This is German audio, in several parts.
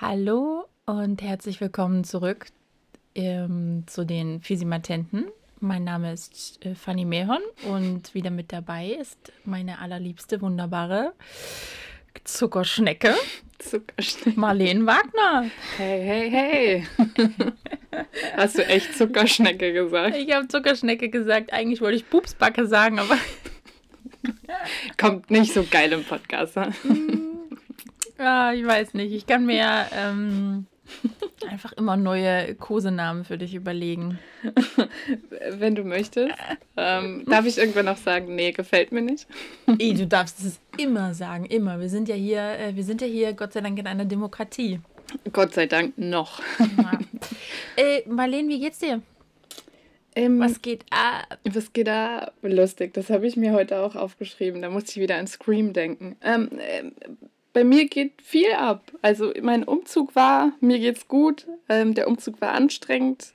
Hallo und herzlich willkommen zurück ähm, zu den Physimatenten. Mein Name ist äh, Fanny Mehon und wieder mit dabei ist meine allerliebste, wunderbare Zuckerschnecke. Zuckerschnecke. Marlene Wagner. Hey, hey, hey. Hast du echt Zuckerschnecke gesagt? Ich habe Zuckerschnecke gesagt. Eigentlich wollte ich Pupsbacke sagen, aber. Kommt nicht so geil im Podcast. Ne? ja, ich weiß nicht. Ich kann mir ähm, einfach immer neue Kosenamen für dich überlegen. Wenn du möchtest. Ähm, darf ich irgendwann noch sagen, nee, gefällt mir nicht? Ey, du darfst es immer sagen, immer. Wir sind ja hier, äh, wir sind ja hier, Gott sei Dank, in einer Demokratie. Gott sei Dank noch. Ja. äh, Marlene, wie geht's dir? Ähm, Was geht ab? Was geht da? Lustig, das habe ich mir heute auch aufgeschrieben. Da musste ich wieder an Scream denken. Ähm, ähm, bei mir geht viel ab. Also mein Umzug war, mir geht's gut. Ähm, der Umzug war anstrengend.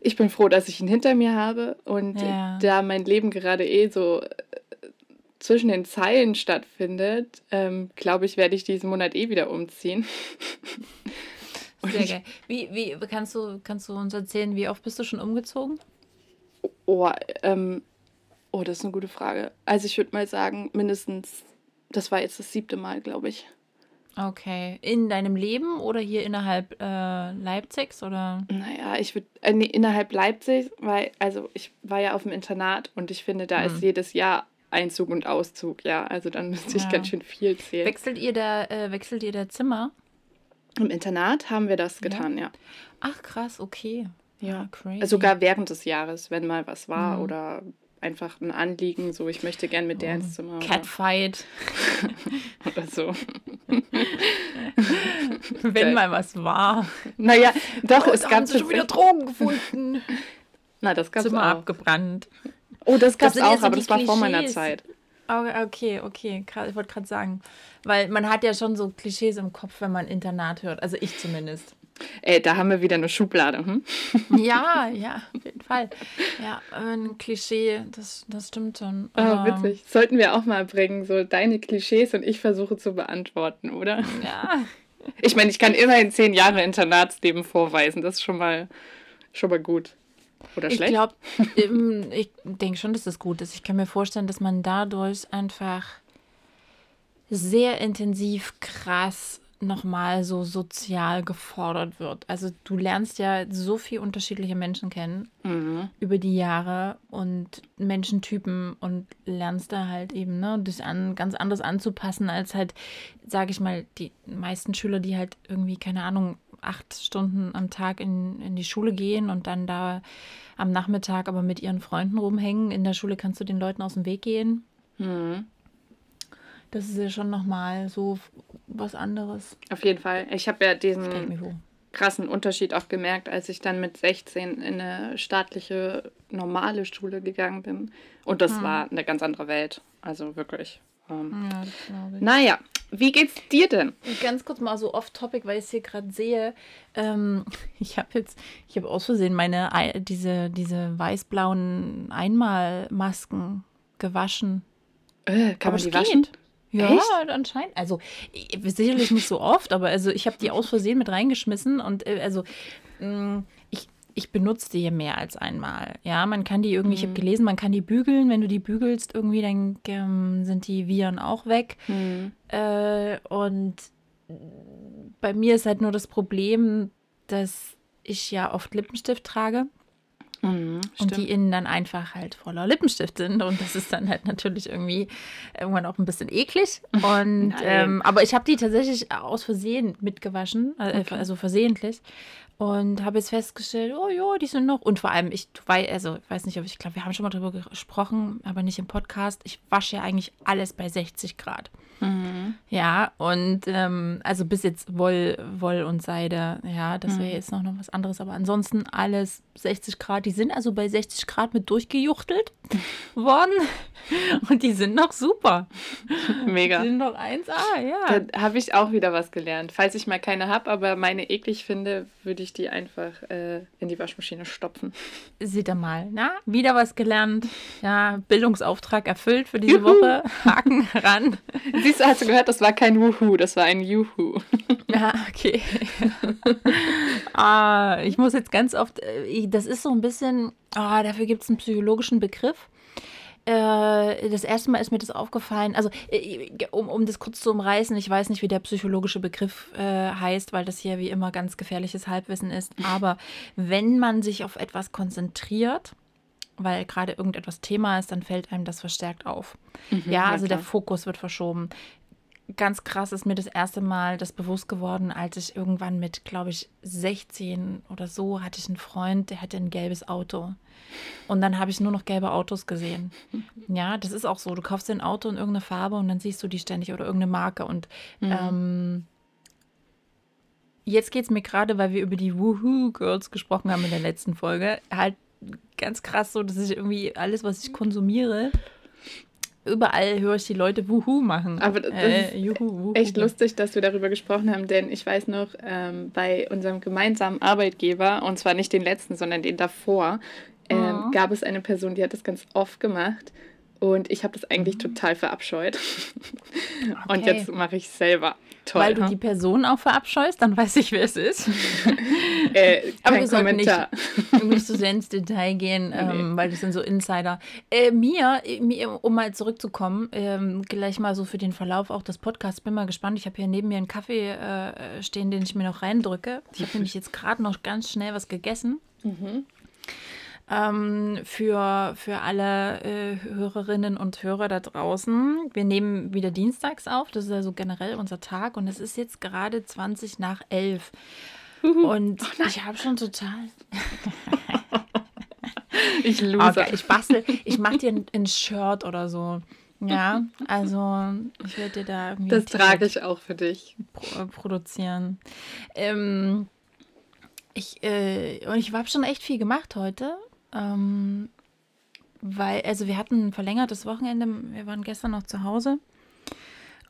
Ich bin froh, dass ich ihn hinter mir habe. Und Ja. da mein Leben gerade eh so äh, zwischen den Zeilen stattfindet, ähm, glaube ich, werde ich diesen Monat eh wieder umziehen. Sehr geil. Wie, wie kannst du, kannst du uns erzählen, wie oft bist du schon umgezogen? Oh, ähm, oh, das ist eine gute Frage. Also ich würde mal sagen, mindestens, das war jetzt das siebte Mal, glaube ich. Okay. In deinem Leben oder hier innerhalb äh, Leipzigs oder? Naja, ich würde, äh, nee, innerhalb Leipzig, weil, also ich war ja auf dem Internat und ich finde, da Hm. ist jedes Jahr Einzug und Auszug, ja. Also dann müsste ich Ja. ganz schön viel zählen. Wechselt ihr da, äh, wechselt ihr da Zimmer? Im Internat haben wir das getan, ja. Ach krass, okay. Ja. crazy. Also sogar während des Jahres, wenn mal was war Mhm. oder einfach ein Anliegen, so ich möchte gern mit der ins Zimmer Catfight. oder so. Wenn mal was war. Naja, doch, Oh, es gab schon wieder Drogen gefunden. Na, das gab's Zimmer auch. abgebrannt. Oh, das gab's sind jetzt auch, so aber das war vor meiner Klischees. Zeit. Oh, Okay, okay, ich wollte gerade sagen. Weil man hat ja schon so Klischees im Kopf, wenn man Internat hört. Also ich zumindest. Ey, da haben wir wieder eine Schublade. Hm? Ja, ja, auf jeden Fall. Ja, ein Klischee, das, das stimmt schon. Oh, witzig. Sollten wir auch mal bringen, so deine Klischees und ich versuche zu beantworten, oder? Ja, Ich meine, ich kann immerhin zehn Jahre Internatsleben vorweisen. Das ist schon mal, schon mal gut. Oder ich schlecht? glaube, ich denke schon, dass das gut ist. Ich kann mir vorstellen, dass man dadurch einfach sehr intensiv krass nochmal so sozial gefordert wird. Also du lernst ja so viel unterschiedliche Menschen kennen Mhm. über die Jahre und Menschentypen und lernst da halt eben, ne, dich an ganz anders anzupassen als halt, sage ich mal, die meisten Schüler, die halt irgendwie, keine Ahnung, acht Stunden am Tag in, in die Schule gehen und dann da am Nachmittag aber mit ihren Freunden rumhängen. In der Schule kannst du den Leuten aus dem Weg gehen. Mhm. Das ist ja schon nochmal so was anderes. Auf jeden Fall. Ich habe ja diesen krassen Unterschied auch gemerkt, als ich dann mit 16 in eine staatliche, normale Schule gegangen bin. Und das war eine ganz andere Welt. Also wirklich. Ähm, Ja, das ich. Naja, wie geht's dir denn? Ganz kurz mal so off-topic, weil ich es hier gerade sehe. Ähm, ich habe jetzt, ich habe aus Versehen meine, Ei- diese, diese weiß-blauen Einmalmasken gewaschen. Äh, kann Aber man die waschen? geht. Ja, Echt? anscheinend. Also ich- sicherlich nicht so oft, aber also ich habe die aus Versehen mit reingeschmissen und äh, also mh, ich, ich benutze die mehr als einmal. Ja, man kann die irgendwie, ich habe gelesen, man kann die bügeln. Wenn du die bügelst irgendwie, dann ähm, sind die Viren auch weg. Hm. Äh, und bei mir ist halt nur das Problem, dass ich ja oft Lippenstift trage Mhm, und die innen dann einfach halt voller Lippenstift sind. Und das ist dann halt natürlich irgendwie irgendwann auch ein bisschen eklig. Und ähm, aber ich habe die tatsächlich aus Versehen mitgewaschen, äh, Okay. also versehentlich. Und habe jetzt festgestellt, oh ja, die sind noch. Und vor allem, ich weiß, also ich weiß nicht, ob ich glaube, wir haben schon mal drüber gesprochen, aber nicht im Podcast. Ich wasche ja eigentlich alles bei 60 Grad. Mhm. Ja, und ähm, also bis jetzt Woll, Woll und Seide, ja, das wäre Mhm. jetzt noch, noch was anderes. Aber ansonsten alles 60 Grad. Die sind also bei 60 Grad mit durchgejuchtelt worden. Und die sind noch super. Mega. Die sind noch 1A, ja. Da habe ich auch wieder was gelernt. Falls ich mal keine habe, aber meine eklig finde, würde ich die einfach äh, in die Waschmaschine stopfen. Seht ihr mal, na, wieder was gelernt. Ja, Bildungsauftrag erfüllt für diese Juhu. Woche. Haken ran. Siehst du, hast du gehört, das war kein Wuhu, das war ein Juhu. Ja, okay. ah, ich muss jetzt ganz oft, äh, ich- das ist so ein bisschen, ah, dafür gibt es einen psychologischen Begriff. Äh, Das erste Mal ist mir das aufgefallen, also äh, um, um das kurz zu umreißen, ich weiß nicht, wie der psychologische Begriff äh, heißt, weil das hier wie immer ganz gefährliches Halbwissen ist, aber wenn man sich auf etwas konzentriert, weil gerade irgendetwas Thema ist, dann fällt einem das verstärkt auf. ja, na also der klar. Fokus wird verschoben. Ganz krass ist mir das erste Mal das bewusst geworden, als ich irgendwann mit, glaube ich, 16 oder so hatte ich einen Freund, der hatte ein gelbes Auto. Und dann habe ich nur noch gelbe Autos gesehen. Ja, das ist auch so. Du kaufst dir ein Auto in irgendeine Farbe und dann siehst du die ständig oder irgendeine Marke. Und ähm, jetzt geht es mir gerade, weil wir über die Woohoo Girls gesprochen haben in der letzten Folge, halt ganz krass so, dass ich irgendwie alles, was ich konsumiere, überall höre ich die Leute Wuhu machen. Aber das äh, ist Juhu, Wuhu. Echt lustig, dass wir darüber gesprochen haben, denn ich weiß noch, ähm, bei unserem gemeinsamen Arbeitgeber, und zwar nicht den letzten, sondern den davor, ähm, Mhm. gab es eine Person, die hat das ganz oft gemacht. Und ich habe das eigentlich total verabscheut. Und Mhm. Okay. jetzt mache ich selber. Toll. Weil du ha? die Person auch verabscheust, dann weiß ich, wer es ist. äh, Aber kein wir sollten nicht, Kommentar. nicht so sehr ins Detail gehen, ähm, weil das sind so Insider. Äh, mir, mir, um mal zurückzukommen, ähm, gleich mal so für den Verlauf auch des Podcasts, bin mal gespannt. Ich habe hier neben mir einen Kaffee äh, stehen, den ich mir noch reindrücke. Ich habe nämlich jetzt gerade noch ganz schnell was gegessen. Ähm, für, für alle äh, Hörerinnen und Hörer da draußen. Wir nehmen wieder dienstags auf. Das ist also generell unser Tag. Und es ist jetzt gerade 20 nach 11. Und ich habe schon total. Ich loser. Okay, ich bastel, ich mache dir ein, ein Shirt oder so. Ja, also ich werde dir da irgendwie Das trage ich auch für dich. äh, produzieren. Ähm, ich, äh, und ich habe schon echt viel gemacht heute. Ähm, weil, also wir hatten ein verlängertes Wochenende. Wir waren gestern noch zu Hause.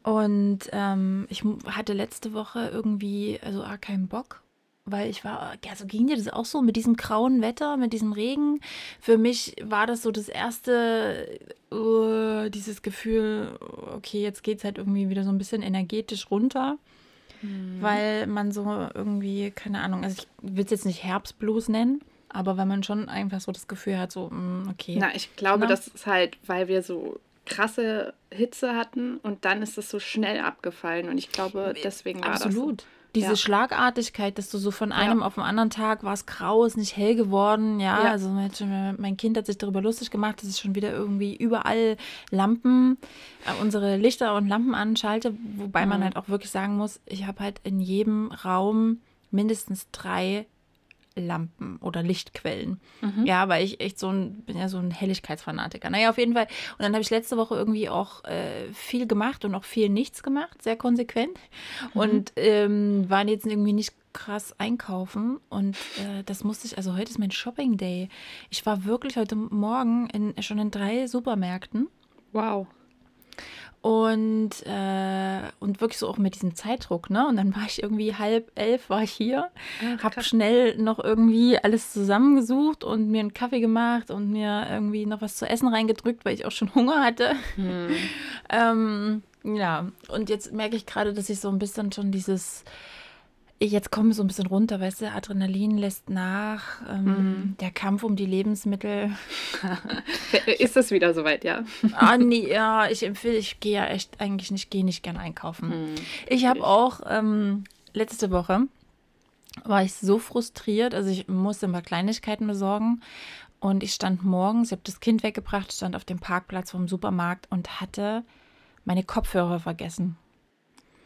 Und ähm, ich hatte letzte Woche irgendwie, also arg keinen Bock. Weil ich war, ja, so ging dir das auch so mit diesem grauen Wetter, mit diesem Regen. Für mich war das so das erste, uh, dieses Gefühl, okay, jetzt geht es halt irgendwie wieder so ein bisschen energetisch runter. Weil man so irgendwie, keine Ahnung, also ich will es jetzt nicht Herbstblues nennen, aber weil man schon einfach so das Gefühl hat, so, mm, okay. Na, ich glaube, Na? das ist halt, weil wir so krasse Hitze hatten und dann ist es so schnell abgefallen und ich glaube, deswegen war Absolut. Diese Ja. Schlagartigkeit, dass du so von einem auf den anderen Tag war es grau, ist nicht hell geworden. Ja, Ja. also mein- Kind hat sich darüber lustig gemacht, dass ich schon wieder irgendwie überall Lampen, äh, unsere Lichter und Lampen anschalte. Wobei man Mhm. halt auch wirklich sagen muss, ich habe halt in jedem Raum mindestens drei Lampen oder Lichtquellen. Mhm. Ja, weil ich echt so ein, bin ja so ein Helligkeitsfanatiker. Naja, auf jeden Fall. Und dann habe ich letzte Woche irgendwie auch äh, viel gemacht und auch viel nichts gemacht, sehr konsequent. Mhm. Und ähm, waren jetzt irgendwie nicht krass einkaufen. Und äh, das musste ich, also heute ist mein Shopping Day. Ich war wirklich heute Morgen in, schon in drei Supermärkten. Wow. Und, äh, und wirklich so auch mit diesem Zeitdruck, ne? Und dann war ich irgendwie halb elf, war ich hier, Ach, hab krass. schnell noch irgendwie alles zusammengesucht und mir einen Kaffee gemacht und mir irgendwie noch was zu essen reingedrückt, weil ich auch schon Hunger hatte. Hm. Ähm, ja, und jetzt merke ich gerade, dass ich so ein bisschen schon dieses, jetzt komme so ein bisschen runter, weißt du, Adrenalin lässt nach, ähm, der Kampf um die Lebensmittel. Ist es wieder soweit, ja? Ah, nee, ja, ich empfehle, ich gehe ja echt eigentlich nicht, gehe nicht gern einkaufen. Hm. Ich habe auch ähm, letzte Woche war ich so frustriert, also ich musste ein paar Kleinigkeiten besorgen und ich stand morgens, ich habe das Kind weggebracht, stand auf dem Parkplatz vom Supermarkt und hatte meine Kopfhörer vergessen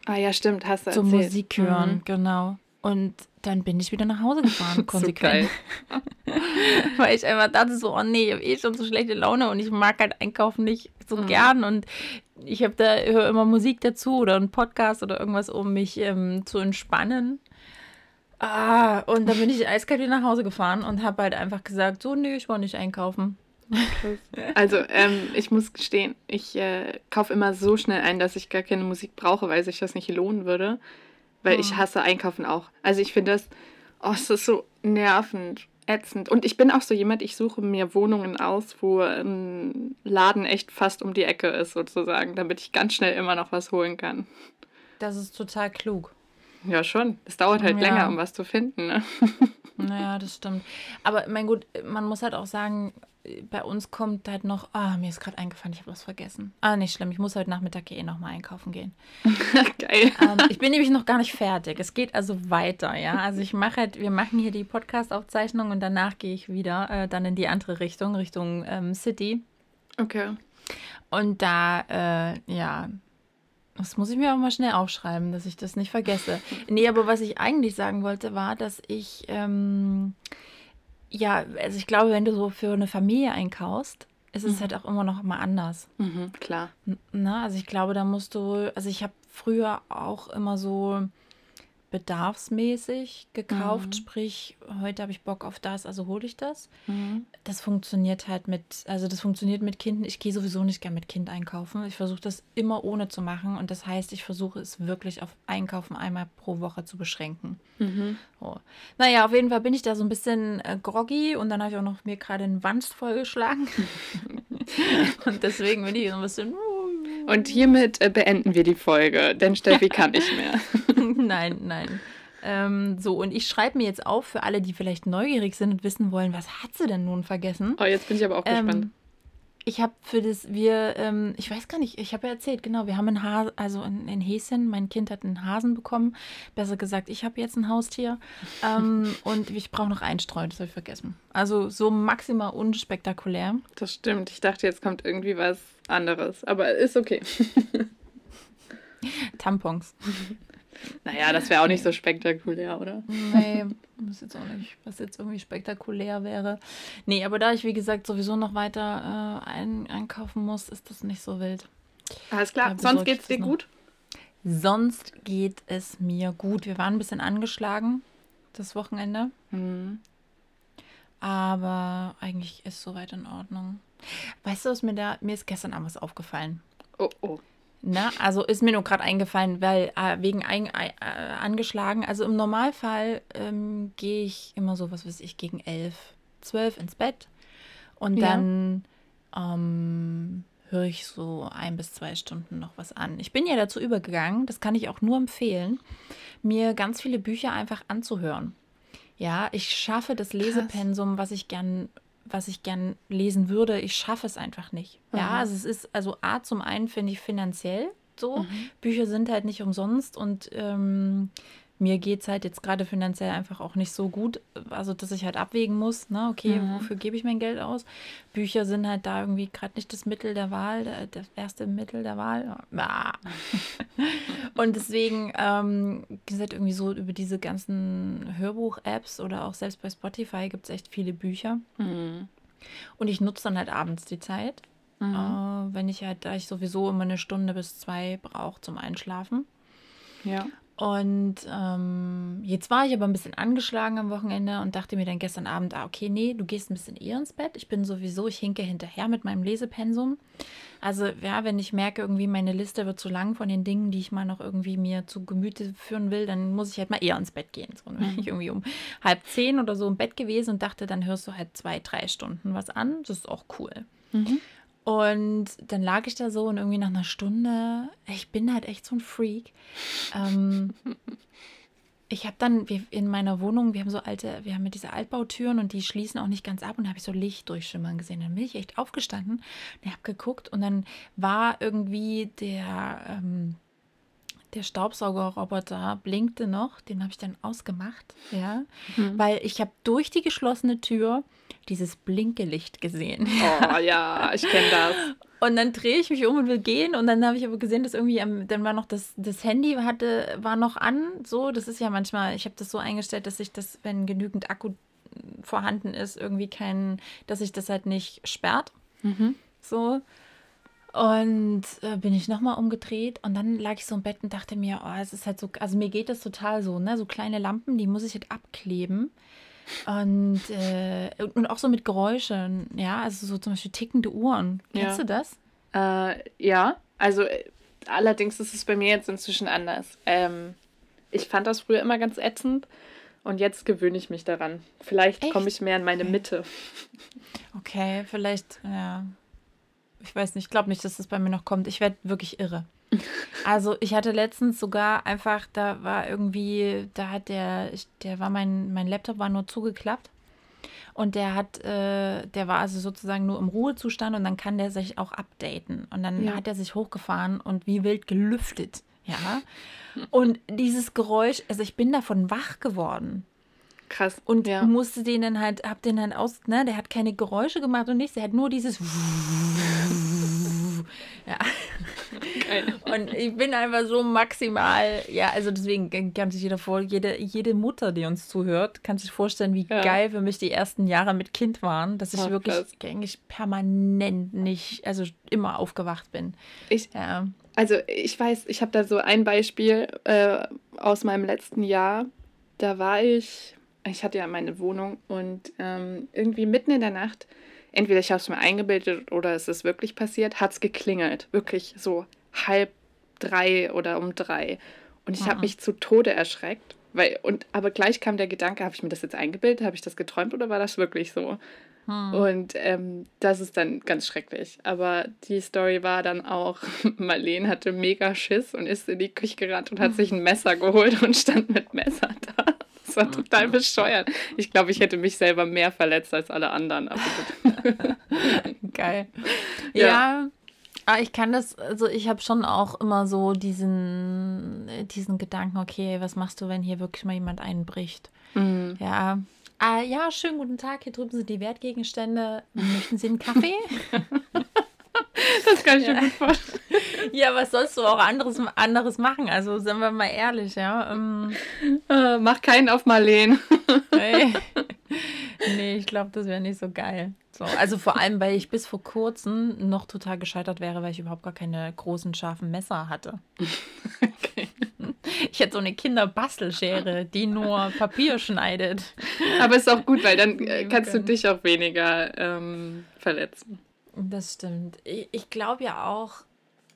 Ah ja, stimmt, hast du zum erzählt. Musik hören, Mhm. genau. Und dann bin ich wieder nach Hause gefahren, konsequent. Weil ich einfach dachte so, oh nee, ich habe eh schon so schlechte Laune und ich mag halt einkaufen nicht so mhm. gern und ich habe da höre immer Musik dazu oder einen Podcast oder irgendwas, um mich ähm, zu entspannen. Ah, und dann bin ich eiskalt wieder nach Hause gefahren und habe halt einfach gesagt, so, nee, ich wollte nicht einkaufen. Also, ähm, ich muss gestehen, ich äh, kaufe immer so schnell ein, dass ich gar keine Musik brauche, weil sich das nicht lohnen würde. Weil hm. ich hasse Einkaufen auch. Also, ich finde das, oh, es ist so nervend, ätzend. Und ich bin auch so jemand, ich suche mir Wohnungen aus, wo ein Laden echt fast um die Ecke ist, sozusagen, damit ich ganz schnell immer noch was holen kann. Das ist total klug. Ja, schon. Es dauert halt ja. länger, um was zu finden. Ne? Naja, das stimmt. Aber mein gut, man muss halt auch sagen, bei uns kommt halt noch, ah, mir ist gerade eingefallen, ich habe was vergessen. Ah, nicht schlimm, ich muss heute Nachmittag eh nochmal einkaufen gehen. Geil. Ähm, ich bin nämlich noch gar nicht fertig. Es geht also weiter, ja. Also ich mache halt, wir machen hier die Podcast-Aufzeichnung und danach gehe ich wieder äh, dann in die andere Richtung, Richtung ähm, City. Okay. Und da, äh, ja, das muss ich mir auch mal schnell aufschreiben, dass ich das nicht vergesse. nee, aber was ich eigentlich sagen wollte, war, dass ich ähm, ja, also ich glaube, wenn du so für eine Familie einkaufst, ist es mhm. halt auch immer noch mal anders. Mhm, klar. Na, also ich glaube, da musst du, also ich habe früher auch immer so bedarfsmäßig gekauft, mhm. sprich, heute habe ich Bock auf das, also hole ich das. Mhm. Das funktioniert halt mit, also das funktioniert mit Kindern. Ich gehe sowieso nicht gern mit Kind einkaufen. Ich versuche das immer ohne zu machen und das heißt, ich versuche es wirklich auf Einkaufen einmal pro Woche zu beschränken. Mhm. So. Naja, auf jeden Fall bin ich da so ein bisschen äh, groggy und dann habe ich auch noch mir gerade einen Wanst vollgeschlagen. und deswegen bin ich so ein bisschen. Und hiermit äh, beenden wir die Folge, denn Steffi kann nicht mehr. nein, nein. Ähm, so, und ich schreibe mir jetzt auf für alle, die vielleicht neugierig sind und wissen wollen, was hat sie denn nun vergessen? Oh, jetzt bin ich aber auch ähm, gespannt. Ich habe für das, wir, ähm, ich weiß gar nicht, ich habe ja erzählt, genau, wir haben einen Hasen, also in, in Häschen, mein Kind hat einen Hasen bekommen. Besser gesagt, ich habe jetzt ein Haustier. ähm, und ich brauche noch Einstreu, das habe ich vergessen. Also so maximal unspektakulär. Das stimmt. Ich dachte, jetzt kommt irgendwie was anderes, aber ist okay. Tampons. Naja, das wäre auch nicht so spektakulär, oder? Nee, muss jetzt auch nicht, was jetzt irgendwie spektakulär wäre. Nee, aber da ich, wie gesagt, sowieso noch weiter äh, ein, einkaufen muss, ist das nicht so wild. Alles klar. Sonst geht es dir gut? Sonst geht es mir gut. Wir waren ein bisschen angeschlagen das Wochenende. Mhm. Aber eigentlich ist soweit in Ordnung. Weißt du, was mir da, mir ist gestern Abend was aufgefallen. Oh, oh. Na, also ist mir nur gerade eingefallen, weil äh, wegen ein, äh, angeschlagen. Also im Normalfall ähm, gehe ich immer so, was weiß ich, gegen elf, zwölf ins Bett und ja. dann ähm, höre ich so ein bis zwei Stunden noch was an. Ich bin ja dazu übergegangen, das kann ich auch nur empfehlen, mir ganz viele Bücher einfach anzuhören. Ja, ich schaffe das Lesepensum, was ich gern was ich gern lesen würde, ich schaffe es einfach nicht. Mhm. Ja, also es ist, also A, zum einen finde ich finanziell so. Mhm. Bücher sind halt nicht umsonst und ähm, mir geht es halt jetzt gerade finanziell einfach auch nicht so gut, also dass ich halt abwägen muss, ne, okay, mhm. wofür gebe ich mein Geld aus? Bücher sind halt da irgendwie gerade nicht das Mittel der Wahl, das erste Mittel der Wahl. Ah. Und deswegen ähm, halt irgendwie so über diese ganzen Hörbuch-Apps oder auch selbst bei Spotify gibt es echt viele Bücher. Mhm. Und ich nutze dann halt abends die Zeit, mhm. äh, wenn ich halt, da ich sowieso immer eine Stunde bis zwei brauche zum Einschlafen. Ja. Und ähm, jetzt war ich aber ein bisschen angeschlagen am Wochenende und dachte mir dann gestern Abend, ah, okay, nee, du gehst ein bisschen eher ins Bett. Ich bin sowieso, ich hinke hinterher mit meinem Lesepensum. Also ja, wenn ich merke, irgendwie meine Liste wird zu lang von den Dingen, die ich mal noch irgendwie mir zu Gemüte führen will, dann muss ich halt mal eher ins Bett gehen. So, bin ich irgendwie um halb zehn oder so im Bett gewesen und dachte, dann hörst du halt zwei, drei Stunden was an. Das ist auch cool. Mhm. Und dann lag ich da so und irgendwie nach einer Stunde, ich bin halt echt so ein Freak. Ähm, ich habe dann in meiner Wohnung, wir haben so alte, wir haben diese Altbautüren und die schließen auch nicht ganz ab und habe ich so Licht durchschimmern gesehen. Dann bin ich echt aufgestanden und habe geguckt und dann war irgendwie der, ähm, der Staubsaugerroboter blinkte noch, den habe ich dann ausgemacht, ja, mhm. weil ich habe durch die geschlossene Tür dieses Blinkelicht gesehen. Oh ja, ich kenne das. Und dann drehe ich mich um und will gehen. Und dann habe ich aber gesehen, dass irgendwie, am, dann war noch das, das Handy hatte, war noch an. So, das ist ja manchmal, ich habe das so eingestellt, dass ich das, wenn genügend Akku vorhanden ist, irgendwie kein, dass sich das halt nicht sperrt. Mhm. So. Und äh, bin ich nochmal umgedreht und dann lag ich so im Bett und dachte mir, oh, es ist halt so, also mir geht das total so, ne? So kleine Lampen, die muss ich halt abkleben. Und, äh, und auch so mit Geräuschen, ja, also so zum Beispiel tickende Uhren. Kennst ja. du das? Äh, ja, also äh, allerdings ist es bei mir jetzt inzwischen anders. Ähm, ich fand das früher immer ganz ätzend und jetzt gewöhne ich mich daran. Vielleicht komme ich mehr in meine Mitte. Okay, vielleicht, ja. Ich weiß nicht, ich glaube nicht, dass das bei mir noch kommt. Ich werde wirklich irre. Also ich hatte letztens sogar einfach, da war irgendwie, da hat der, der war mein, mein Laptop war nur zugeklappt und der hat, äh, der war also sozusagen nur im Ruhezustand und dann kann der sich auch updaten und dann ja. hat er sich hochgefahren und wie wild gelüftet, ja. Und dieses Geräusch, also ich bin davon wach geworden. Krass. Und ja. musste den dann halt, hab den dann aus, ne, der hat keine Geräusche gemacht und nichts, der hat nur dieses ja. Geil. Und ich bin einfach so maximal, ja, also deswegen kann sich jeder vor, jede, jede Mutter, die uns zuhört, kann sich vorstellen, wie ja. geil für mich die ersten Jahre mit Kind waren, dass ich oh, wirklich eigentlich permanent nicht, also immer aufgewacht bin. Ich, ja. Also ich weiß, ich habe da so ein Beispiel äh, aus meinem letzten Jahr. Da war ich, ich hatte ja meine Wohnung und ähm, irgendwie mitten in der Nacht entweder ich habe es mir eingebildet oder es ist wirklich passiert, hat es geklingelt. Wirklich so halb drei oder um drei. Und ich habe mich zu Tode erschreckt. Weil, und, aber gleich kam der Gedanke, habe ich mir das jetzt eingebildet? Habe ich das geträumt oder war das wirklich so? Hm. Und ähm, das ist dann ganz schrecklich. Aber die Story war dann auch, Marlene hatte mega Schiss und ist in die Küche gerannt und hat hm. sich ein Messer geholt und stand mit Messer da. Das war total bescheuert. Ich glaube, ich hätte mich selber mehr verletzt als alle anderen. Geil. Ja. ja. Ah, ich kann das, also ich habe schon auch immer so diesen, diesen Gedanken, okay, was machst du, wenn hier wirklich mal jemand einbricht? Mhm. Ja. Ah, ja, schönen guten Tag. Hier drüben sind die Wertgegenstände. Möchten Sie einen Kaffee? Das kann ich ja. mir gut vorstellen. Ja, was sollst du auch anderes, anderes machen? Also, sind wir mal ehrlich, ja. Ähm, äh, mach keinen auf Marleen. nee. nee, ich glaube, das wäre nicht so geil. So, also vor allem, weil ich bis vor kurzem noch total gescheitert wäre, weil ich überhaupt gar keine großen, scharfen Messer hatte. Okay. Ich hätte so eine Kinderbastelschere, die nur Papier schneidet. Aber ist auch gut, weil dann äh, kannst du dich auch weniger ähm, verletzen. Das stimmt. Ich, ich glaube ja auch,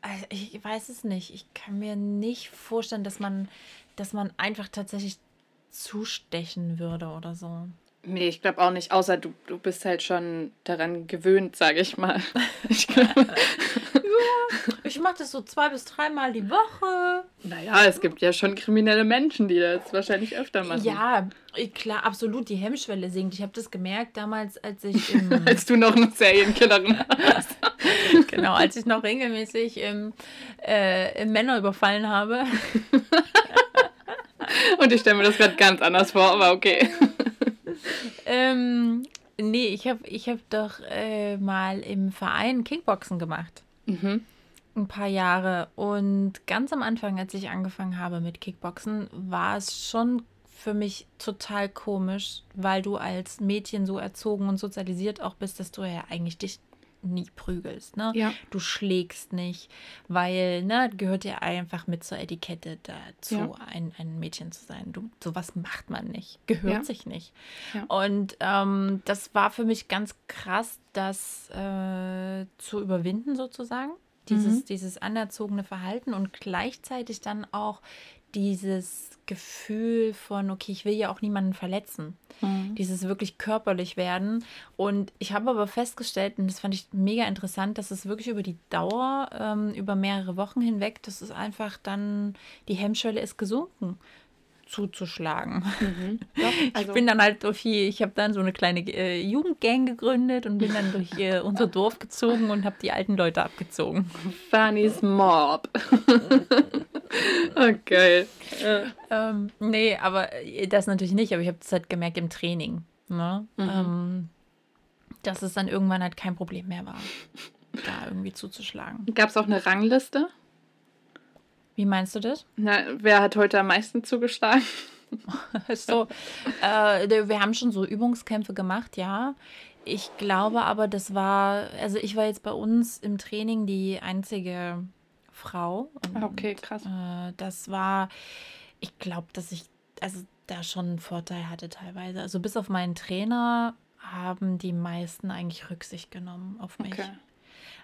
also ich weiß es nicht. Ich kann mir nicht vorstellen, dass man, dass man einfach tatsächlich zustechen würde oder so. Nee, ich glaube auch nicht, außer du, du bist halt schon daran gewöhnt, sage ich mal. Ich glaube. Ich mache das so zwei bis dreimal die Woche. Naja, es gibt ja schon kriminelle Menschen, die das wahrscheinlich öfter machen. Ja, klar, absolut die Hemmschwelle sinkt. Ich habe das gemerkt damals, als ich. als du noch eine Serienkillerin warst. genau, als ich noch regelmäßig im, äh, Männer überfallen habe. Und ich stelle mir das gerade ganz anders vor, aber okay. ähm, nee, ich habe ich hab doch äh, mal im Verein Kickboxen gemacht. Mhm ein paar Jahre. Und ganz am Anfang, als ich angefangen habe mit Kickboxen, war es schon für mich total komisch, weil du als Mädchen so erzogen und sozialisiert auch bist, dass du ja eigentlich dich nie prügelst, ne? Ja. Du schlägst nicht, weil, ne, gehört ja einfach mit zur Etikette dazu, ja. ein, ein Mädchen zu sein. Du, sowas macht man nicht, gehört ja. sich nicht. Und ähm, das war für mich ganz krass, das äh, zu überwinden sozusagen dieses, mhm. dieses anerzogene Verhalten und gleichzeitig dann auch dieses Gefühl von, okay, ich will ja auch niemanden verletzen. Mhm. Dieses wirklich körperlich werden. Und ich habe aber festgestellt, und das fand ich mega interessant, dass es wirklich über die Dauer, ähm, über mehrere Wochen hinweg, das ist einfach dann, die Hemmschwelle ist gesunken zuzuschlagen. Mhm. Doch, also ich bin dann halt durch hier, ich habe dann so eine kleine äh, Jugendgang gegründet und bin dann durch äh, unser Dorf gezogen und habe die alten Leute abgezogen. Fanny's Mob. okay. Ja. Ähm, nee, aber äh, das natürlich nicht, aber ich habe das halt gemerkt im Training. Ne? Mhm. Ähm, dass es dann irgendwann halt kein Problem mehr war. da irgendwie zuzuschlagen. Gab es auch eine Rangliste? Wie meinst du das? Na, wer hat heute am meisten zugeschlagen? so, äh, wir haben schon so Übungskämpfe gemacht, ja. Ich glaube aber, das war, also ich war jetzt bei uns im Training die einzige Frau. Und, ah, okay, krass. Äh, das war, ich glaube, dass ich, also da schon einen Vorteil hatte teilweise. Also bis auf meinen Trainer haben die meisten eigentlich Rücksicht genommen auf mich. Okay.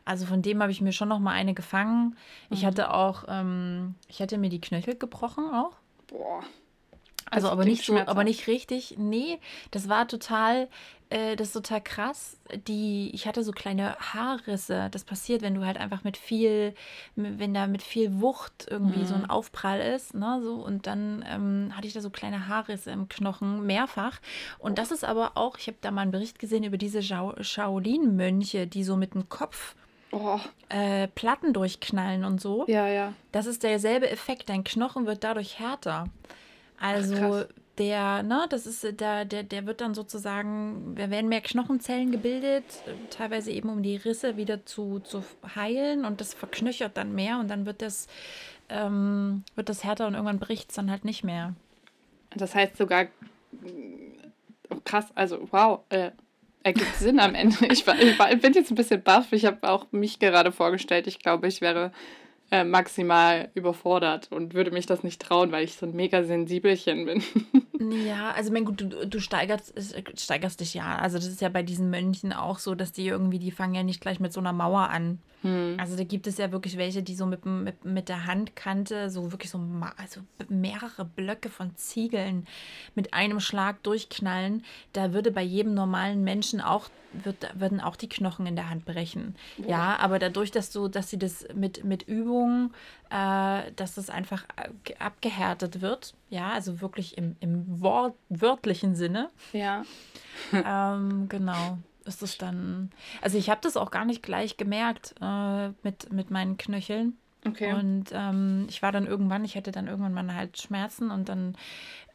Also von dem habe ich mir schon noch mal eine gefangen. Ich mhm. hatte auch, ähm, ich hatte mir die Knöchel gebrochen auch. Boah. Also aber nicht so, aber nicht richtig. Nee, das war total, äh, das ist total krass. Die, ich hatte so kleine Haarrisse. Das passiert, wenn du halt einfach mit viel, wenn da mit viel Wucht irgendwie mhm. so ein mhm. Aufprall ist, ne, so und dann ähm, hatte ich da so kleine Haarrisse im Knochen mehrfach. Und das ist aber auch, ich habe da mal einen Bericht gesehen über diese Shaolin-Mönche, die so mit dem Kopf Oh. Äh, Platten durchknallen und so. Ja, ja. Das ist derselbe Effekt. Dein Knochen wird dadurch härter. Also Ach, der, ne, das ist der, der, der wird dann sozusagen, da werden mehr Knochenzellen gebildet, teilweise eben um die Risse wieder zu, zu heilen und das verknöchert dann mehr und dann wird das, ähm, wird das härter und irgendwann bricht es dann halt nicht mehr. Das heißt sogar, oh krass, also wow, äh, ergibt Sinn am Ende. Ich, war, ich, war, bin jetzt ein bisschen baff, ich habe auch mich gerade vorgestellt, ich glaube, ich wäre äh, maximal überfordert und würde mich das nicht trauen, weil ich so ein mega sensibelchen bin. Ja, also mein gut, du, du steigerst, steigerst dich ja. Also das ist ja bei diesen Mönchen auch so, dass die irgendwie, die fangen ja nicht gleich mit so einer Mauer an. Hm. Also da gibt es ja wirklich welche, die so mit, mit, mit der Handkante so wirklich so also mehrere Blöcke von Ziegeln mit einem Schlag durchknallen. Da würde bei jedem normalen Menschen auch, wird, würden auch die Knochen in der Hand brechen. Ja, aber dadurch, dass du, dass sie das mit, mit Übung, äh, dass das einfach abgehärtet wird, ja, also wirklich im, im Wort, wörtlichen Sinne. Ja. ähm, genau ist es dann. Also ich habe das auch gar nicht gleich gemerkt äh, mit, mit meinen Knöcheln. Okay. Und ähm, ich war dann irgendwann, ich hatte dann irgendwann mal halt Schmerzen und dann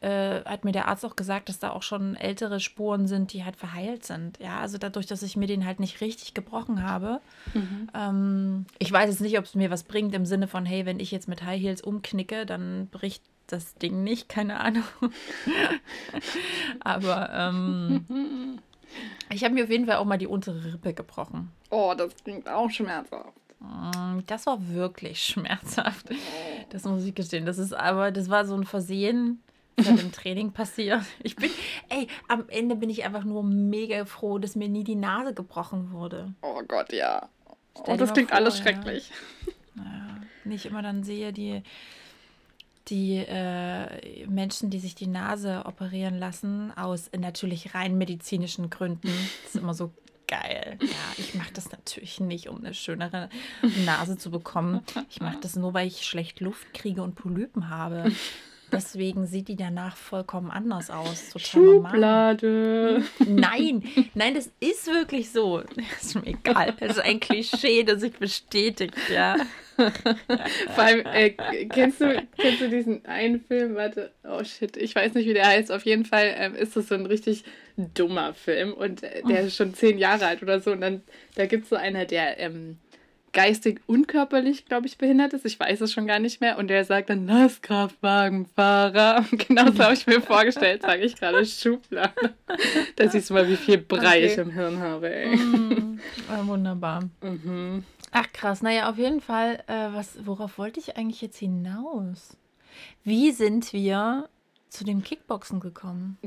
äh, hat mir der Arzt auch gesagt, dass da auch schon ältere Spuren sind, die halt verheilt sind. Ja, also dadurch, dass ich mir den halt nicht richtig gebrochen habe. Mhm. Ähm, ich weiß jetzt nicht, ob es mir was bringt im Sinne von, hey, wenn ich jetzt mit High Heels umknicke, dann bricht das Ding nicht, keine Ahnung. Aber ähm, Ich habe mir auf jeden Fall auch mal die untere Rippe gebrochen. Oh, das klingt auch schmerzhaft. Mm, das war wirklich schmerzhaft. Das muss ich gestehen. Das ist aber, das war so ein Versehen, hat im Training passiert. Ich bin, ey, am Ende bin ich einfach nur mega froh, dass mir nie die Nase gebrochen wurde. Oh Gott, ja. Stell oh, das klingt vor, alles schrecklich. Ja. Ja, nicht immer dann sehe, die die äh, Menschen, die sich die Nase operieren lassen, aus natürlich rein medizinischen Gründen. Das ist immer so geil. Ja, ich mache das natürlich nicht, um eine schönere Nase zu bekommen. Ich mache das nur, weil ich schlecht Luft kriege und Polypen habe. Deswegen sieht die danach vollkommen anders aus. Total Schublade. Normal. Nein, nein, das ist wirklich so. Das ist mir egal. Das ist ein Klischee, das sich bestätigt, ja. Vor allem, äh, kennst, du, kennst du diesen einen Film? Warte, oh shit, ich weiß nicht, wie der heißt. Auf jeden Fall ähm, ist das so ein richtig dummer Film und äh, der ist schon zehn Jahre alt oder so. Und dann, da gibt es so einer, der ähm, geistig und körperlich, glaube ich, behindert ist. Ich weiß es schon gar nicht mehr. Und der sagt dann Lastkraftwagenfahrer. Genau so habe ich mir vorgestellt, sage ich gerade Schublade. Da siehst du mal, wie viel Brei okay. ich im Hirn habe. Ey. Mm, wunderbar. Mhm. Ach krass, naja, auf jeden Fall, äh, was, worauf wollte ich eigentlich jetzt hinaus? Wie sind wir zu dem Kickboxen gekommen?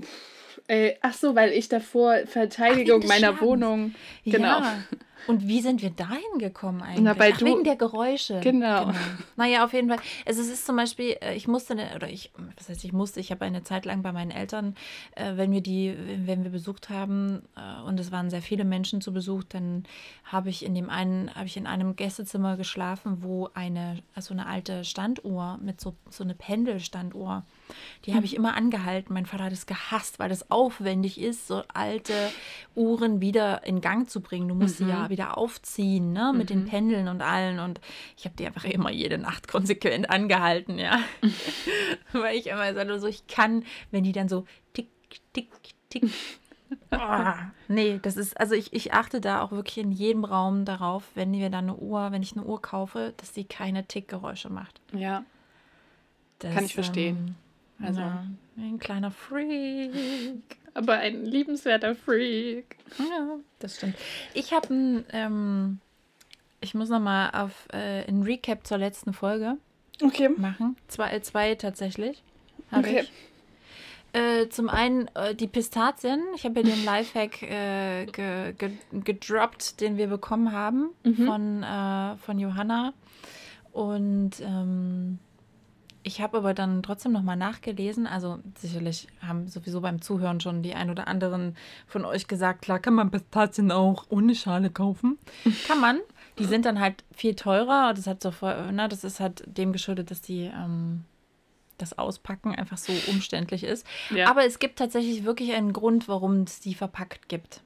Äh, ach so, weil ich davor Verteidigung ach, meiner Wohnung. Genau. Ja. Und wie sind wir dahin gekommen eigentlich? Na, Ach, wegen der Geräusche. Genau. genau. Naja, auf jeden Fall. Also es ist zum Beispiel, äh, ich musste, ne, oder ich, was heißt ich musste, ich habe eine Zeit lang bei meinen Eltern, äh, wenn wir die, wenn wir besucht haben, äh, und es waren sehr viele Menschen zu Besuch, dann habe ich in dem einen, habe ich in einem Gästezimmer geschlafen, wo eine, also eine alte Standuhr mit so, so eine Pendelstanduhr, die habe ich immer angehalten. Mein Vater hat es gehasst, weil das aufwendig ist, so alte Uhren wieder in Gang zu bringen. Du musst mhm. sie ja wieder aufziehen, ne, mit mhm. den Pendeln und allen. Und ich habe die einfach immer jede Nacht konsequent angehalten, ja. weil ich immer so, ich kann, wenn die dann so tick, tick, tick oh, nee, das ist, also ich, ich achte da auch wirklich in jedem Raum darauf, wenn wir da eine Uhr, wenn ich eine Uhr kaufe, dass sie keine Tickgeräusche macht. Ja. Das, Kann ich verstehen. Ähm, also ja, ein kleiner Freak. Aber ein liebenswerter Freak. Ja, das stimmt. Ich habe ein, ähm, ich muss noch mal auf äh, ein Recap zur letzten Folge okay. machen. Zwei, äh, zwei tatsächlich. Okay. Äh, zum einen äh, die Pistazien. Ich habe ja den Lifehack äh, ge, ge, gedroppt, den wir bekommen haben mhm. von, äh, von Johanna. Und ähm, ich habe aber dann trotzdem nochmal nachgelesen. Also sicherlich haben sowieso beim Zuhören schon die ein oder anderen von euch gesagt, klar kann man Pistazien auch ohne Schale kaufen. kann man. Die sind dann halt viel teurer. Das hat so, ne, das ist halt dem geschuldet, dass die ähm, das Auspacken einfach so umständlich ist. Ja. Aber es gibt tatsächlich wirklich einen Grund, warum es die verpackt gibt.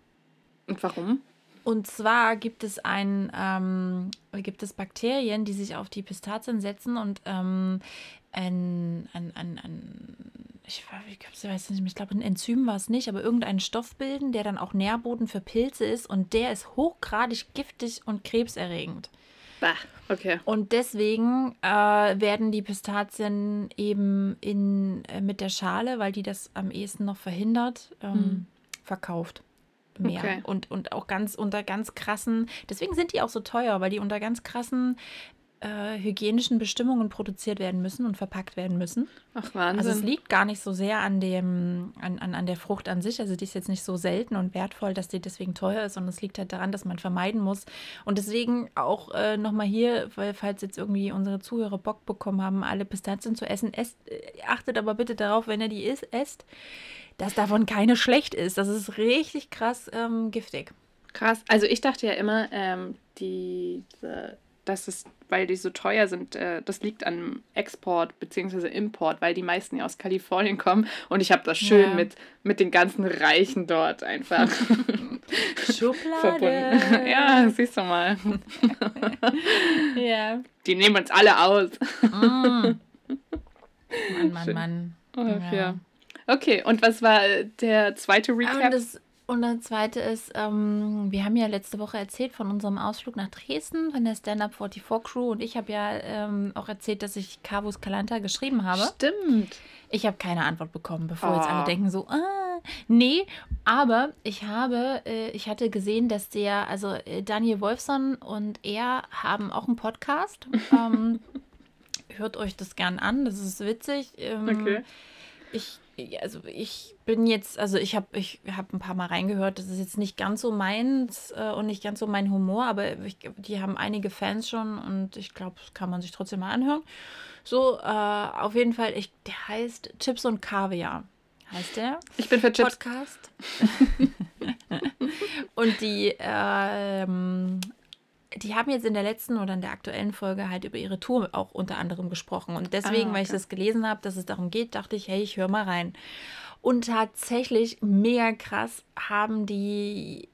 Und warum? Und zwar gibt es ein, ähm, gibt es Bakterien, die sich auf die Pistazien setzen und ähm, ein, ein, ein, ein ich, ich weiß nicht, ich glaube, ein Enzym war es nicht, aber irgendeinen Stoff bilden, der dann auch Nährboden für Pilze ist und der ist hochgradig giftig und krebserregend. Bah, okay. Und deswegen äh, werden die Pistazien eben in, äh, mit der Schale, weil die das am ehesten noch verhindert, ähm, hm. verkauft. Mehr. Okay. Und, und auch ganz unter ganz krassen, deswegen sind die auch so teuer, weil die unter ganz krassen äh, hygienischen Bestimmungen produziert werden müssen und verpackt werden müssen. Ach, Wahnsinn. Also es liegt gar nicht so sehr an, dem, an, an, an der Frucht an sich. Also die ist jetzt nicht so selten und wertvoll, dass die deswegen teuer ist, sondern es liegt halt daran, dass man vermeiden muss. Und deswegen auch äh, nochmal hier, weil falls jetzt irgendwie unsere Zuhörer Bock bekommen haben, alle Pistazien zu essen, esst, äh, achtet aber bitte darauf, wenn ihr die isst, esst, dass davon keine schlecht ist. Das ist richtig krass ähm, giftig. Krass. Also ich dachte ja immer, ähm, die, dass es weil die so teuer sind, äh, das liegt an Export bzw. Import, weil die meisten ja aus Kalifornien kommen und ich habe das schön ja. mit, mit den ganzen Reichen dort einfach Schublade. verbunden. Ja, siehst du mal. ja. Die nehmen uns alle aus. mm. Mann, Mann, Mann. Oh, ja. ja. Okay, und was war der zweite ah, Recap? Das, und das zweite ist, ähm, wir haben ja letzte Woche erzählt von unserem Ausflug nach Dresden, von der Stand-Up 44 Crew. Und ich habe ja ähm, auch erzählt, dass ich Carvus Calanta geschrieben habe. Stimmt. Ich habe keine Antwort bekommen, bevor oh. jetzt alle ah. denken so, ah, nee. Aber ich habe, äh, ich hatte gesehen, dass der, also äh, Daniel Wolfson und er haben auch einen Podcast. ähm, hört euch das gern an, das ist witzig. Ähm, okay. Ich also ich bin jetzt, also ich habe ich hab ein paar Mal reingehört, das ist jetzt nicht ganz so meins äh, und nicht ganz so mein Humor, aber ich, die haben einige Fans schon und ich glaube, das kann man sich trotzdem mal anhören. So, äh, auf jeden Fall, ich, der heißt Chips und Kaviar, heißt der. Ich bin für Chips. Podcast. und die ähm, die haben jetzt in der letzten oder in der aktuellen Folge halt über ihre Tour auch unter anderem gesprochen. Und deswegen, ah, okay. weil ich das gelesen habe, dass es darum geht, dachte ich, hey, ich höre mal rein. Und tatsächlich, mega krass, haben die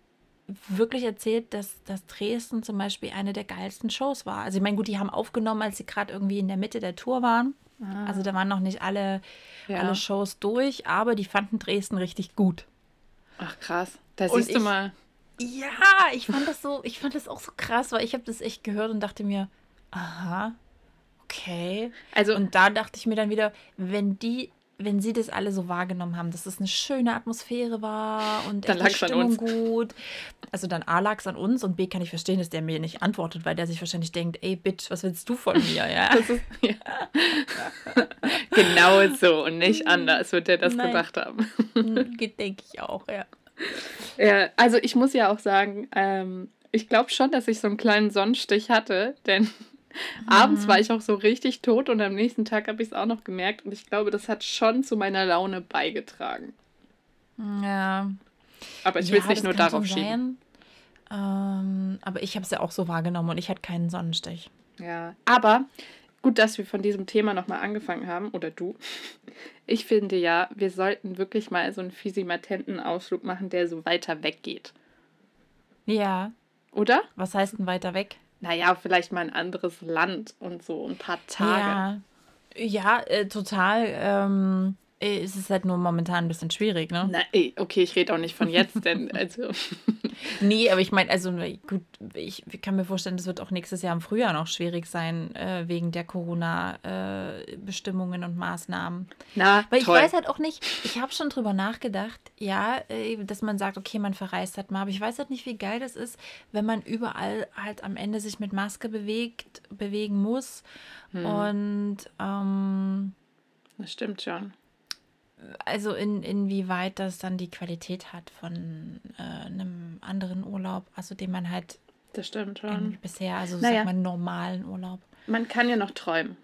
wirklich erzählt, dass, dass Dresden zum Beispiel eine der geilsten Shows war. Also ich meine, gut, die haben aufgenommen, als sie gerade irgendwie in der Mitte der Tour waren. Ah. Also da waren noch nicht alle, ja. alle Shows durch, aber die fanden Dresden richtig gut. Ach krass, da siehst ich, du mal. Ja, ich fand das so, ich fand das auch so krass, weil ich habe das echt gehört und dachte mir, aha, okay. Also und da dachte ich mir dann wieder, wenn die, wenn sie das alle so wahrgenommen haben, dass es eine schöne Atmosphäre war und dann die Stimmung gut. Also dann A lag es an uns und B kann ich verstehen, dass der mir nicht antwortet, weil der sich wahrscheinlich denkt, ey Bitch, was willst du von mir, ja? Ist, ja. genau so und nicht anders wird der das Nein. gedacht haben. Denke ich auch, ja. Ja, also ich muss ja auch sagen, ähm, ich glaube schon, dass ich so einen kleinen Sonnenstich hatte, denn mhm. abends war ich auch so richtig tot und am nächsten Tag habe ich es auch noch gemerkt und ich glaube, das hat schon zu meiner Laune beigetragen. Ja. Aber ich will es nicht nur darauf schieben. Ähm, aber ich habe es ja auch so wahrgenommen und ich hatte keinen Sonnenstich. Ja, aber gut, dass wir von diesem Thema nochmal angefangen haben, oder du. Ich finde ja, wir sollten wirklich mal so einen physimatenten Ausflug machen, der so weiter weg geht. Ja. Oder? Was heißt denn weiter weg? Naja, vielleicht mal ein anderes Land und so ein paar Tage. Ja, ja äh, total. Ähm, Äh, es ist halt nur momentan ein bisschen schwierig, ne? Na, ey, okay, ich rede auch nicht von jetzt, denn also. nee, aber ich meine, also gut, ich kann mir vorstellen, das wird auch nächstes Jahr im Frühjahr noch schwierig sein, äh, wegen der Corona-Bestimmungen äh, und Maßnahmen. Na, Weil ich toll. weiß halt auch nicht, ich habe schon drüber nachgedacht, ja, äh, dass man sagt, okay, man verreist halt mal, aber ich weiß halt nicht, wie geil das ist, wenn man überall halt am Ende sich mit Maske bewegt, bewegen muss. Hm. Und ähm, das stimmt schon also in, inwieweit das dann die Qualität hat von äh, einem anderen Urlaub, also den man halt das stimmt schon. bisher, also naja. sagt man normalen Urlaub. Man kann ja noch träumen.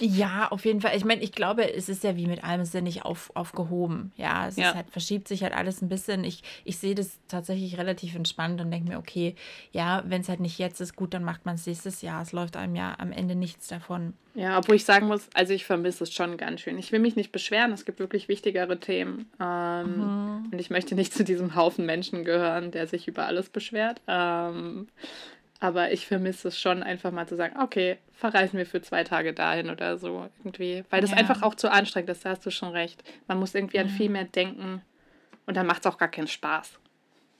Ja, auf jeden Fall. Ich meine, ich glaube, es ist ja wie mit allem, es ist ja nicht auf, aufgehoben. Ja, es ja. Halt, verschiebt sich halt alles ein bisschen. Ich, ich sehe das tatsächlich relativ entspannt und denke mir, okay, ja, wenn es halt nicht jetzt ist, gut, dann macht man es nächstes Jahr. Es läuft einem ja am Ende nichts davon. Ja, obwohl ich sagen muss, also ich vermisse es schon ganz schön. Ich will mich nicht beschweren, es gibt wirklich wichtigere Themen. Ähm, mhm. Und ich möchte nicht zu diesem Haufen Menschen gehören, der sich über alles beschwert. Ähm, aber ich vermisse es schon, einfach mal zu sagen, okay, verreisen wir für zwei Tage dahin oder so irgendwie. Weil das ja. einfach auch zu anstrengend ist, da hast du schon recht. Man muss irgendwie mhm. an viel mehr denken und dann macht es auch gar keinen Spaß.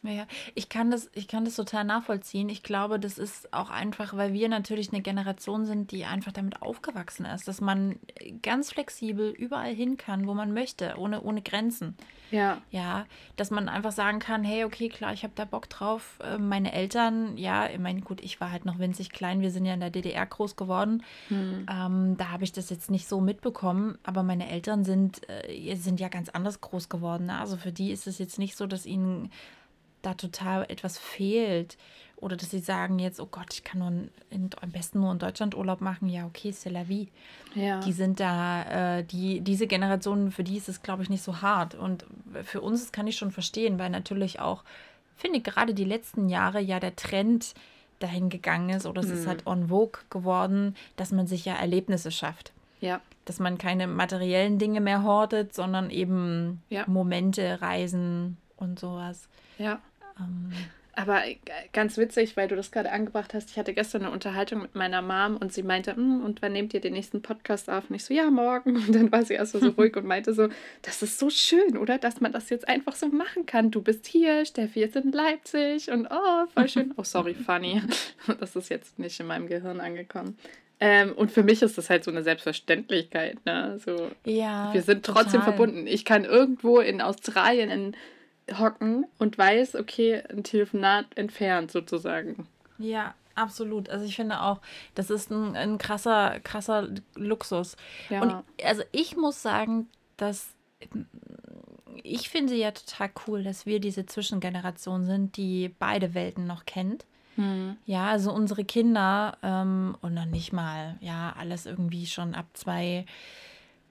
Ja, ich kann das, ich kann das total nachvollziehen. Ich glaube, das ist auch einfach, weil wir natürlich eine Generation sind, die einfach damit aufgewachsen ist, dass man ganz flexibel überall hin kann, wo man möchte, ohne, ohne Grenzen. Ja. Ja, dass man einfach sagen kann, hey, okay, klar, ich habe da Bock drauf. Äh, meine Eltern, ja, ich meine, gut, ich war halt noch winzig klein, wir sind ja in der DDR groß geworden. Hm. Ähm, da habe ich das jetzt nicht so mitbekommen, aber meine Eltern sind, äh, sind ja ganz anders groß geworden. Ne? Also für die ist es jetzt nicht so, dass ihnen da total etwas fehlt. Oder dass sie sagen jetzt, oh Gott, ich kann nur in, am besten nur in Deutschland Urlaub machen. Ja, okay, c'est la vie. Ja. Die sind da, äh, die, diese Generation, für die ist es, glaube ich, nicht so hart. Und für uns das kann ich schon verstehen, weil natürlich auch, finde ich, gerade die letzten Jahre ja der Trend dahin gegangen ist oder es hm. ist halt en vogue geworden, dass man sich ja Erlebnisse schafft. Ja. Dass man keine materiellen Dinge mehr hortet, sondern eben ja. Momente, Reisen und sowas. Ja. Ähm, aber ganz witzig, weil du das gerade angebracht hast. Ich hatte gestern eine Unterhaltung mit meiner Mom und sie meinte, hm, und wann nehmt ihr den nächsten Podcast auf? Und ich so, ja, morgen. Und dann war sie erst so ruhig und meinte so, das ist so schön, oder? Dass man das jetzt einfach so machen kann. Du bist hier, Steffi ist in Leipzig und oh, voll schön. Oh, sorry, funny. Das ist jetzt nicht in meinem Gehirn angekommen. Ähm, und für mich ist das halt so eine Selbstverständlichkeit. Ne? So, ja, wir sind trotzdem total. verbunden. Ich kann irgendwo in Australien, in hocken und weiß, okay, ein Telefonat entfernt sozusagen. Ja, absolut. Also ich finde auch, das ist ein, ein krasser, krasser Luxus. Ja. Und also ich muss sagen, dass ich finde ja total cool, dass wir diese Zwischengeneration sind, die beide Welten noch kennt. Hm. Ja, also unsere Kinder ähm, und noch nicht mal, ja, alles irgendwie schon ab zwei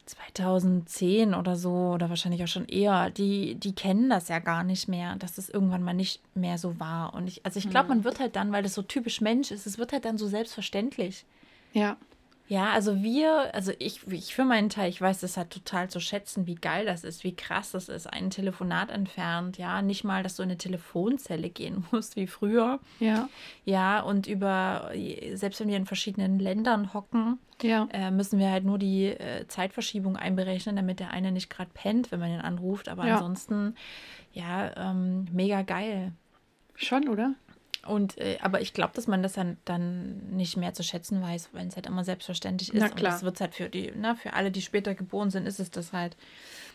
2010 oder so oder wahrscheinlich auch schon eher, die, die kennen das ja gar nicht mehr, dass es irgendwann mal nicht mehr so war. Und ich, also ich glaube, man wird halt dann, weil das so typisch Mensch ist, es wird halt dann so selbstverständlich. Ja. Ja, also wir, also ich, ich für meinen Teil, ich weiß das halt total zu schätzen, wie geil das ist, wie krass das ist, ein Telefonat entfernt, ja, nicht mal, dass du in eine Telefonzelle gehen musst wie früher. Ja. Ja, und über, selbst wenn wir in verschiedenen Ländern hocken, ja. äh, müssen wir halt nur die äh, Zeitverschiebung einberechnen, damit der eine nicht gerade pennt, wenn man ihn anruft, aber ja. ansonsten, ja, ähm, mega geil. Schon, oder? Und, äh, aber ich glaube, dass man das dann, dann nicht mehr zu schätzen weiß, wenn es halt immer selbstverständlich ist. Na klar. Und das wird halt für die, ne, für alle, die später geboren sind, ist es das halt.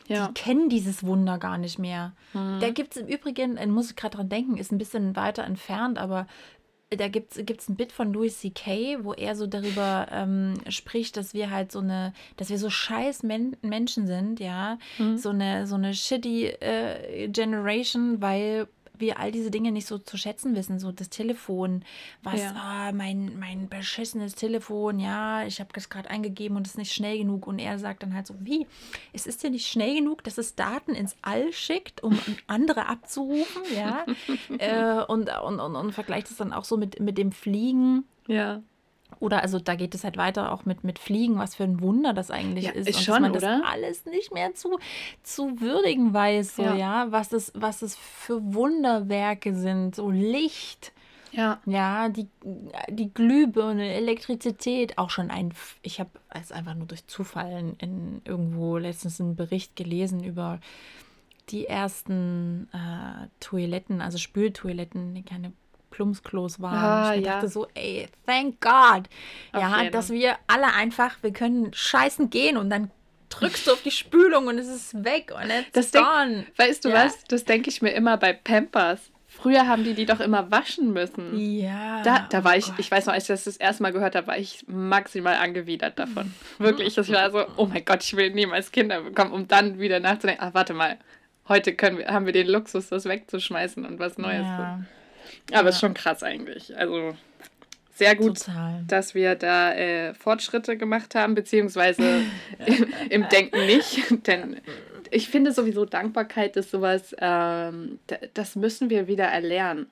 Ja. Die kennen dieses Wunder gar nicht mehr. Mhm. Da gibt es im Übrigen, äh, muss ich gerade dran denken, ist ein bisschen weiter entfernt, aber da gibt es ein Bit von Louis C.K., wo er so darüber ähm, spricht, dass wir halt so eine, dass wir so scheiß Men Menschen sind, ja. Mhm. So eine, so eine shitty äh, Generation, weil wir all diese Dinge nicht so zu schätzen wissen. So das Telefon, was, ja. oh, mein, mein beschissenes Telefon, ja, ich habe das gerade eingegeben und es ist nicht schnell genug. Und er sagt dann halt so, wie, es ist ja nicht schnell genug, dass es Daten ins All schickt, um andere abzurufen, ja. äh, und, und, und, und vergleicht es dann auch so mit, mit dem Fliegen. Ja. Oder also da geht es halt weiter auch mit, mit Fliegen, was für ein Wunder das eigentlich ja, ist. ist und schon, dass man das oder? alles nicht mehr zu, zu würdigen weiß, so, ja. ja, was es, was es für Wunderwerke sind, so Licht. Ja. Ja, die, die Glühbirne, Elektrizität, auch schon ein. Ich habe es einfach nur durch Zufall in, in irgendwo letztens einen Bericht gelesen über die ersten äh, Toiletten, also Spültoiletten, keine Plumpsklos waren. Ah, ich ja. dachte so, ey, thank God. Auf ja, jeden. dass wir alle einfach, wir können scheißen gehen und dann drückst du auf die Spülung und es ist weg und it's Das denk- gone. Weißt du Ja. was? Das denke ich mir immer bei Pampers. Früher haben die die doch immer waschen müssen. Ja. Da, da oh war ich, Gott. ich weiß noch, als ich das das erste Mal gehört habe, war ich maximal angewidert davon. Wirklich, das war so, oh mein Gott, ich will niemals Kinder bekommen, um dann wieder nachzudenken, ach warte mal, heute können wir, haben wir den Luxus, das wegzuschmeißen und was Neues Ja, zu. Aber ist schon krass eigentlich. Also sehr gut, total. dass wir da äh, Fortschritte gemacht haben, beziehungsweise im, im Denken nicht. Denn ich finde sowieso Dankbarkeit ist sowas, ähm, da- das müssen wir wieder erlernen.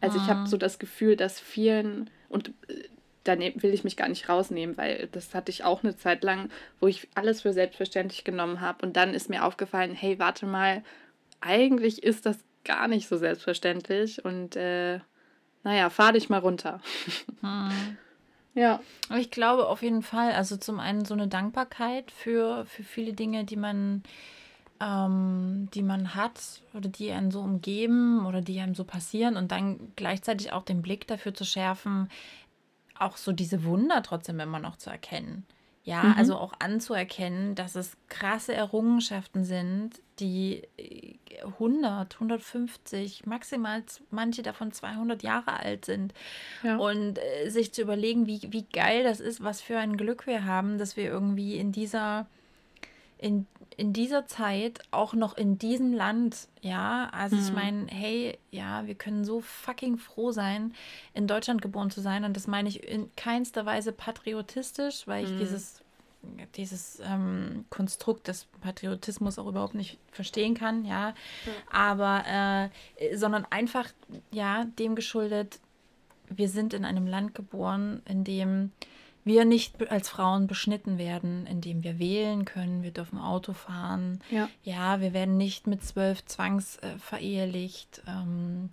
Also ich habe so das Gefühl, dass vielen, und äh, da will ich mich gar nicht rausnehmen, weil das hatte ich auch eine Zeit lang, wo ich alles für selbstverständlich genommen habe. Und dann ist mir aufgefallen, hey, warte mal, eigentlich ist das gar nicht so selbstverständlich. Und äh, naja, fahr dich mal runter. Ja. Aber ich glaube auf jeden Fall, also zum einen so eine Dankbarkeit für, für viele Dinge, die man, ähm, die man hat oder die einen so umgeben oder die einem so passieren und dann gleichzeitig auch den Blick dafür zu schärfen, auch so diese Wunder trotzdem immer noch zu erkennen. Ja, Mhm. also auch anzuerkennen, dass es krasse Errungenschaften sind, die äh, 100, 150, maximal manche davon 200 Jahre alt sind. Ja. Und äh, sich zu überlegen, wie, wie geil das ist, was für ein Glück wir haben, dass wir irgendwie in dieser, in, in dieser Zeit, auch noch in diesem Land, ja, also ich Mhm. meine, hey, ja, wir können so fucking froh sein, in Deutschland geboren zu sein. Und das meine ich in keinster Weise patriotistisch, weil ich Mhm. dieses dieses ähm, Konstrukt des Patriotismus auch überhaupt nicht verstehen kann, ja, aber äh, sondern einfach ja dem geschuldet, wir sind in einem Land geboren, in dem wir nicht als Frauen beschnitten werden, in dem wir wählen können, wir dürfen Auto fahren, Ja. ja, wir werden nicht mit zwölf zwangs äh. Ähm,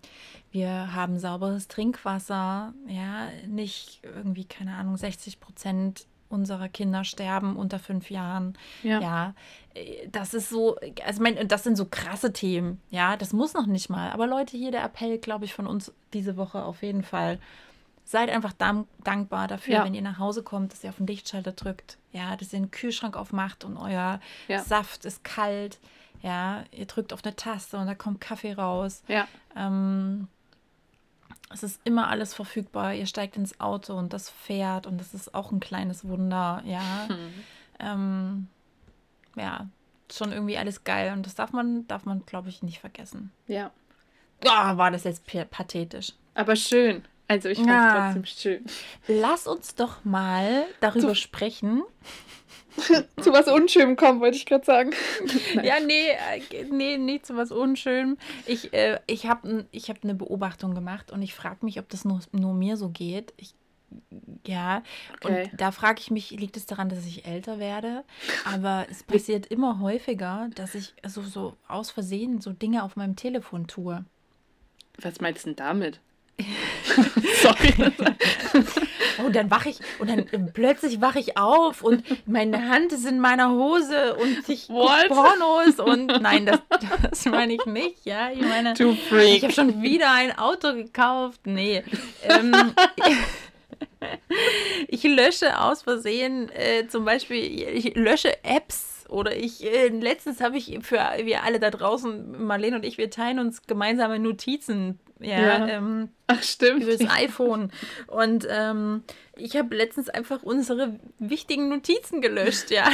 wir haben sauberes Trinkwasser. Ja, nicht irgendwie, keine Ahnung, 60 Prozent unserer Kinder sterben unter fünf Jahren. Ja. Ja, äh, das ist so, also mein, das sind so krasse Themen. Ja, das muss noch nicht mal. Aber Leute, hier der Appell, glaube ich, von uns diese Woche auf jeden Fall. Seid einfach dank, dankbar dafür, Ja. wenn ihr nach Hause kommt, dass ihr auf den Lichtschalter drückt. Ja, dass ihr den Kühlschrank aufmacht und euer Ja. Saft ist kalt. Ja, ihr drückt auf eine Taste und da kommt Kaffee raus. Ja. Ähm, es ist immer alles verfügbar. Ihr steigt ins Auto und das fährt und das ist auch ein kleines Wunder. Ja, Hm. ähm, ja, schon irgendwie alles geil und das darf man, darf man, glaube ich, nicht vergessen. Ja. Ah, war das jetzt pa- pathetisch. Aber schön. Also ich fand es Ja. trotzdem schön. Lass uns doch mal darüber sprechen. Zu was Unschönem kommen, wollte ich gerade sagen. Ja, nee, äh, nee, nicht so was Unschön. Ich, äh, ich habe ich hab eine Beobachtung gemacht und ich frage mich, ob das nur, nur mir so geht. Ich, ja, Okay. und da frage ich mich, liegt es daran, dass ich älter werde? Aber es passiert immer häufiger, dass ich so, so aus Versehen so Dinge auf meinem Telefon tue. Was meinst du denn damit? Sorry. Und dann wache ich und dann äh, plötzlich wache ich auf und meine Hand ist in meiner Hose und ich? Pornos und nein, das, das meine ich nicht, ja. Ich meine, ich habe schon wieder ein Auto gekauft. Nee. Ähm, ich lösche aus Versehen äh, zum Beispiel, ich lösche Apps oder ich, äh, letztens habe ich für wir alle da draußen, Marlene und ich, wir teilen uns gemeinsame Notizen. Ja, Ja. Ähm, Ach, stimmt. über das iPhone. Und ähm, ich habe letztens einfach unsere wichtigen Notizen gelöscht, ja.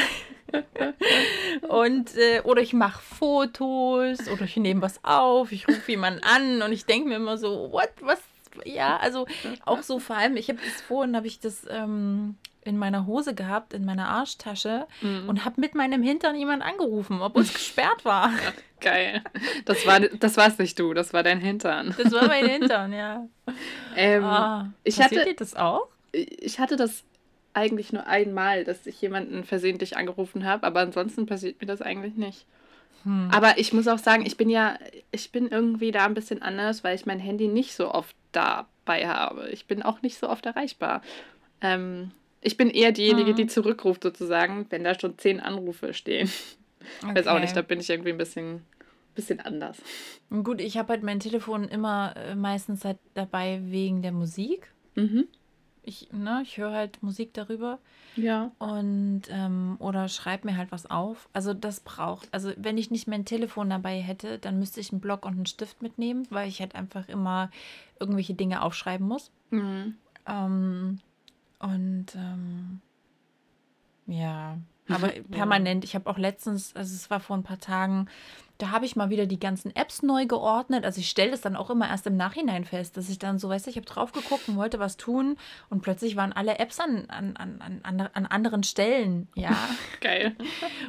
Und äh, oder ich mache Fotos oder ich nehme was auf, ich rufe jemanden an und ich denke mir immer so, what, was, ja, also auch so vor allem, ich habe das vorhin, habe ich das ähm, in meiner Hose gehabt, in meiner Arschtasche Mhm. und habe mit meinem Hintern jemand angerufen, obwohl es gesperrt war. Geil. Das war das war's nicht du, das war dein Hintern. Das war mein Hintern, ja. Ähm, Ah, ich hatte- dir das auch? ich hatte das eigentlich nur einmal, dass ich jemanden versehentlich angerufen habe, aber ansonsten passiert mir das eigentlich nicht. Hm. Aber ich muss auch sagen, ich bin ja, ich bin irgendwie da ein bisschen anders, weil ich mein Handy nicht so oft da bei habe. Ich bin auch nicht so oft erreichbar. Ähm, ich bin eher diejenige, die zurückruft, sozusagen, wenn da schon zehn Anrufe stehen. Okay. Weiß auch nicht, da bin ich irgendwie ein bisschen, bisschen anders. Gut, ich habe halt mein Telefon immer äh, meistens halt dabei wegen der Musik. Mhm. Ich, ne, ich höre halt Musik darüber. Ja. Und ähm, oder schreibe mir halt was auf. Also das braucht. Also wenn ich nicht mein Telefon dabei hätte, dann müsste ich einen Block und einen Stift mitnehmen, weil ich halt einfach immer irgendwelche Dinge aufschreiben muss. Mhm. Ähm, und ähm, ja, aber permanent. Ich habe auch letztens, also es war vor ein paar Tagen, da habe ich mal wieder die ganzen Apps neu geordnet. Also ich stelle das dann auch immer erst im Nachhinein fest, dass ich dann so, weißt du, ich habe drauf geguckt und wollte was tun und plötzlich waren alle Apps an, an, an, an, an anderen Stellen. Ja. Geil.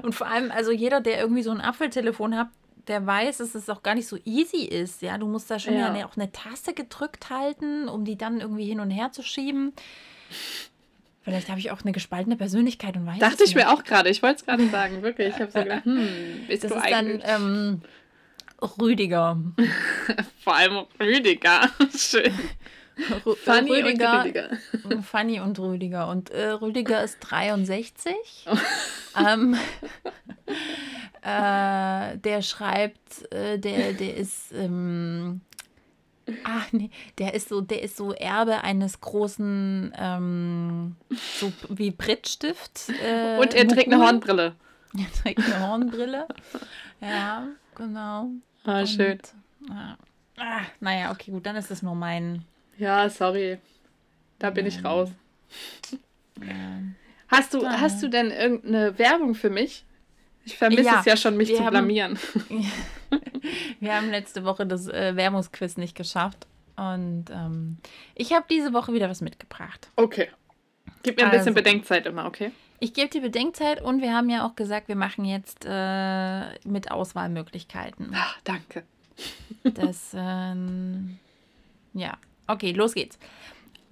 Und vor allem, also jeder, der irgendwie so ein Apfeltelefon hat, der weiß, dass es auch gar nicht so easy ist. Ja, du musst da schon ja. eine, auch eine Taste gedrückt halten, um die dann irgendwie hin und her zu schieben. Vielleicht habe ich auch eine gespaltene Persönlichkeit und weiß Dachte ich mir auch gerade. Ich wollte es gerade sagen, wirklich. Ich habe so gedacht, hm, bist das du ist eigentlich... dann ähm, Rüdiger. Vor allem Rüdiger. Schön. Fanny Rüdiger, und Rüdiger. Fanny und Rüdiger. Und äh, Rüdiger ist 63. Oh. Ähm, äh, der schreibt, äh, der, der ist ähm, Ach nee, der ist so, der ist so Erbe eines großen, ähm, so wie Brittstift. Äh, Und er trägt eine Hornbrille. Er trägt eine Hornbrille. ja, genau. Ah, Und, schön. Ah, ah, naja, okay, gut, dann ist es nur mein. Ja, sorry. Da bin ja. ich raus. Ja. Hast du, hast du denn irgendeine Werbung für mich? Ich vermisse ja, es ja schon, mich zu blamieren. wir haben letzte Woche das äh, Werbungsquiz nicht geschafft. Und ähm, ich habe diese Woche wieder was mitgebracht. Okay. Gib mir ein bisschen also, Bedenkzeit immer, okay? Ich gebe dir Bedenkzeit und wir haben ja auch gesagt, wir machen jetzt äh, mit Auswahlmöglichkeiten. Ach, danke. Das, ähm, ja. Okay, los geht's.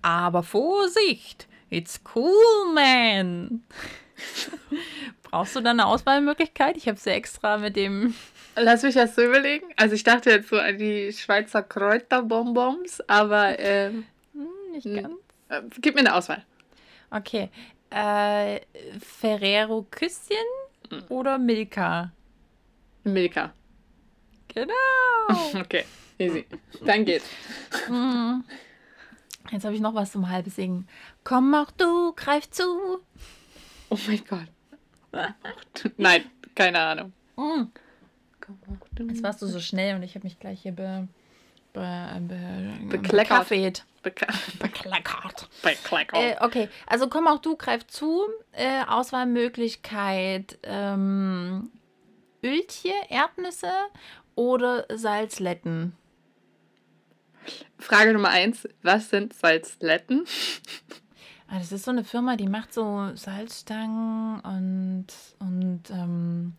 Aber Vorsicht! It's cool, man! Brauchst du da eine Auswahlmöglichkeit? Ich habe sie extra mit dem. Lass mich das so überlegen. Also ich dachte jetzt so an die Schweizer Kräuterbonbons, aber hm, nicht ganz. Äh, gib mir eine Auswahl. Okay. Äh, Ferrero Küsschen hm. oder Milka? Milka. Genau. okay, easy. Dann geht's. Hm. Jetzt habe ich noch was zum Halbsingen. Komm auch du, greif zu. Oh mein Gott. Nein, keine Ahnung. Mm. Jetzt warst du so schnell und ich habe mich gleich hier be, be, be, bekleckert. Bekleckert. Bekleckert. Äh, okay, also komm auch du, greif zu. Äh, Auswahlmöglichkeit ähm, Öltje, Erdnüsse oder Salzletten. Frage Nummer eins: Was sind Salzletten? Ah, das ist so eine Firma, die macht so Salzstangen und, und ähm,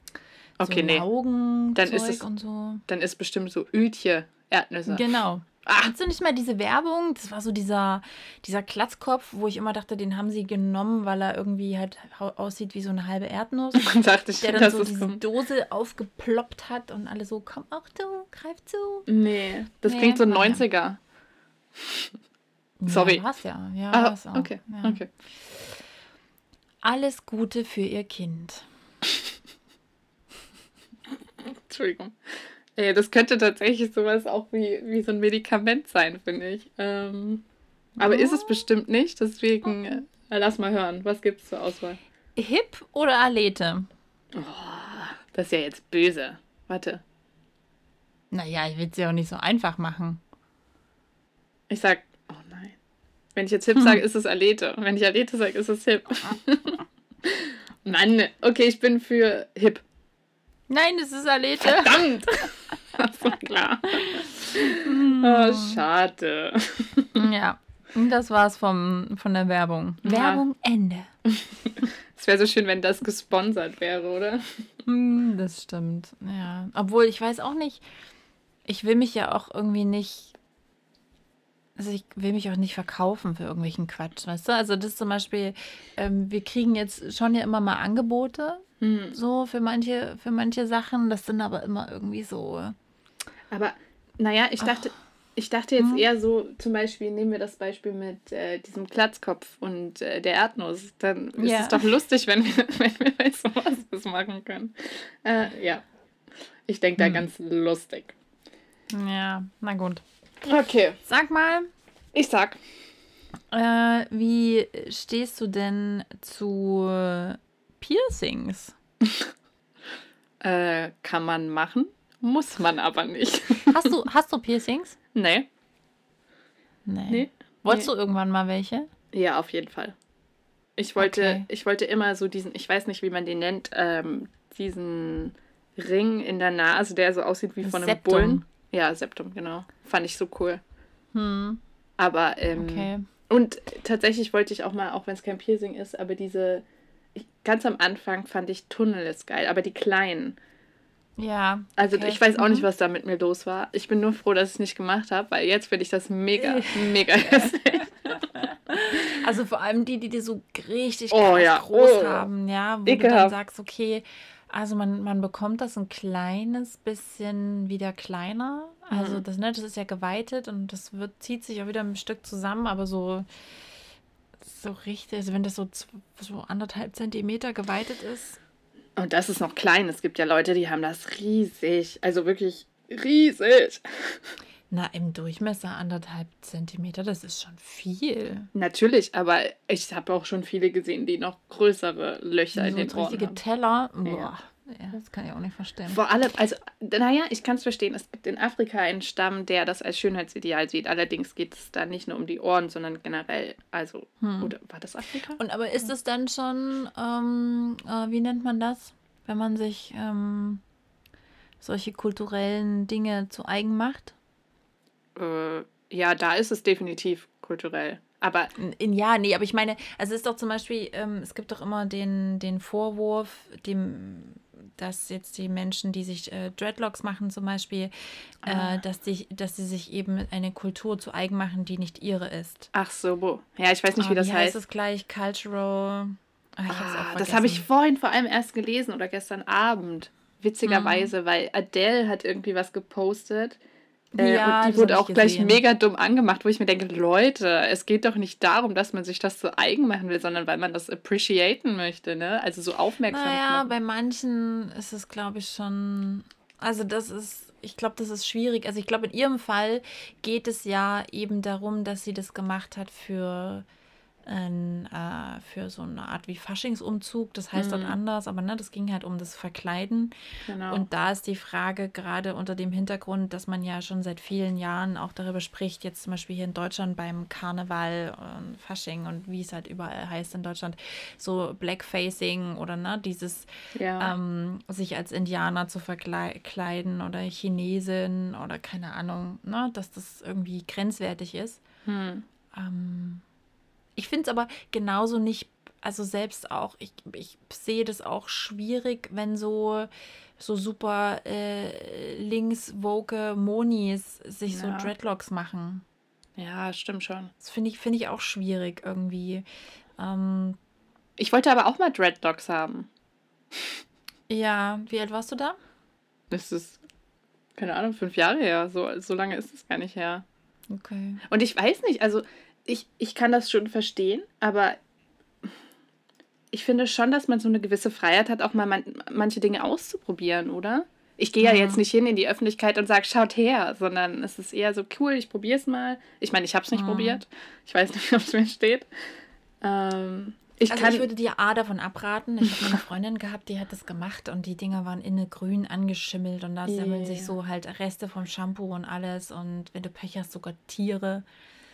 okay, so nee. Laugen dann ist es, und so. Dann ist bestimmt so Öltje Erdnüsse. Genau. Ach. Kennst du nicht mal diese Werbung? Das war so dieser, dieser Klatzkopf, wo ich immer dachte, den haben sie genommen, weil er irgendwie halt aussieht wie so eine halbe Erdnuss. Man dachte ich, der dann so diese kommt. Dose aufgeploppt hat und alle so, komm auch du, greif zu. Nee, das nee, klingt so 90er. Sorry. Ja, war's ja. ja ah, war's auch. Okay, ja. okay. Alles Gute für Ihr Kind. Entschuldigung. Ey, das könnte tatsächlich sowas auch wie, wie so ein Medikament sein, finde ich. Ähm, aber oh. ist es bestimmt nicht, deswegen äh, lass mal hören. Was gibt es zur Auswahl? Hip oder Alete? Oh, das ist ja jetzt böse. Warte. Naja, ich will es ja auch nicht so einfach machen. Ich sag wenn ich jetzt Hip sage, ist es Alete. Wenn ich Alete sage, ist es Hip. Mann, okay, ich bin für Hip. Nein, es ist Alete. Verdammt! Das war klar. Oh, schade. Ja, das war's vom, von der Werbung. Ja. Werbung Ende. Es wäre so schön, wenn das gesponsert wäre, oder? Hm, das stimmt, ja. Obwohl, ich weiß auch nicht, ich will mich ja auch irgendwie nicht also ich will mich auch nicht verkaufen für irgendwelchen Quatsch, weißt du? Also das zum Beispiel, ähm, wir kriegen jetzt schon ja immer mal Angebote, hm. so für manche, für manche Sachen. Das sind aber immer irgendwie so. Aber naja, ich dachte, Ich dachte jetzt mhm. eher so, zum Beispiel, nehmen wir das Beispiel mit äh, diesem Klatzkopf und äh, der Erdnuss. Dann ist ja. es doch lustig, wenn wir, wenn wir bei sowas das machen können. Äh, ja. Ich denke da mhm. ganz lustig. Ja, na gut. Okay. Sag mal. Ich sag. Äh, wie stehst du denn zu Piercings? äh, kann man machen, muss man aber nicht. hast, du, hast du Piercings? Nee. Nee. nee. Wolltest nee. du irgendwann mal welche? Ja, auf jeden Fall. Ich wollte, okay. ich wollte immer so diesen, ich weiß nicht, wie man den nennt, ähm, diesen Ring in der Nase, der so aussieht wie von einem Septum. Bullen. Ja, Septum, genau. Fand ich so cool. Hm. Aber, ähm, okay. und tatsächlich wollte ich auch mal, auch wenn es kein Piercing ist, aber diese, ganz am Anfang fand ich Tunnel ist geil, aber die kleinen. Ja. Also okay. ich weiß auch nicht, mhm. was da mit mir los war. Ich bin nur froh, dass ich es nicht gemacht habe, weil jetzt finde ich das mega, mega hässlich. Also vor allem die, die die so richtig oh, ja. groß oh. haben, ja, wo Ekelhaft. du dann sagst, okay, also man, man bekommt das ein kleines bisschen wieder kleiner. Also mhm. das, ne, das ist ja geweitet und das wird, zieht sich auch wieder ein Stück zusammen, aber so, so richtig, also wenn das so, so anderthalb Zentimeter geweitet ist. Und das ist noch klein. Es gibt ja Leute, die haben das riesig. Also wirklich riesig. Na, im Durchmesser anderthalb Zentimeter, das ist schon viel. Natürlich, aber ich habe auch schon viele gesehen, die noch größere Löcher so in den Ohren richtige haben. Teller, boah. Ja. Ja, das kann ich auch nicht verstehen. Vor allem, also, naja, ich kann es verstehen. Es gibt in Afrika einen Stamm, der das als Schönheitsideal sieht. Allerdings geht es da nicht nur um die Ohren, sondern generell. Also, hm. oder war das Afrika? Und aber ist es dann schon, ähm, äh, wie nennt man das, wenn man sich ähm, solche kulturellen Dinge zu eigen macht? Äh, ja, da ist es definitiv kulturell. Aber. In, ja, nee, aber ich meine, also es ist doch zum Beispiel, ähm, es gibt doch immer den, den Vorwurf, dem, dass jetzt die Menschen, die sich äh, Dreadlocks machen zum Beispiel, äh, ah. dass, die, dass sie sich eben eine Kultur zu eigen machen, die nicht ihre ist. Ach so, ja, ich weiß nicht, wie das wie heißt. heißt es gleich? Cultural. Ach, ah, das habe ich vorhin vor allem erst gelesen oder gestern Abend. Witzigerweise, mhm. weil Adele hat irgendwie was gepostet äh, ja, und die wurde auch gleich mega dumm angemacht, wo ich mir denke, Leute, es geht doch nicht darum, dass man sich das zu eigen machen will, sondern weil man das appreciaten möchte, ne? Also so aufmerksam. Naja, bei manchen ist es, glaube ich, schon. Also das ist, ich glaube, das ist schwierig. Also ich glaube, in ihrem Fall geht es ja eben darum, dass sie das gemacht hat für in, äh, für so eine Art wie Faschingsumzug. Das heißt mhm. dort anders, aber ne, das ging halt um das Verkleiden. Genau. Und da ist die Frage gerade unter dem Hintergrund, dass man ja schon seit vielen Jahren auch darüber spricht, jetzt zum Beispiel hier in Deutschland beim Karneval und Fasching und wie es halt überall heißt in Deutschland, so Blackfacing oder ne, dieses ja. ähm, sich als Indianer zu verkleiden oder Chinesin oder keine Ahnung, ne, dass das irgendwie grenzwertig ist. Hm. Ähm, ich finde es aber genauso nicht, also selbst auch, ich, ich sehe das auch schwierig, wenn so, so super äh, links woke Monis sich ja. so Dreadlocks machen. Ja, stimmt schon. Das finde ich, find ich auch schwierig irgendwie. Ähm, ich wollte aber auch mal Dreadlocks haben. Ja, wie alt warst du da? Das ist, keine Ahnung, fünf Jahre her. So, so lange ist es gar nicht her. Okay. Und ich weiß nicht, also ich, ich kann das schon verstehen, aber ich finde schon, dass man so eine gewisse Freiheit hat, auch mal man, manche Dinge auszuprobieren, oder? Ich gehe ja. ja. jetzt nicht hin in die Öffentlichkeit und sage, schaut her, sondern es ist eher so cool, ich probiere es mal. Ich meine, ich habe es nicht mhm. probiert. Ich weiß nicht, ob es mir steht. Ähm, ich, also ich würde dir A davon abraten. Ich habe eine Freundin gehabt, die hat das gemacht und die Dinger waren innen grün angeschimmelt und da yeah. sammeln sich so halt Reste vom Shampoo und alles und wenn du Pech hast, sogar Tiere.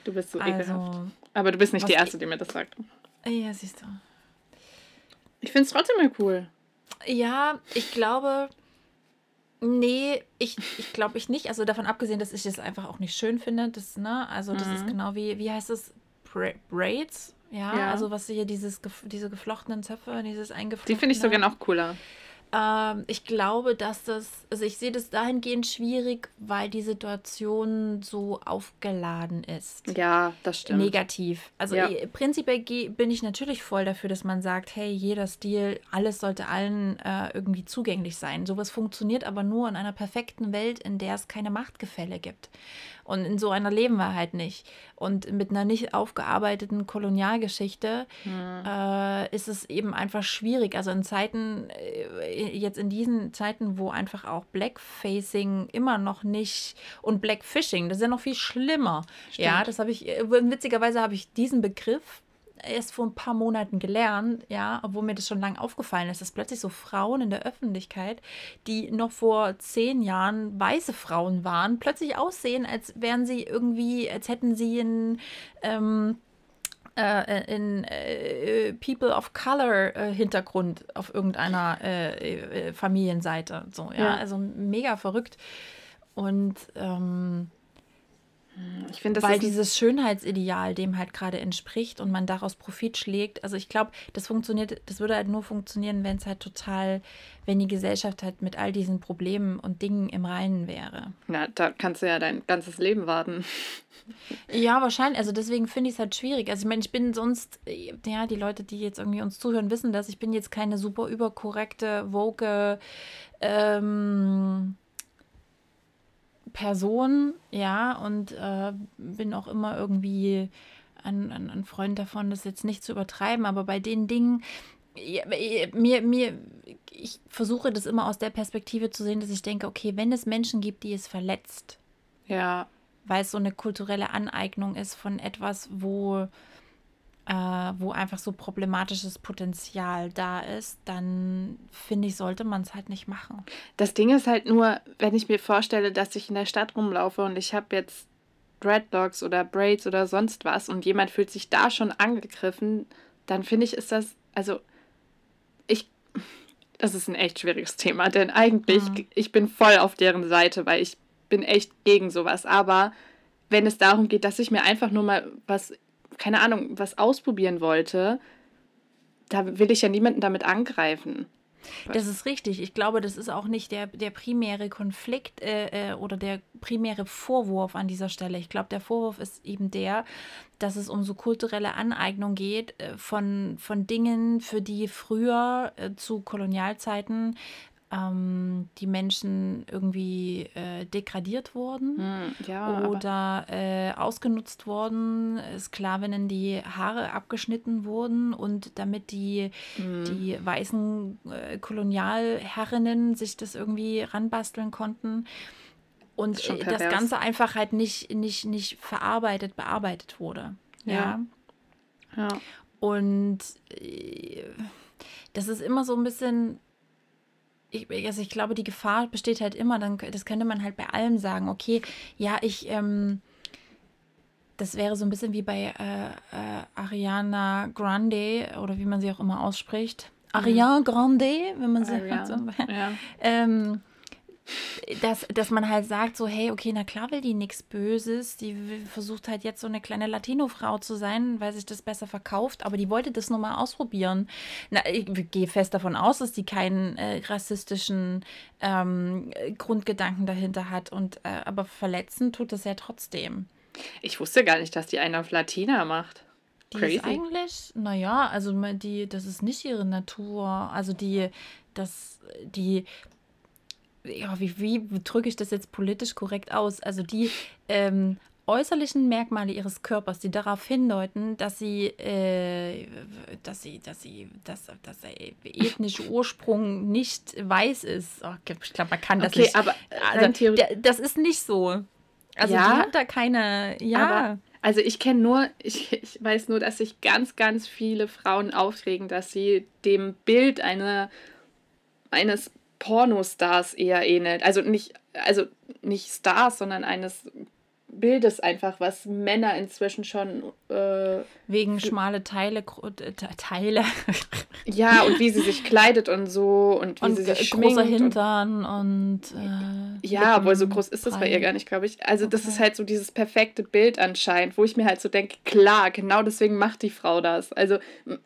Du bist so also, ekelhaft. Aber du bist nicht die Erste, die mir das sagt. Ja, siehst du. Ich finde es trotzdem mal cool. Ja, ich glaube. Nee, ich, ich glaube ich nicht. Also davon abgesehen, dass ich es einfach auch nicht schön finde. Das, ne? Also das mhm. ist genau wie, wie heißt es? Braids? Ja, ja, also was hier dieses, diese geflochtenen Zöpfe, dieses eingeflochtene. Die finde ich sogar noch cooler. Ähm, ich glaube, dass das, also ich sehe das dahingehend schwierig, weil die Situation so aufgeladen ist. Ja, das stimmt. Negativ. Also ja. Eh, prinzipiell bin ich natürlich voll dafür, dass man sagt, hey, jeder Stil, alles sollte allen äh, irgendwie zugänglich sein. Sowas funktioniert aber nur in einer perfekten Welt, in der es keine Machtgefälle gibt. Und in so einer leben wir halt nicht. Und mit einer nicht aufgearbeiteten Kolonialgeschichte mhm. äh, ist es eben einfach schwierig. Also in Zeiten, äh, jetzt in diesen Zeiten, wo einfach auch Blackfacing immer noch nicht und Blackfishing, das ist ja noch viel schlimmer. Stimmt. Ja, das habe ich, äh, witzigerweise habe ich diesen Begriff erst vor ein paar Monaten gelernt, ja, obwohl mir das schon lange aufgefallen ist, dass plötzlich so Frauen in der Öffentlichkeit, die noch vor zehn Jahren weiße Frauen waren, plötzlich aussehen, als wären sie irgendwie, als hätten sie ein ähm, äh, in äh, People of Color äh, Hintergrund auf irgendeiner äh, äh, Familienseite. So, ja? ja? also mega verrückt. Und ähm, ich finde, weil dieses Schönheitsideal dem halt gerade entspricht und man daraus Profit schlägt. Also ich glaube, das funktioniert, das würde halt nur funktionieren, wenn es halt total, wenn die Gesellschaft halt mit all diesen Problemen und Dingen im Reinen wäre. Na, da kannst du ja dein ganzes Leben warten. Ja, wahrscheinlich. Also deswegen finde ich es halt schwierig. Also ich meine, ich bin sonst, ja, die Leute, die jetzt irgendwie uns zuhören, wissen das. Ich bin jetzt keine super überkorrekte, woke, ähm, Person, ja, und äh, bin auch immer irgendwie ein, ein, ein, Freund davon, das jetzt nicht zu übertreiben, aber bei den Dingen, mir, mir, ich versuche das immer aus der Perspektive zu sehen, dass ich denke, okay, wenn es Menschen gibt, die es verletzt, ja, weil es so eine kulturelle Aneignung ist von etwas, wo äh, wo einfach so problematisches Potenzial da ist, dann finde ich, sollte man es halt nicht machen. Das Ding ist halt nur, wenn ich mir vorstelle, dass ich in der Stadt rumlaufe und ich habe jetzt Dreadlocks oder Braids oder sonst was und jemand fühlt sich da schon angegriffen, dann finde ich, ist das, also ich, das ist ein echt schwieriges Thema, denn eigentlich, mhm. ich bin voll auf deren Seite, weil ich bin echt gegen sowas, aber wenn es darum geht, dass ich mir einfach nur mal was keine Ahnung, was ausprobieren wollte, da will ich ja niemanden damit angreifen. Das ist richtig. Ich glaube, das ist auch nicht der, der primäre Konflikt äh, äh, oder der primäre Vorwurf an dieser Stelle. Ich glaube, der Vorwurf ist eben der, dass es um so kulturelle Aneignung geht äh, von, von Dingen, für die früher äh, zu Kolonialzeiten ähm, die Menschen irgendwie äh, degradiert wurden hm, ja, oder äh, ausgenutzt wurden, Sklavinnen die Haare abgeschnitten wurden und damit die, hm. die weißen äh, Kolonialherrinnen sich das irgendwie ranbasteln konnten. Und das, das, Ganze einfach halt nicht, nicht, nicht verarbeitet, bearbeitet wurde. Ja. ja. ja. Und äh, das ist immer so ein bisschen ich, also ich glaube, die Gefahr besteht halt immer, dann, das könnte man halt bei allem sagen, okay, ja, ich, ähm, das wäre so ein bisschen wie bei äh, äh, Ariana Grande oder wie man sie auch immer ausspricht. Mhm. Ariana Grande, wenn man sie Ariana. so. Ja. ähm, dass, dass man halt sagt, so, hey, okay, na klar will die nichts Böses. Die versucht halt jetzt so eine kleine Latino-Frau zu sein, weil sich das besser verkauft, aber die wollte das nur mal ausprobieren. Na, ich gehe fest davon aus, dass die keinen äh, rassistischen ähm, Grundgedanken dahinter hat. Und äh, aber verletzen tut das ja trotzdem. Ich wusste gar nicht, dass die einen auf Latina macht. Die Crazy. ist eigentlich, naja, also die, das ist nicht ihre Natur. Also die, das, die ja, wie, wie drücke ich das jetzt politisch korrekt aus? Also die ähm, äußerlichen Merkmale ihres Körpers, die darauf hindeuten, dass sie, äh, dass sie, dass sie, dass, dass der ethnische Ursprung nicht weiß ist. Oh, ich glaube, man kann das okay, nicht. Aber also, der, das ist nicht so. Also ja, die hat da keine, ja. Aber, also ich kenne nur, ich, ich weiß nur, dass sich ganz, ganz viele Frauen aufregen, dass sie dem Bild einer, eines Pornostars eher ähnelt. Also nicht, also nicht Stars, sondern eines Bildes einfach, was Männer inzwischen schon. Äh, Wegen schmale Teile, äh, Teile. ja, und wie sie sich kleidet und so und wie und sie sich schminkt. Großer Hintern und. und äh, ja, obwohl so groß ist das bei ihr gar nicht, glaube ich. Also, okay. das ist halt so dieses perfekte Bild anscheinend, wo ich mir halt so denke, klar, genau deswegen macht die Frau das. Also,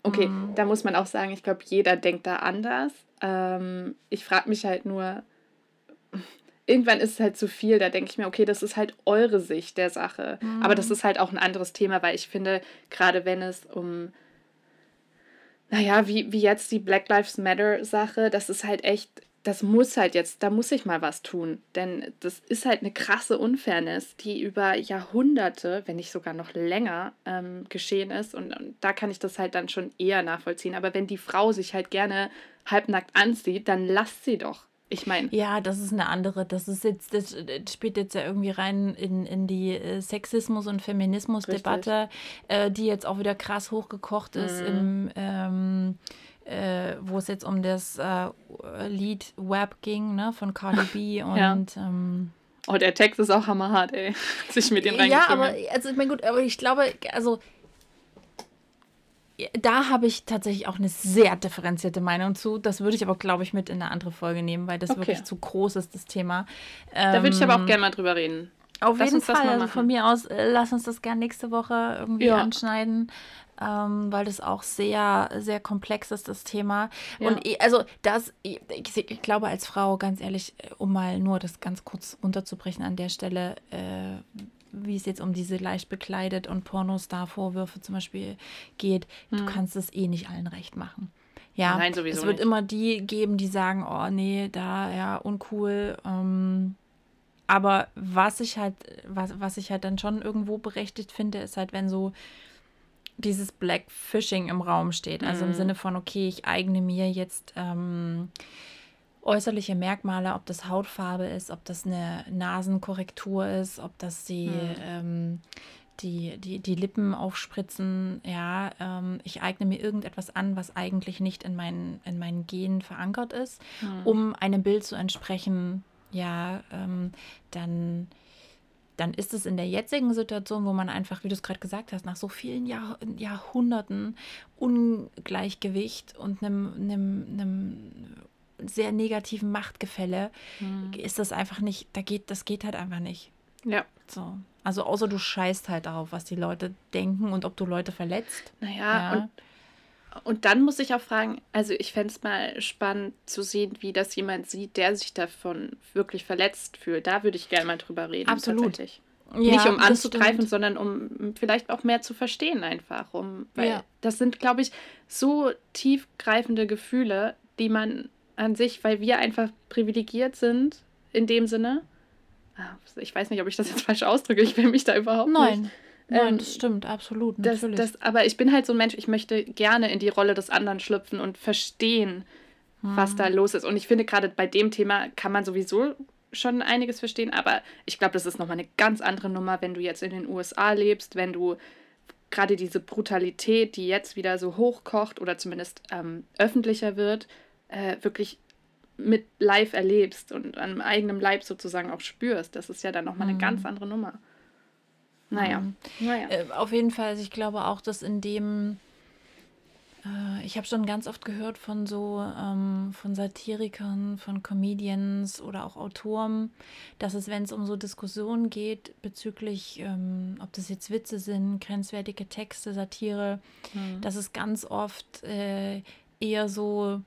okay, mhm. da muss man auch sagen, ich glaube, jeder denkt da anders. Ähm, ich frage mich halt nur, irgendwann ist es halt zu viel. Da denke ich mir, okay, das ist halt eure Sicht der Sache. Mhm. Aber das ist halt auch ein anderes Thema, weil ich finde, gerade wenn es um, naja, wie, wie jetzt die Black Lives Matter Sache, das ist halt echt das muss halt jetzt, da muss ich mal was tun. Denn das ist halt eine krasse Unfairness, die über Jahrhunderte, wenn nicht sogar noch länger, ähm, geschehen ist. Und, und, da kann ich das halt dann schon eher nachvollziehen. Aber wenn die Frau sich halt gerne halbnackt anzieht, dann lasst sie doch. Ich meine. Ja, das ist eine andere. Das ist jetzt, das spielt jetzt ja irgendwie rein in, in die äh, Sexismus- und Feminismus-Debatte, äh, die jetzt auch wieder krass hochgekocht ist mhm. im ähm, äh, wo es jetzt um das äh, Lied Web ging, ne, von Cardi B und ja. ähm, Oh, der Text ist auch hammerhart, ey. Sich mit den Ja, aber also ich meine gut, aber ich glaube, also da habe ich tatsächlich auch eine sehr differenzierte Meinung zu. Das würde ich aber, glaube ich, mit in eine andere Folge nehmen, weil das okay. wirklich zu groß ist, das Thema. Da würde ich aber auch ähm, gerne mal drüber reden. Auf lass jeden Fall. Also von mir aus, äh, lass uns das gerne nächste Woche irgendwie ja. anschneiden ähm, weil das auch sehr, sehr komplex ist, das Thema. Ja. Und also das, ich, ich, glaube als Frau, ganz ehrlich, äh, um mal nur das ganz kurz runterzubrechen an der Stelle, äh, wie es jetzt um diese leicht bekleidet und Pornostar-Vorwürfe zum Beispiel geht, hm. du kannst es eh nicht allen recht machen. Ja, Nein, sowieso es wird nicht. immer die geben, die sagen, oh nee, da, ja, uncool. Ähm, aber was ich halt, was, was ich halt dann schon irgendwo berechtigt finde, ist halt, wenn so dieses Blackfishing im Raum steht. Also im mhm. Sinne von, okay, ich eigne mir jetzt ähm, äußerliche Merkmale, ob das Hautfarbe ist, ob das eine Nasenkorrektur ist, ob das die, mhm. ähm, die, die, die Lippen aufspritzen. Ja, ähm, ich eigne mir irgendetwas an, was eigentlich nicht in meinen, in meinen Genen verankert ist, mhm. um einem Bild zu entsprechen. Ja, ähm, dann dann ist es in der jetzigen Situation, wo man einfach, wie du es gerade gesagt hast, nach so vielen Jahr, Jahrhunderten Ungleichgewicht und einem, einem, einem sehr negativen Machtgefälle, mhm. ist das einfach nicht, da geht, das geht halt einfach nicht. Ja. So. Also außer du scheißt halt darauf, was die Leute denken und ob du Leute verletzt. Naja, ja. und und dann muss ich auch fragen, also ich fände es mal spannend zu sehen, wie das jemand sieht, der sich davon wirklich verletzt fühlt. Da würde ich gerne mal drüber reden. Absolut. Ja, Nicht um anzugreifen, sondern um vielleicht auch mehr zu verstehen einfach. Um, weil ja. das sind, glaube ich, so tiefgreifende Gefühle, die man an sich, weil wir einfach privilegiert sind, in dem Sinne. Ah, ich weiß nicht, ob ich das jetzt falsch ausdrücke. Ich will mich da überhaupt Nein. nicht Nein, ähm, das stimmt, absolut. Das, das, aber ich bin halt so ein Mensch, ich möchte gerne in die Rolle des anderen schlüpfen und verstehen, hm. was da los ist. Und ich finde, gerade bei dem Thema kann man sowieso schon einiges verstehen, aber ich glaube, das ist nochmal eine ganz andere Nummer, wenn du jetzt in den USA lebst, wenn du gerade diese Brutalität, die jetzt wieder so hochkocht oder zumindest ähm, öffentlicher wird, äh, wirklich mit live erlebst und an eigenem Leib sozusagen auch spürst. Das ist ja dann nochmal eine mhm. ganz andere Nummer. Naja. naja. Äh, auf jeden Fall, also ich glaube auch, dass in dem, äh, ich habe schon ganz oft gehört von so, ähm, von Satirikern, von Comedians oder auch Autoren, dass es, wenn es um so Diskussionen geht bezüglich, ähm, ob das jetzt Witze sind, grenzwertige Texte, Satire, mhm. dass es ganz oft äh, eher so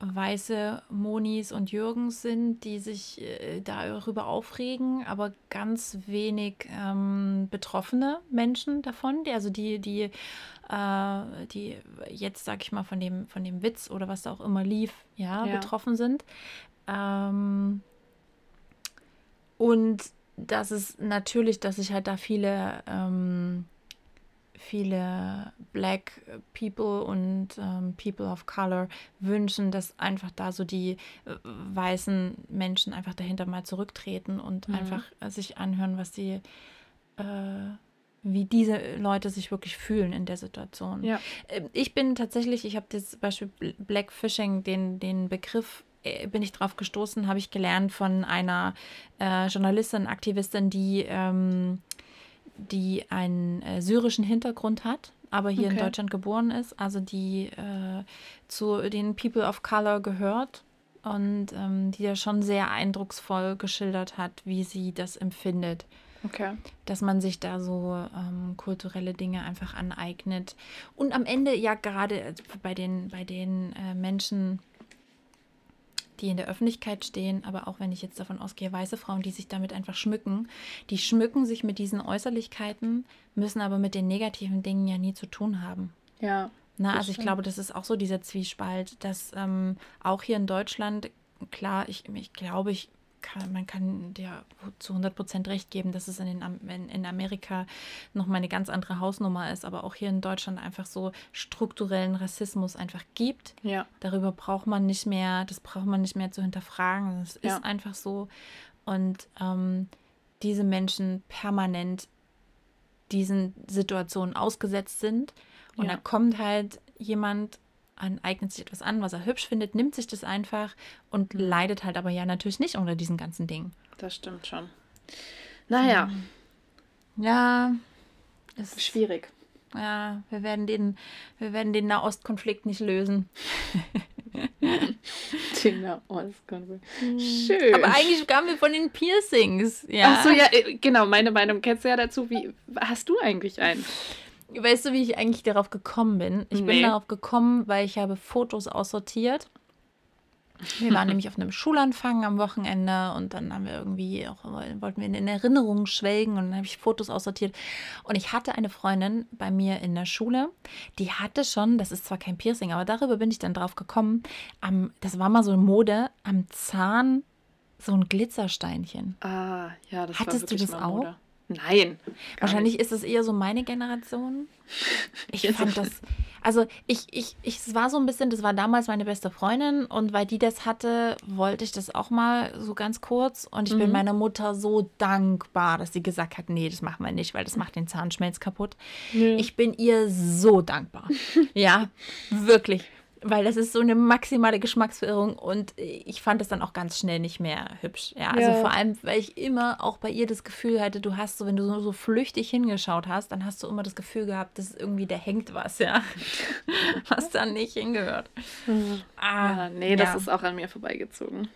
weiße Monis und Jürgens sind, die sich äh, darüber aufregen, aber ganz wenig ähm, betroffene Menschen davon, die, also die, die, äh, die jetzt, sag ich mal, von dem, von dem Witz oder was da auch immer lief, ja, ja. betroffen sind. Ähm, und das ist natürlich, dass sich halt da viele ähm, viele Black People und ähm, People of Color wünschen, dass einfach da so die äh, weißen Menschen einfach dahinter mal zurücktreten und mhm. einfach äh, sich anhören, was die, äh, wie diese Leute sich wirklich fühlen in der Situation. Ja. Ähm, ich bin tatsächlich, ich habe das Beispiel Black Fishing, den, den Begriff äh, bin ich drauf gestoßen, habe ich gelernt von einer äh, Journalistin, Aktivistin, die ähm, die einen äh, syrischen Hintergrund hat, aber hier okay. in Deutschland geboren ist, also die äh, zu den People of Color gehört und ähm, die ja schon sehr eindrucksvoll geschildert hat, wie sie das empfindet. Okay. Dass man sich da so ähm, kulturelle Dinge einfach aneignet. Und am Ende ja gerade also bei den, bei den äh, Menschen, die in der Öffentlichkeit stehen, aber auch wenn ich jetzt davon ausgehe, weiße Frauen, die sich damit einfach schmücken, die schmücken sich mit diesen Äußerlichkeiten, müssen aber mit den negativen Dingen ja nie zu tun haben. Ja. Na, also ich glaube, das ist auch so dieser Zwiespalt, dass ähm, auch hier in Deutschland klar, ich, ich glaube, ich kann, man kann dir zu 100% recht geben, dass es in, den, in, in Amerika nochmal eine ganz andere Hausnummer ist, aber auch hier in Deutschland einfach so strukturellen Rassismus einfach gibt. Ja. Darüber braucht man nicht mehr, das braucht man nicht mehr zu hinterfragen. Es Ja. ist einfach so. Und ähm, diese Menschen permanent diesen Situationen ausgesetzt sind. Und Ja. da kommt halt jemand, an, eignet sich etwas an, was er hübsch findet, nimmt sich das einfach und Mhm. leidet halt aber ja natürlich nicht unter diesen ganzen Dingen. Das stimmt schon. Naja, Mhm. Ja, es ist, schwierig. ja, wir werden den, wir werden den Nahostkonflikt nicht lösen. Ostkonflikt. Schön. Aber eigentlich kamen wir von den Piercings. Ja. Ach so, ja, äh, genau, meine Meinung kennst du ja dazu. Wie hast du eigentlich einen? Weißt du, wie ich eigentlich darauf gekommen bin? Ich bin Nee. darauf gekommen, weil ich habe Fotos aussortiert. Wir waren nämlich auf einem Schulanfang am Wochenende und dann haben wir irgendwie auch, wollten wir in Erinnerungen schwelgen und dann habe ich Fotos aussortiert. Und ich hatte eine Freundin bei mir in der Schule, die hatte schon, das ist zwar kein Piercing, aber darüber bin ich dann drauf gekommen, am, das war mal so eine Mode, am Zahn so ein Glitzersteinchen. Ah, ja, das war Hattest du wirklich das mal auch? Mode. Nein. Wahrscheinlich ist es eher so meine Generation. Ich fand das, also ich, ich, ich, es war so ein bisschen, das war damals meine beste Freundin und weil die das hatte, wollte ich das auch mal so ganz kurz und ich bin Mhm. meiner Mutter so dankbar, dass sie gesagt hat, nee, das machen wir nicht, weil das macht den Zahnschmelz kaputt. Nö. Ich bin ihr so dankbar. ja, wirklich. Weil das ist so eine maximale Geschmacksverirrung und ich fand es dann auch ganz schnell nicht mehr hübsch. Ja, also Ja. vor allem, weil ich immer auch bei ihr das Gefühl hatte, du hast so, wenn du so, so flüchtig hingeschaut hast, dann hast du immer das Gefühl gehabt, dass irgendwie da hängt was, ja. was da nicht hingehört. Ah, Ah, nee, das ja. ist auch an mir vorbeigezogen.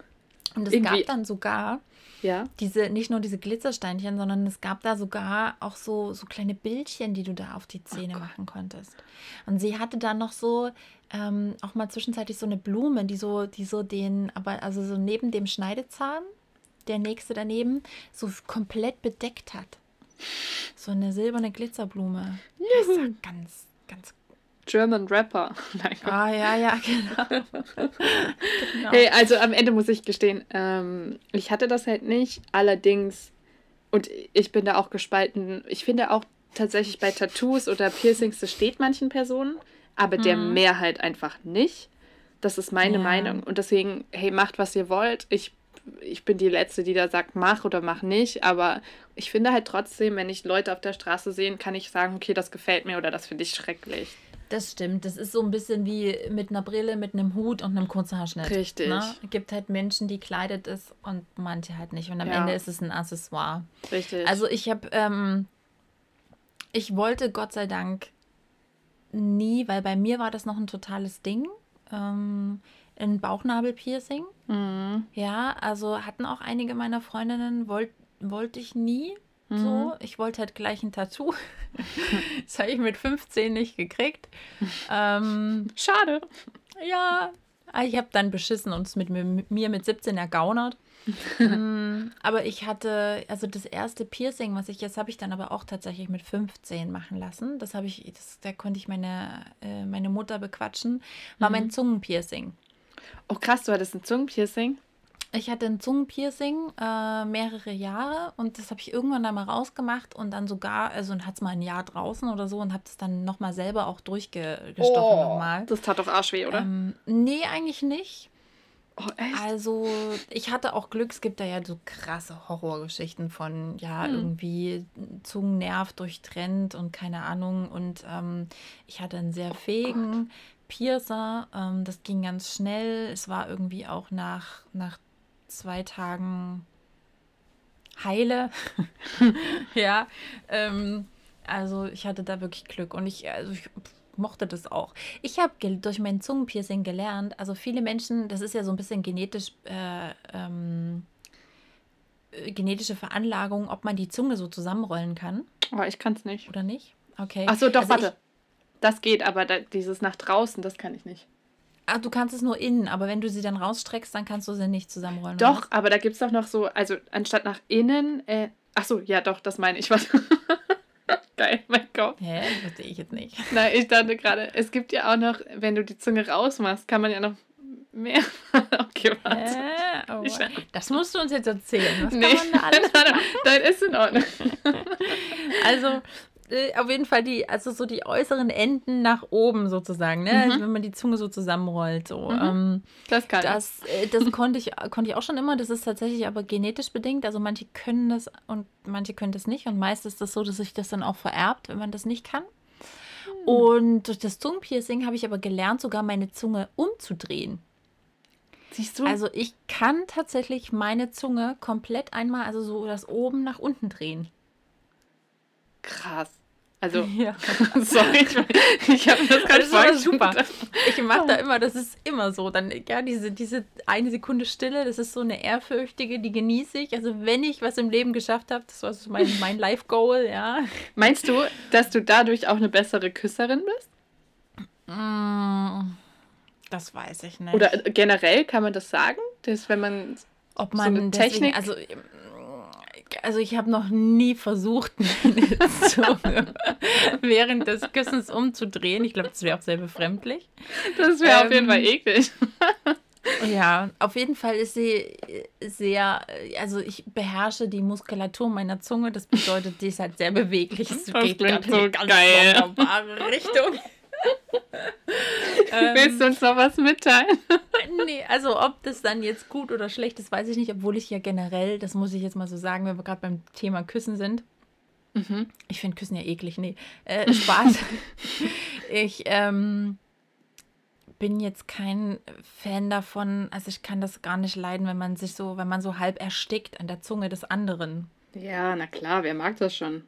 Und es irgendwie- gab dann sogar Ja. diese, nicht nur diese Glitzersteinchen, sondern es gab da sogar auch so, so kleine Bildchen, die du da auf die Zähne machen konntest. Und sie hatte dann noch so, ähm, auch mal zwischenzeitlich so eine Blume, die so, die so den, aber also so neben dem Schneidezahn, der nächste daneben, so komplett bedeckt hat. So eine silberne Glitzerblume. Das war ganz, ganz. German Rapper. Nein. Ah, ja, ja, genau. genau. Hey, also am Ende muss ich gestehen, ähm, ich hatte das halt nicht. Allerdings, und ich bin da auch gespalten. Ich finde auch tatsächlich bei Tattoos oder Piercings, das steht manchen Personen, aber der Mehrheit einfach nicht. Das ist meine Ja. Meinung. Und deswegen, hey, macht, was ihr wollt. Ich, ich bin die Letzte, die da sagt, mach oder mach nicht. Aber ich finde halt trotzdem, wenn ich Leute auf der Straße sehe, kann ich sagen, okay, das gefällt mir oder das finde ich schrecklich. Das stimmt. Das ist so ein bisschen wie mit einer Brille, mit einem Hut und einem kurzen Haarschnitt. Richtig. Ne? Es gibt halt Menschen, die kleidet es und manche halt nicht. Und am Ja. Ende ist es ein Accessoire. Richtig. Also ich habe, ähm, ich wollte Gott sei Dank nie, weil bei mir war das noch ein totales Ding, ähm, ein Bauchnabelpiercing. mhm. Ja, also hatten auch einige meiner Freundinnen, wollt, wollte ich nie Mhm. so. Ich wollte halt gleich ein Tattoo. das habe ich mit 15 nicht gekriegt. ähm, Schade. ja, ah, ich habe dann beschissen und es mit mir, mit mir mit 17 ergaunert. Mm, aber ich hatte, also das erste Piercing, was ich jetzt habe ich dann aber auch tatsächlich mit 15 machen lassen. Das habe ich, das, da konnte ich meine, äh, meine Mutter bequatschen, war mein Zungenpiercing. Oh krass, du hattest ein Zungenpiercing. Ich hatte ein Zungenpiercing äh, mehrere Jahre und das habe ich irgendwann dann mal rausgemacht und dann sogar, also hat es mal ein Jahr draußen oder so und habe das dann nochmal selber auch durchgestochen nochmal. Das tat doch arschweh, oder? Ähm, nee, eigentlich nicht. oh, echt? Also, ich hatte auch Glück, es gibt da ja so krasse Horrorgeschichten von, ja, Hm. irgendwie Zungennerv durchtrennt und keine Ahnung. Und ähm, ich hatte einen sehr fähigen Piercer. Ähm, das ging ganz schnell. Es war irgendwie auch nach, nach zwei Tagen heile. ja, ähm, also ich hatte da wirklich Glück und ich, also ich mochte das auch. Ich habe durch mein Zungenpiercing gelernt, also viele Menschen, das ist ja so ein bisschen genetisch, äh, ähm, äh, genetische Veranlagung, ob man die Zunge so zusammenrollen kann Oh, ich kann es nicht. oder nicht. Okay. Ach so, doch, Also warte. Das geht, aber da, dieses nach draußen, das kann ich nicht. Ah, du kannst es nur innen, aber wenn du sie dann rausstreckst, dann kannst du sie nicht zusammenrollen. Doch, aber da gibt es doch noch so, also anstatt nach innen, äh, ach so, ja, doch, das meine ich. Was? Geil, mein was? Hä? Verstehe ich jetzt nicht. Nein, ich dachte gerade, es gibt ja auch noch, wenn du die Zunge rausmachst, kann man ja noch Mehr? Okay, warte. Äh, oh, Ich- das musst du uns jetzt erzählen. Was Nee, kann man da alles nein, ist in Ordnung. Also äh, auf jeden Fall die, also so die äußeren Enden nach oben sozusagen, ne? Mhm. Also, wenn man die Zunge so zusammenrollt. So. Mhm. Ähm, Das kann das äh, das konnte, ich, konnte ich auch schon immer. Das ist tatsächlich aber genetisch bedingt. Also manche können das und manche können das nicht. Und meist ist das so, dass sich das dann auch vererbt, wenn man das nicht kann. Hm. Und durch das Zungenpiercing habe ich aber gelernt, sogar meine Zunge umzudrehen. Siehst du? Also ich kann tatsächlich meine Zunge komplett einmal, also so das oben nach unten drehen. Krass. Also, Ja. sorry, ich, ich habe das gerade voll super. Ich mache da immer, das ist immer so. Dann, ja, diese, diese eine Sekunde Stille, das ist so eine ehrfürchtige, die genieße ich. Also wenn ich was im Leben geschafft habe, das war so mein, mein Life-Goal, ja. Meinst du, dass du dadurch auch eine bessere Küsserin bist? Mm, Das weiß ich nicht. Oder generell kann man das sagen? Dass wenn man. Ob so man eine deswegen, Technik? also, also ich habe noch nie versucht, meine Zunge während des Küssens umzudrehen. Ich glaube, das wäre auch sehr befremdlich. Das wäre auf jeden Ähm, Fall eklig. Ja, auf jeden Fall ist sie sehr, also ich beherrsche die Muskulatur meiner Zunge. Das bedeutet, die ist halt sehr beweglich. Es Das geht so ganz geil. wunderbare Richtung. Willst du uns noch was mitteilen? Nee, also ob das dann jetzt gut oder schlecht ist, weiß ich nicht, obwohl ich ja generell, das muss ich jetzt mal so sagen, wenn wir gerade beim Thema Küssen sind. Mhm. Ich finde Küssen ja eklig, nee. Äh, Spaß. ich ähm, bin jetzt kein Fan davon, also ich kann das gar nicht leiden, wenn man sich so, wenn man so halb erstickt an der Zunge des anderen. Ja, na klar, wer mag das schon?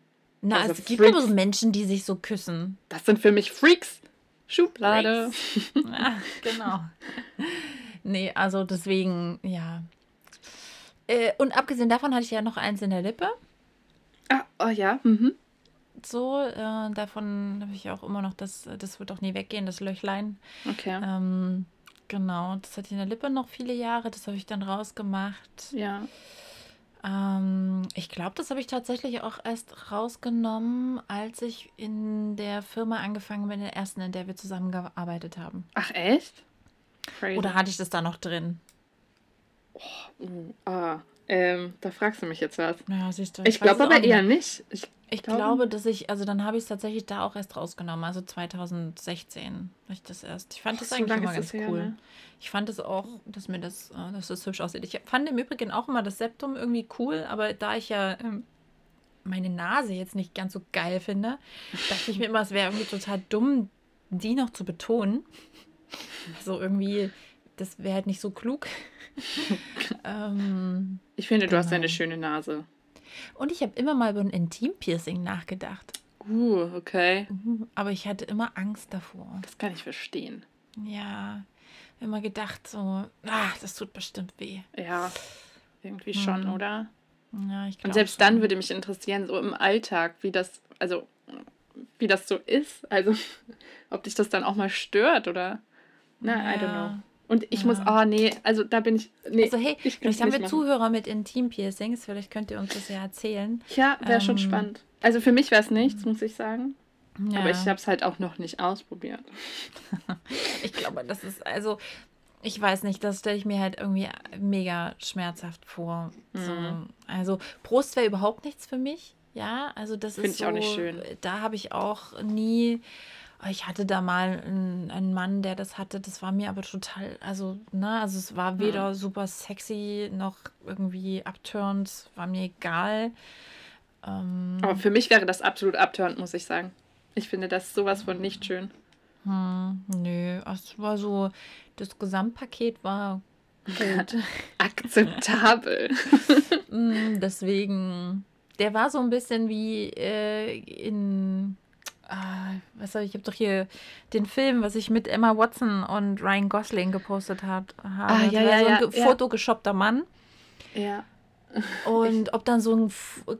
Na, Also es gibt Freaks. aber so Menschen, die sich so küssen. Das sind für mich Freaks. Schublade. Ah, genau. Nee, also deswegen, ja. Äh, und abgesehen davon hatte ich ja noch eins in der Lippe. Ah, oh ja. Mhm. So, äh, davon habe ich auch immer noch, das, das wird auch nie weggehen, das Löchlein. Okay. Ähm, genau, das hatte ich in der Lippe noch viele Jahre, das habe ich dann rausgemacht. Ja. Ähm, ich glaube, das habe ich tatsächlich auch erst rausgenommen, als ich in der Firma angefangen bin, in der ersten, in der wir zusammengearbeitet haben. Ach, echt? Crazy. Oder hatte ich das da noch drin? Uh, ah, ähm, da fragst du mich jetzt was. Ja, siehst du. Ich weiß glaube aber eher nicht. nicht. Ich, Ich glaube- glaube, dass ich, also dann habe ich es tatsächlich da auch erst rausgenommen, also 2016 habe ich das erst. Ich fand das so eigentlich immer ganz das her, cool. ne? Ich fand es auch, dass mir das, äh, dass das hübsch aussieht. Ich fand im Übrigen auch immer das Septum irgendwie cool, aber da ich ja ähm, meine Nase jetzt nicht ganz so geil finde, dachte ich mir immer, es wäre irgendwie total dumm, die noch zu betonen. So irgendwie, das wäre halt nicht so klug. ähm, ich finde, du hast Genau. eine schöne Nase. Und ich habe immer mal über ein Intimpiercing nachgedacht. Uh, okay. Mhm, Aber ich hatte immer Angst davor. Das kann ich verstehen. Ja, immer gedacht so, ah, das tut bestimmt weh. Ja, irgendwie schon, Mhm. oder? Ja, ich Und glaub selbst schon. dann würde mich interessieren, so im Alltag, wie das, also wie das so ist. Also, ob dich das dann auch mal stört oder. Na, I don't Ja. know. Und ich Ja. muss, oh nee, also da bin ich. Nee, Also hey, vielleicht haben wir machen. Zuhörer mit Intim-Piercings, vielleicht könnt ihr uns das ja erzählen. Ja, wäre schon Ähm, spannend. Also für mich wäre es nichts, muss ich sagen. Ja, Aber ich habe es halt auch noch nicht ausprobiert. ich glaube, das ist, also, ich weiß nicht, das stelle ich mir halt irgendwie mega schmerzhaft vor. So, Mhm. also, Brust wäre überhaupt nichts für mich. Ja, also das Find ist ich so, auch nicht schön. da habe ich auch nie, ich hatte da mal einen, einen Mann, der das hatte, das war mir aber total, also, ne, also es war weder super sexy noch irgendwie abturnt, war mir egal. Ähm, Aber für mich wäre das absolut abtörend, muss ich sagen. Ich finde das sowas von nicht schön. hm, nö, es war so, das Gesamtpaket war gut. Akzeptabel. Mm, Deswegen, der war so ein bisschen wie äh, in, ah, was ich, ich habe doch hier den Film, was ich mit Emma Watson und Ryan Gosling gepostet hat, habe. Ah, ja, ja, so ein ja, ge- ja. fotogeshoppter Mann. ja. Und ob dann so ein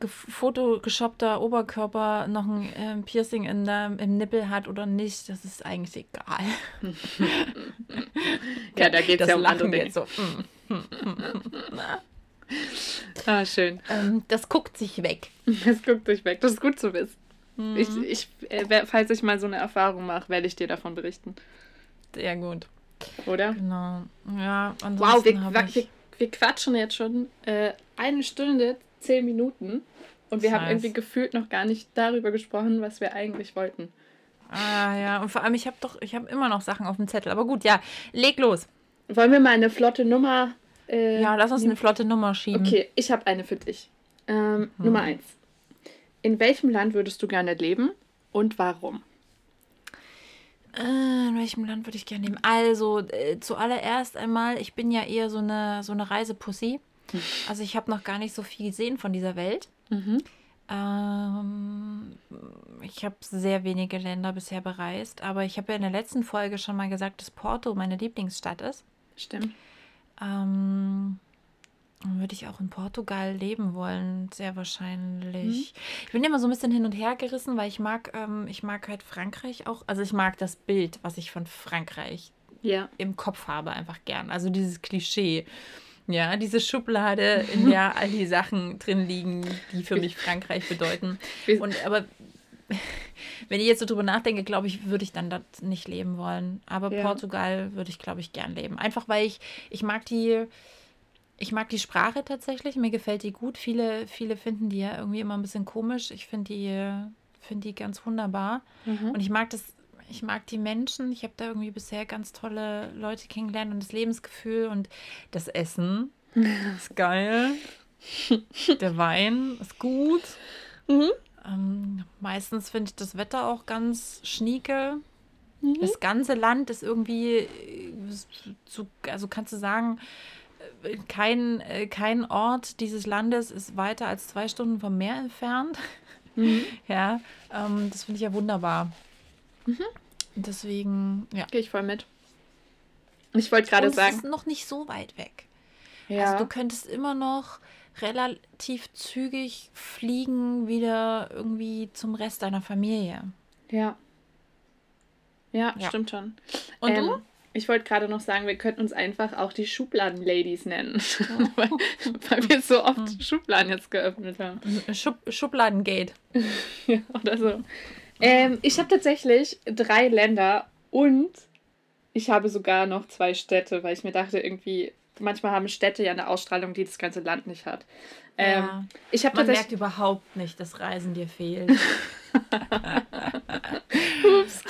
fotogeshoppter Oberkörper noch ein ähm, Piercing in der, im Nippel hat oder nicht, das ist eigentlich egal. Ja, da geht es das ja um andere Lachen Dinge. jetzt so. Ah, schön. Ähm, das guckt sich weg. Das guckt dich weg. Das ist gut zu wissen. Mhm. Ich, ich, äh, falls ich mal so eine Erfahrung mache, werde ich dir davon berichten. Sehr gut. Oder? Genau. Ja, wow, wir, wir, wir quatschen jetzt schon äh, eine Stunde, zehn Minuten. Und wir das heißt. haben irgendwie gefühlt noch gar nicht darüber gesprochen, was wir eigentlich wollten. Ah ja, und vor allem, ich habe doch, ich habe immer noch Sachen auf dem Zettel. Aber gut, ja, leg los. Wollen wir mal eine flotte Nummer. Äh, ja, lass uns eine flotte Nummer schieben. Okay, ich habe eine für dich. Ähm, hm. Nummer eins. In welchem Land würdest du gerne leben und warum? Äh, in welchem Land würde ich gerne leben? Also, äh, zuallererst einmal, ich bin ja eher so eine, so eine Reisepussy. Hm. Also, ich habe noch gar nicht so viel gesehen von dieser Welt. Mhm. Ähm, ich habe sehr wenige Länder bisher bereist, aber ich habe ja in der letzten Folge schon mal gesagt, dass Porto meine Lieblingsstadt ist. Stimmt. Ähm, dann würde ich auch in Portugal leben wollen, sehr wahrscheinlich. Mhm. Ich bin immer so ein bisschen hin und her gerissen, weil ich mag, ähm, ich mag halt Frankreich auch. Also ich mag das Bild, was ich von Frankreich ja. im Kopf habe, einfach gern. Also dieses Klischee. Ja, diese Schublade, in der all die Sachen drin liegen, die für mich Frankreich bedeuten. Und aber wenn ich jetzt so drüber nachdenke, glaube ich, würde ich dann dort nicht leben wollen. Aber ja. Portugal würde ich, glaube ich, gern leben. Einfach weil ich, ich mag die, ich mag die Sprache tatsächlich. Mir gefällt die gut. Viele, viele finden die ja irgendwie immer ein bisschen komisch. Ich finde die, finde die ganz wunderbar. Mhm. Und ich mag das ich mag die Menschen. Ich habe da irgendwie bisher ganz tolle Leute kennengelernt und das Lebensgefühl und das Essen ist geil. Der Wein ist gut. Mhm. Ähm, meistens finde ich das Wetter auch ganz schnieke. Mhm. Das ganze Land ist irgendwie, so, also kannst du sagen, äh, kein, äh, kein Ort dieses Landes ist weiter als zwei Stunden vom Meer entfernt. Mhm. Ja, ähm, das finde ich ja wunderbar. Mhm. Deswegen, ja. Gehe ich voll mit. Ich wollte gerade sagen. ist noch nicht so weit weg. Ja. Also du könntest immer noch relativ zügig fliegen wieder irgendwie zum Rest deiner Familie. Ja. Ja, ja. stimmt schon. Und ähm, du? Ich wollte gerade noch sagen, wir könnten uns einfach auch die Schubladen-Ladies nennen. Oh. weil, weil, wir so oft mhm. Schubladen jetzt geöffnet haben. Schub Schubladengate. ja, oder so. Ähm, ich habe tatsächlich drei Länder und ich habe sogar noch zwei Städte, weil ich mir dachte, irgendwie, manchmal haben Städte ja eine Ausstrahlung, die das ganze Land nicht hat. Ähm, ja. ich Man merkt überhaupt nicht, dass Reisen dir fehlt. Ups.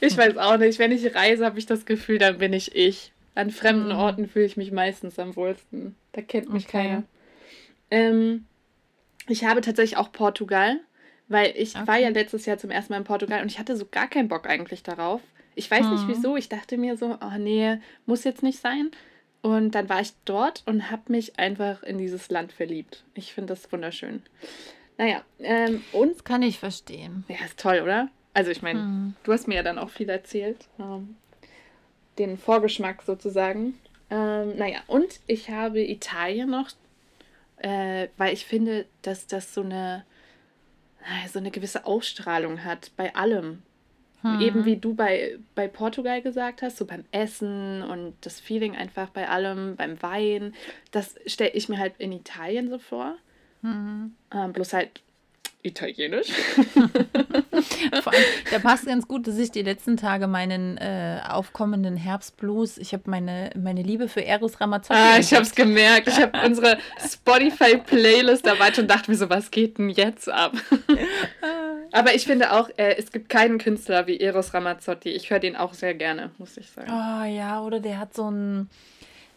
Ich weiß auch nicht. Wenn ich reise, habe ich das Gefühl, dann bin ich ich. An fremden mhm. Orten fühle ich mich meistens am wohlsten. Da kennt mich okay. keiner. Ähm, ich habe tatsächlich auch Portugal. Weil ich okay. war ja letztes Jahr zum ersten Mal in Portugal und ich hatte so gar keinen Bock eigentlich darauf. Ich weiß hm. nicht wieso. Ich dachte mir so, oh nee, muss jetzt nicht sein. Und dann war ich dort und habe mich einfach in dieses Land verliebt. Ich finde das wunderschön. Naja, ähm, und. Das kann ich verstehen. Ja, ist toll, oder? Also, ich meine, hm. du hast mir ja dann auch viel erzählt. Ähm, den Vorgeschmack sozusagen. Ähm, naja, und ich habe Italien noch, äh, weil ich finde, dass das so eine so eine gewisse Ausstrahlung hat bei allem. Hm. Eben wie du bei, bei Portugal gesagt hast, so beim Essen und das Feeling einfach bei allem, beim Wein. Das stelle ich mir halt in Italien so vor. Hm. Ähm, bloß halt italienisch. Vor allem, da passt ganz gut, dass ich die letzten Tage meinen äh, aufkommenden Herbstblues, ich habe meine, meine Liebe für Eros Ramazzotti. Ah, ich habe es gemerkt. Ich habe unsere Spotify-Playlist erweitert und dachte mir so, was geht denn jetzt ab? Aber ich finde auch, äh, es gibt keinen Künstler wie Eros Ramazzotti. Ich höre den auch sehr gerne, muss ich sagen. Oh ja, oder der hat so ein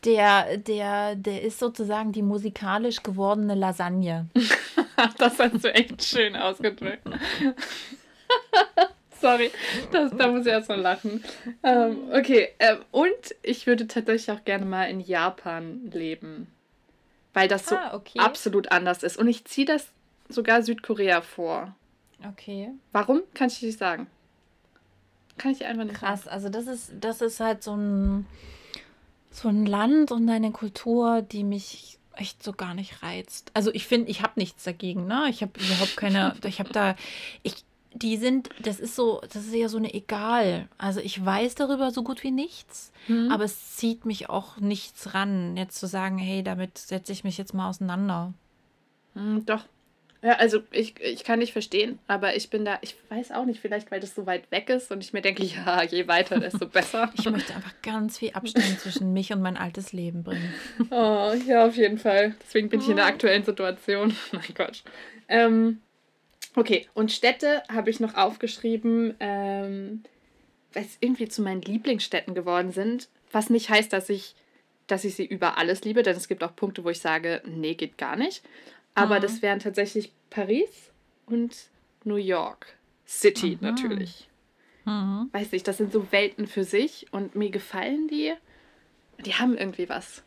der, der, der ist sozusagen die musikalisch gewordene Lasagne. das hast du echt schön ausgedrückt. Sorry, das, da muss ich erst mal lachen. Ähm, okay, ähm, und ich würde tatsächlich auch gerne mal in Japan leben. Weil das so ah, okay. absolut anders ist. Und ich ziehe das sogar Südkorea vor. Okay. Warum? Kann ich nicht sagen. Kann ich einfach nicht Krass, sagen. also das ist, das ist halt so ein so ein Land und eine Kultur, die mich echt so gar nicht reizt. Also ich finde, ich habe nichts dagegen, ne? Ich habe überhaupt keine, ich habe da, ich, die sind, das ist so, das ist ja so eine Egal. Also ich weiß darüber so gut wie nichts, mhm. aber es zieht mich auch nichts ran, jetzt zu sagen, hey, damit setze ich mich jetzt mal auseinander. Mhm, doch. Ja, also ich, ich kann nicht verstehen, aber ich bin da, ich weiß auch nicht, vielleicht weil das so weit weg ist und ich mir denke, ja, je weiter, desto besser. ich möchte einfach ganz viel Abstand zwischen mich und mein altes Leben bringen. Oh, ja, auf jeden Fall. Deswegen bin ich in der aktuellen Situation. mein Gott. Ähm, okay, und Städte habe ich noch aufgeschrieben, ähm, weil es irgendwie zu meinen Lieblingsstädten geworden sind, was nicht heißt, dass ich, dass ich sie über alles liebe, denn es gibt auch Punkte, wo ich sage, nee, geht gar nicht. Aber mhm. das wären tatsächlich Paris und New York City mhm. natürlich. Mhm. Weiß nicht, das sind so Welten für sich und mir gefallen die. Die haben irgendwie was.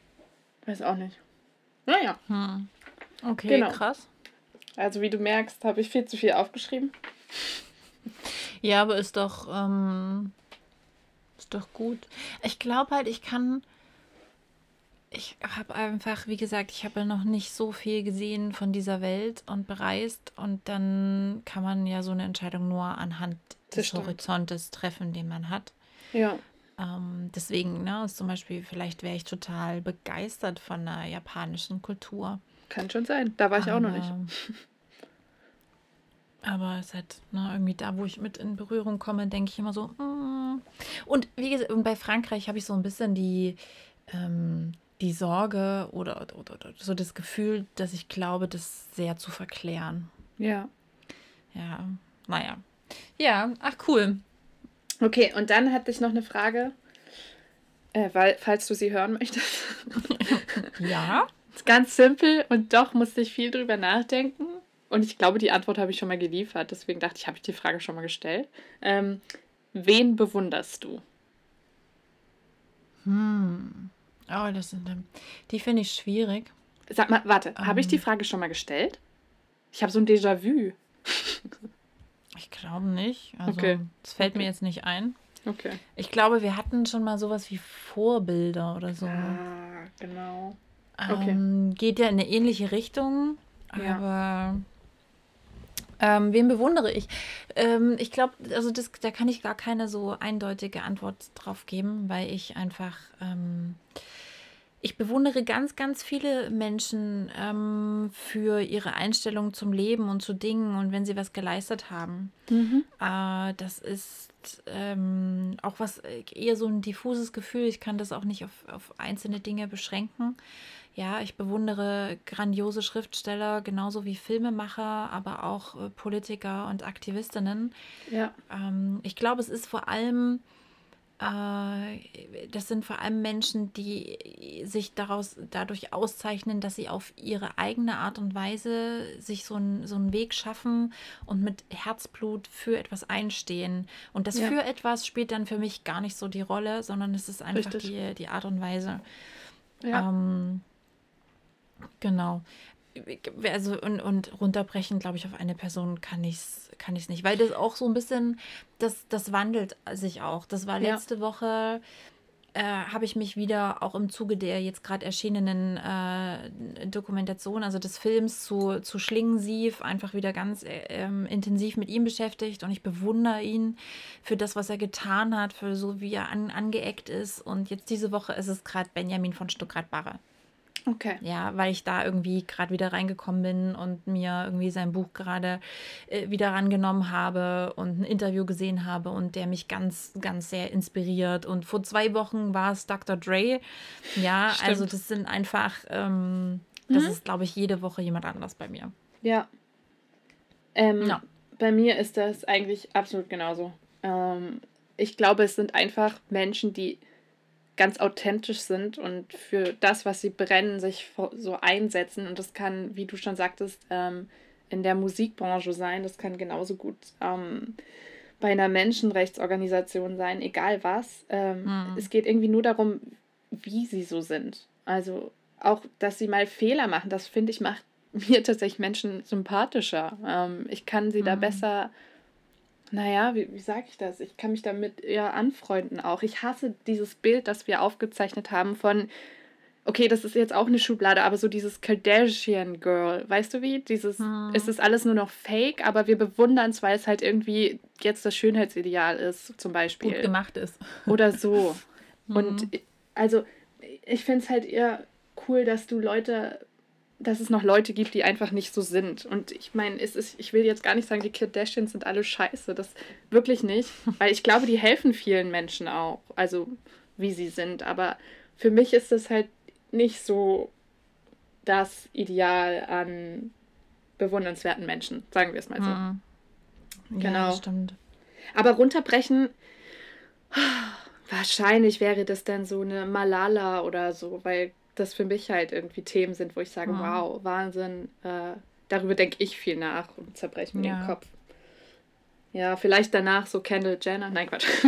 Weiß auch nicht. Naja. Mhm. Okay, genau. krass. Also wie du merkst, habe ich viel zu viel aufgeschrieben. Ja, aber ist doch, ähm, ist doch gut. Ich glaube halt, ich kann ich habe einfach, wie gesagt, ich habe ja noch nicht so viel gesehen von dieser Welt und bereist und dann kann man ja so eine Entscheidung nur anhand des stimmt. Horizontes treffen, den man hat. Ja. Ähm, deswegen, ne, zum Beispiel, vielleicht wäre ich total begeistert von der japanischen Kultur. Kann schon sein. Da war ich aber, auch noch nicht. Aber es halt ne, irgendwie da, wo ich mit in Berührung komme, denke ich immer so. Mm. Und wie gesagt, bei Frankreich habe ich so ein bisschen die ähm, die Sorge oder, oder, oder, so das Gefühl, dass ich glaube, das sehr zu verklären. Ja. Ja, naja. Ja, ach cool. Okay, und dann hatte ich noch eine Frage, äh, weil, falls du sie hören möchtest. ja. ist ganz simpel und doch musste ich viel drüber nachdenken. Und ich glaube, die Antwort habe ich schon mal geliefert. Deswegen dachte ich, habe ich die Frage schon mal gestellt. Ähm, wen bewunderst du? Hm. Oh, das sind, die finde ich schwierig. Sag mal, warte, ähm, habe ich die ähm. Frage schon mal gestellt? Ich habe so ein Déjà-vu. ich glaube nicht. Also, okay. Das fällt okay. mir jetzt nicht ein. Okay. Ich glaube, wir hatten schon mal sowas wie Vorbilder oder so. Ah, genau. Okay. Ähm, geht ja in eine ähnliche Richtung, ja. Ähm, wen bewundere ich? Ähm, ich glaube, also das, da kann ich gar keine so eindeutige Antwort drauf geben, weil ich einfach ähm, ich bewundere ganz, ganz viele Menschen ähm, für ihre Einstellung zum Leben und zu Dingen und wenn sie was geleistet haben. Mhm. Äh, das ist ähm, auch was äh, eher so ein diffuses Gefühl. Ich kann das auch nicht auf, auf einzelne Dinge beschränken. Ja, ich bewundere grandiose Schriftsteller, genauso wie Filmemacher, aber auch äh, Politiker und Aktivistinnen. Ja. Ähm, ich glaube, es ist vor allem äh, das sind vor allem Menschen, die sich daraus, dadurch auszeichnen, dass sie auf ihre eigene Art und Weise sich so, ein, so einen Weg schaffen und mit Herzblut für etwas einstehen. Und das ja. für etwas spielt dann für mich gar nicht so die Rolle, sondern es ist einfach die, die Art und Weise. Ja. Ähm, genau also und, und runterbrechen, glaube ich, auf eine Person kann ich es kann ich's nicht. Weil das auch so ein bisschen, das, das wandelt sich auch. Das war letzte ja. Woche, äh, habe ich mich wieder auch im Zuge der jetzt gerade erschienenen äh, Dokumentation, also des Films zu, zu Schlingensief, einfach wieder ganz äh, intensiv mit ihm beschäftigt. Und ich bewundere ihn für das, was er getan hat, für so wie er an, angeeckt ist. Und jetzt diese Woche ist es gerade Benjamin von Stuttgart-Barre. Okay. Ja, weil ich da irgendwie gerade wieder reingekommen bin und mir irgendwie sein Buch gerade äh, wieder rangenommen habe und ein Interview gesehen habe und der mich ganz, ganz sehr inspiriert. Und vor zwei Wochen war es Dr. Dre. Ja, Stimmt. also das sind einfach, ähm, das mhm. ist, glaube ich, jede Woche jemand anders bei mir. Ja. Ähm, ja. Bei mir ist das eigentlich absolut genauso. Ähm, ich glaube, es sind einfach Menschen, die ganz authentisch sind und für das, was sie brennen, sich so einsetzen. Und das kann, wie du schon sagtest, ähm, in der Musikbranche sein. Das kann genauso gut ähm, bei einer Menschenrechtsorganisation sein, egal was. Ähm, mhm. Es geht irgendwie nur darum, wie sie so sind. Also auch, dass sie mal Fehler machen, das finde ich macht mir tatsächlich Menschen sympathischer. Ähm, ich kann sie mhm. da besser naja, wie, wie sage ich das? Ich kann mich damit eher anfreunden auch. Ich hasse dieses Bild, das wir aufgezeichnet haben von, okay, das ist jetzt auch eine Schublade, aber so dieses Kardashian Girl, weißt du wie? Dieses, hm. es ist alles nur noch fake, aber wir bewundern es, weil es halt irgendwie jetzt das Schönheitsideal ist, zum Beispiel. Gut gemacht ist. Oder so. Und also, ich finde es halt eher cool, dass du Leute dass es noch Leute gibt, die einfach nicht so sind. Und ich meine, es ist, ich will jetzt gar nicht sagen, die Kardashians sind alle scheiße. Das wirklich nicht. Weil ich glaube, die helfen vielen Menschen auch. Also wie sie sind. Aber für mich ist das halt nicht so das Ideal an bewundernswerten Menschen, sagen wir es mal so. Mhm. Genau. Ja, stimmt. Aber runterbrechen, wahrscheinlich wäre das dann so eine Malala oder so, weil das für mich halt irgendwie Themen sind, wo ich sage, mhm. wow, Wahnsinn, äh, darüber denke ich viel nach und zerbreche mir ja. den Kopf. Ja, vielleicht danach so Kendall Jenner. Nein, Quatsch.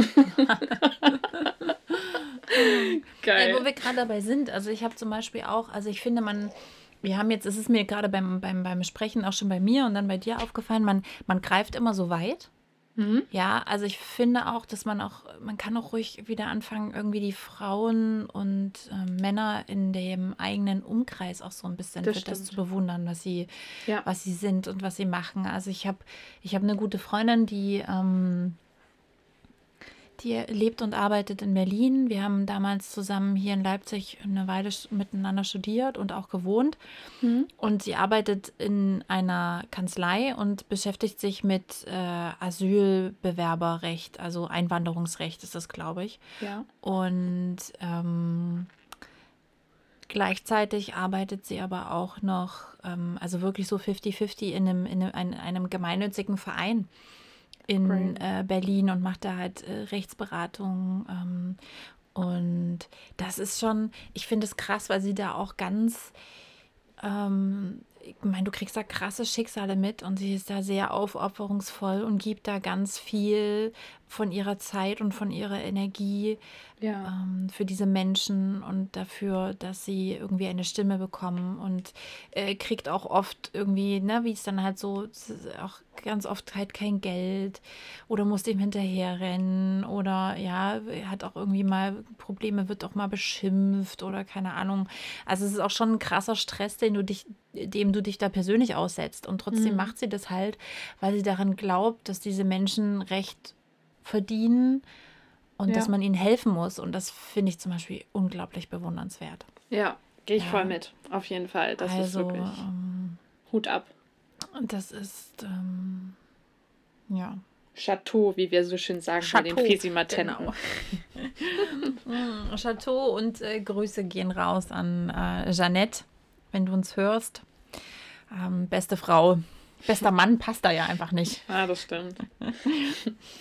Geil. Ja, wo wir gerade dabei sind, also ich habe zum Beispiel auch, also ich finde, man, wir haben jetzt, es ist mir gerade beim, beim, beim Sprechen auch schon bei mir und dann bei dir aufgefallen, man, man greift immer so weit. Mhm. Ja, also ich finde auch, dass man auch, man kann auch ruhig wieder anfangen, irgendwie die Frauen und äh, Männer in dem eigenen Umkreis auch so ein bisschen das für stimmt. das zu bewundern, was sie, ja. was sie sind und was sie machen. Also ich habe, ich habe eine gute Freundin, die ähm, die lebt und arbeitet in Berlin. Wir haben damals zusammen hier in Leipzig eine Weile miteinander studiert und auch gewohnt. Mhm. Und sie arbeitet in einer Kanzlei und beschäftigt sich mit äh, Asylbewerberrecht, also Einwanderungsrecht ist das, glaube ich. Ja. Und ähm, Gleichzeitig arbeitet sie aber auch noch, ähm, also wirklich so 50-50 in einem, in einem, einem gemeinnützigen Verein in äh, Berlin und macht da halt äh, Rechtsberatung. Ähm, und das ist schon, ich finde es krass, weil sie da auch ganz, ähm, ich meine, du kriegst da krasse Schicksale mit und sie ist da sehr aufopferungsvoll und gibt da ganz viel von ihrer Zeit und von ihrer Energie ja. ähm, für diese Menschen und dafür, dass sie irgendwie eine Stimme bekommen und äh, kriegt auch oft irgendwie, ne, wie es dann halt so, auch ganz oft halt kein Geld oder muss dem hinterherrennen oder ja, hat auch irgendwie mal Probleme, wird auch mal beschimpft oder keine Ahnung. Also es ist auch schon ein krasser Stress, den du dich, dem du dich da persönlich aussetzt und trotzdem mhm. macht sie das halt, weil sie daran glaubt, dass diese Menschen Recht verdienen und ja. dass man ihnen helfen muss. Und das finde ich zum Beispiel unglaublich bewundernswert. Ja, gehe ich ja. voll mit. Auf jeden Fall. Das also, ist wirklich ähm, Hut ab. Und das ist, ähm, ja. Chateau, wie wir so schön sagen Chateau, bei den Fisimatenten. Genau. Mm, Chateau und äh, Grüße gehen raus an äh, Jeannette, wenn du uns hörst. Ähm, beste Frau, Bester Mann passt da ja einfach nicht. Ah, das stimmt.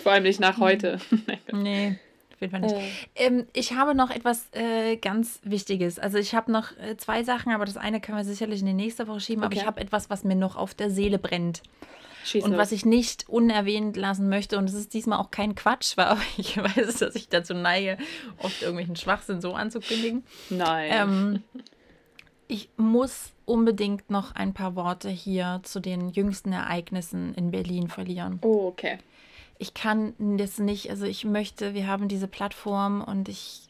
Vor allem nicht nach heute. nee. Auf jeden Fall nicht. Äh. Ähm, ich habe noch etwas äh, ganz Wichtiges. Also ich habe noch äh, zwei Sachen, aber das eine können wir sicherlich in die nächste Woche schieben. Okay. Aber ich habe etwas, was mir noch auf der Seele brennt. Schieß und los. was ich nicht unerwähnt lassen möchte, und es ist diesmal auch kein Quatsch, weil ich weiß, dass ich dazu neige, oft irgendwelchen Schwachsinn so anzukündigen. Nein. Ähm, ich muss unbedingt noch ein paar Worte hier zu den jüngsten Ereignissen in Berlin verlieren. Oh, okay. Ich kann das nicht, also ich möchte, wir haben diese Plattform und ich,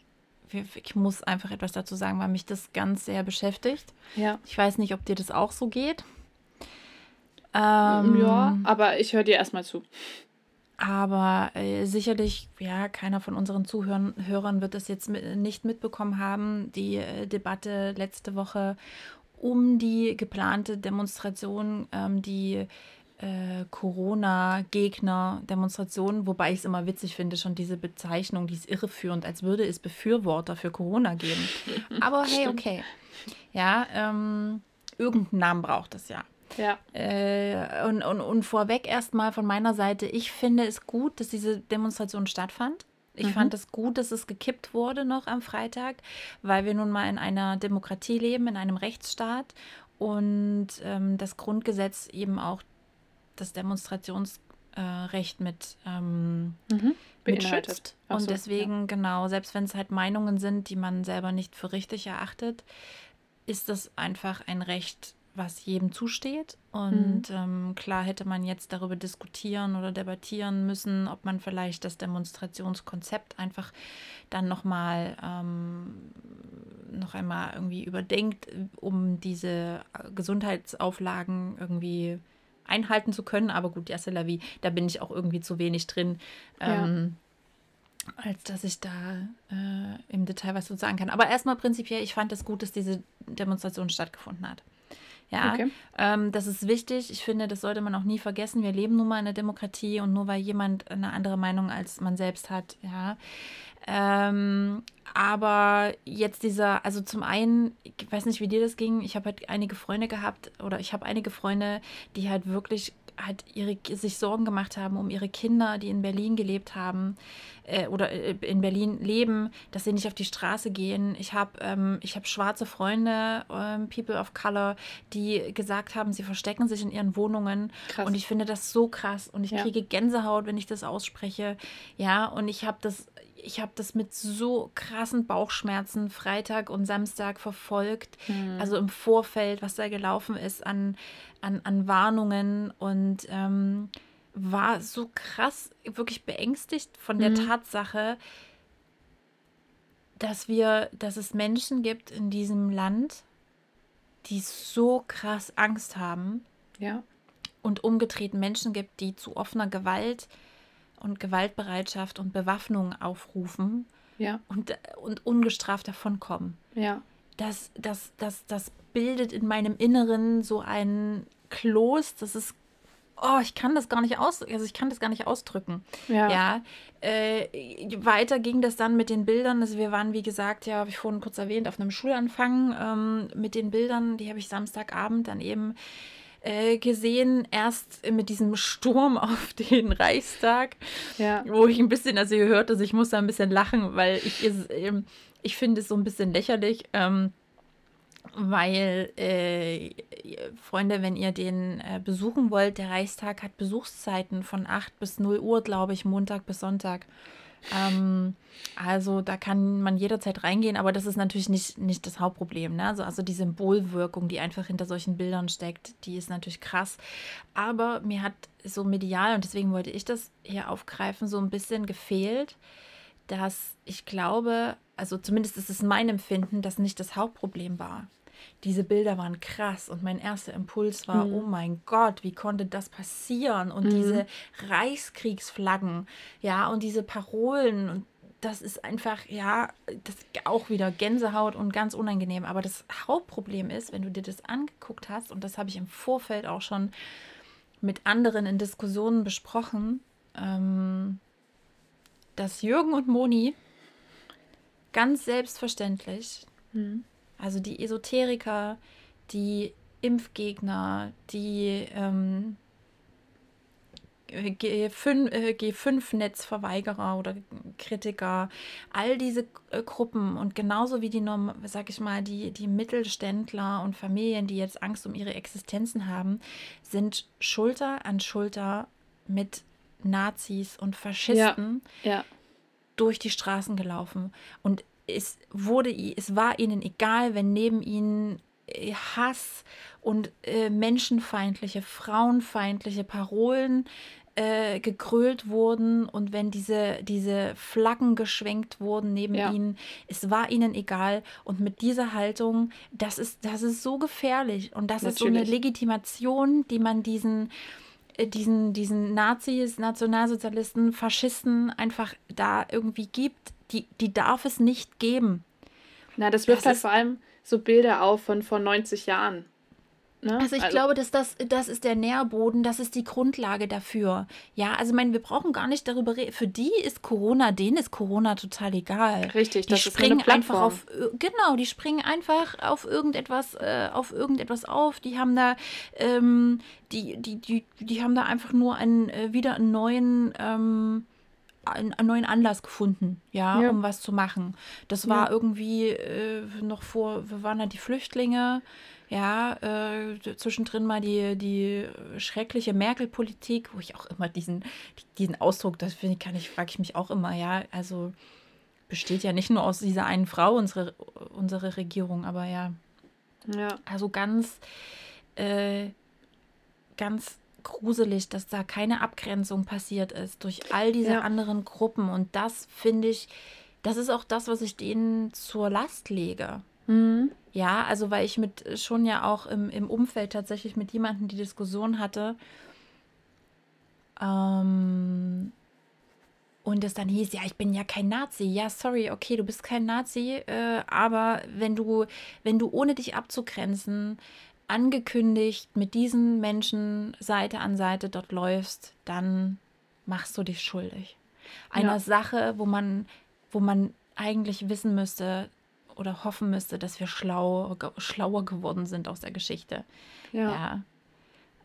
ich muss einfach etwas dazu sagen, weil mich das ganz sehr beschäftigt. Ja. Ich weiß nicht, ob dir das auch so geht. Ähm, ja, aber ich höre dir erstmal zu. Aber äh, sicherlich, ja, keiner von unseren Zuhörern wird das jetzt mit, nicht mitbekommen haben. Die äh, Debatte letzte Woche um die geplante Demonstration, ähm, die äh, Corona-Gegner-Demonstration, wobei ich es immer witzig finde, schon diese Bezeichnung, die ist irreführend, als würde es Befürworter für Corona geben. Aber hey, okay. Ja, ähm, irgendeinen Namen braucht es ja. Ja. Äh, und, und, und vorweg erstmal von meiner Seite, ich finde es gut, dass diese Demonstration stattfand. Ich mhm. fand es gut, dass es gekippt wurde noch am Freitag, weil wir nun mal in einer Demokratie leben, in einem Rechtsstaat und ähm, das Grundgesetz eben auch das Demonstrationsrecht äh, mit, ähm, mhm. mit schützt. Und so, deswegen, ja. genau, selbst wenn es halt Meinungen sind, die man selber nicht für richtig erachtet, ist das einfach ein Recht, was jedem zusteht. Und mhm. ähm, klar hätte man jetzt darüber diskutieren oder debattieren müssen, ob man vielleicht das Demonstrationskonzept einfach dann nochmal ähm, noch einmal irgendwie überdenkt, um diese Gesundheitsauflagen irgendwie einhalten zu können. Aber gut, ja, Selavi, da bin ich auch irgendwie zu wenig drin. Ähm, als dass ich da äh, im Detail was zu sagen kann. Aber erstmal prinzipiell, ich fand es gut, dass diese Demonstration stattgefunden hat. Ja, okay. ähm, das ist wichtig. Ich finde, das sollte man auch nie vergessen. Wir leben nun mal in einer Demokratie und nur weil jemand eine andere Meinung als man selbst hat, ja. Ähm, aber jetzt dieser, also zum einen, ich weiß nicht, wie dir das ging. Ich habe halt einige Freunde gehabt oder ich habe einige Freunde, die halt wirklich halt ihre, sich Sorgen gemacht haben um ihre Kinder, die in Berlin gelebt haben äh, oder äh, in Berlin leben, dass sie nicht auf die Straße gehen. Ich habe ähm, hab schwarze Freunde, ähm, People of Color, die gesagt haben, sie verstecken sich in ihren Wohnungen. Krass. Und ich finde das so krass. Und ich ja. kriege Gänsehaut, wenn ich das ausspreche. Ja, und ich habe das ich habe das mit so krassen Bauchschmerzen Freitag und Samstag verfolgt. Mhm. Also im Vorfeld, was da gelaufen ist an, an, an Warnungen und ähm, war so krass, wirklich beängstigt von der mhm. Tatsache, dass wir, dass es Menschen gibt in diesem Land, die so krass Angst haben. Ja. Und umgedreht Menschen gibt, die zu offener Gewalt und Gewaltbereitschaft und Bewaffnung aufrufen ja. und, und ungestraft davonkommen. Ja. Das, das, das, das bildet in meinem Inneren so ein Kloß, das ist oh, ich kann das gar nicht aus, also ich kann das gar nicht ausdrücken. Ja. ja äh, weiter ging das dann mit den Bildern. Also wir waren, wie gesagt, ja, habe ich vorhin kurz erwähnt, auf einem Schulanfang ähm, mit den Bildern, die habe ich Samstagabend dann eben äh, gesehen, erst mit diesem Sturm auf den Reichstag, ja. wo ich ein bisschen, also ihr hört es, ich muss da ein bisschen lachen, weil ich, ähm, ich finde es so ein bisschen lächerlich. Ähm, weil, äh, Freunde, wenn ihr den äh, besuchen wollt, der Reichstag hat Besuchszeiten von 8 bis 0 Uhr, glaube ich, Montag bis Sonntag. Ähm, also da kann man jederzeit reingehen, aber das ist natürlich nicht, nicht das Hauptproblem. Ne? Also, also die Symbolwirkung, die einfach hinter solchen Bildern steckt, die ist natürlich krass. Aber mir hat so medial, und deswegen wollte ich das hier aufgreifen, so ein bisschen gefehlt, dass ich glaube, also zumindest ist es mein Empfinden, dass nicht das Hauptproblem war diese Bilder waren krass und mein erster Impuls war, mhm. oh mein Gott, wie konnte das passieren? Und mhm. diese Reichskriegsflaggen, ja, und diese Parolen und das ist einfach, ja, das auch wieder Gänsehaut und ganz unangenehm. Aber das Hauptproblem ist, wenn du dir das angeguckt hast, und das habe ich im Vorfeld auch schon mit anderen in Diskussionen besprochen, ähm, dass Jürgen und Moni ganz selbstverständlich mhm. Also die Esoteriker, die Impfgegner, die ähm, G5-Netzverweigerer äh, oder Kritiker, all diese äh, Gruppen und genauso wie die, sag ich mal, die, die Mittelständler und Familien, die jetzt Angst um ihre Existenzen haben, sind Schulter an Schulter mit Nazis und Faschisten ja, ja. durch die Straßen gelaufen. Und es wurde, es war ihnen egal, wenn neben ihnen äh, Hass und äh, menschenfeindliche, frauenfeindliche Parolen äh, gekrölt wurden und wenn diese, diese Flaggen geschwenkt wurden neben ja. ihnen, es war ihnen egal. Und mit dieser Haltung, das ist, das ist so gefährlich und das Natürlich. ist so eine Legitimation, die man diesen äh, diesen, diesen Nazis, Nationalsozialisten, Faschisten einfach da irgendwie gibt, die, die darf es nicht geben. Na, das wirft das halt vor allem so Bilder auf von vor 90 Jahren. Ne? Also ich also, glaube, dass das, das ist der Nährboden, das ist die Grundlage dafür. Ja, also ich meine, wir brauchen gar nicht darüber reden. Für die ist Corona, denen ist Corona total egal. Richtig, die das springen ist eine einfach auf, genau, die springen einfach auf irgendetwas, äh, auf irgendetwas auf. Die haben da, ähm, die, die, die, die haben da einfach nur einen, äh, wieder einen neuen, ähm, einen, einen, neuen Anlass gefunden, ja, ja, um was zu machen. Das war ja. irgendwie äh, noch vor, wir waren da die Flüchtlinge, ja, äh, zwischendrin mal die, die schreckliche Merkel-Politik, wo ich auch immer diesen, diesen Ausdruck, das finde ich, kann ich, frage ich mich auch immer, ja, also besteht ja nicht nur aus dieser einen Frau, unsere, unsere Regierung, aber ja. Ja. Also ganz, äh, ganz gruselig, dass da keine Abgrenzung passiert ist durch all diese ja. anderen Gruppen. Und das finde ich, das ist auch das, was ich denen zur Last lege. Mhm. Ja, also weil ich mit schon ja auch im, im Umfeld tatsächlich mit jemandem die Diskussion hatte. Ähm, und es dann hieß, ja, ich bin ja kein Nazi. Ja, sorry, okay, du bist kein Nazi, äh, aber wenn du, wenn du ohne dich abzugrenzen angekündigt mit diesen Menschen Seite an Seite dort läufst, dann machst du dich schuldig. Einer ja. Sache, wo man, wo man eigentlich wissen müsste oder hoffen müsste, dass wir schlau, schlauer geworden sind aus der Geschichte. Ja. ja.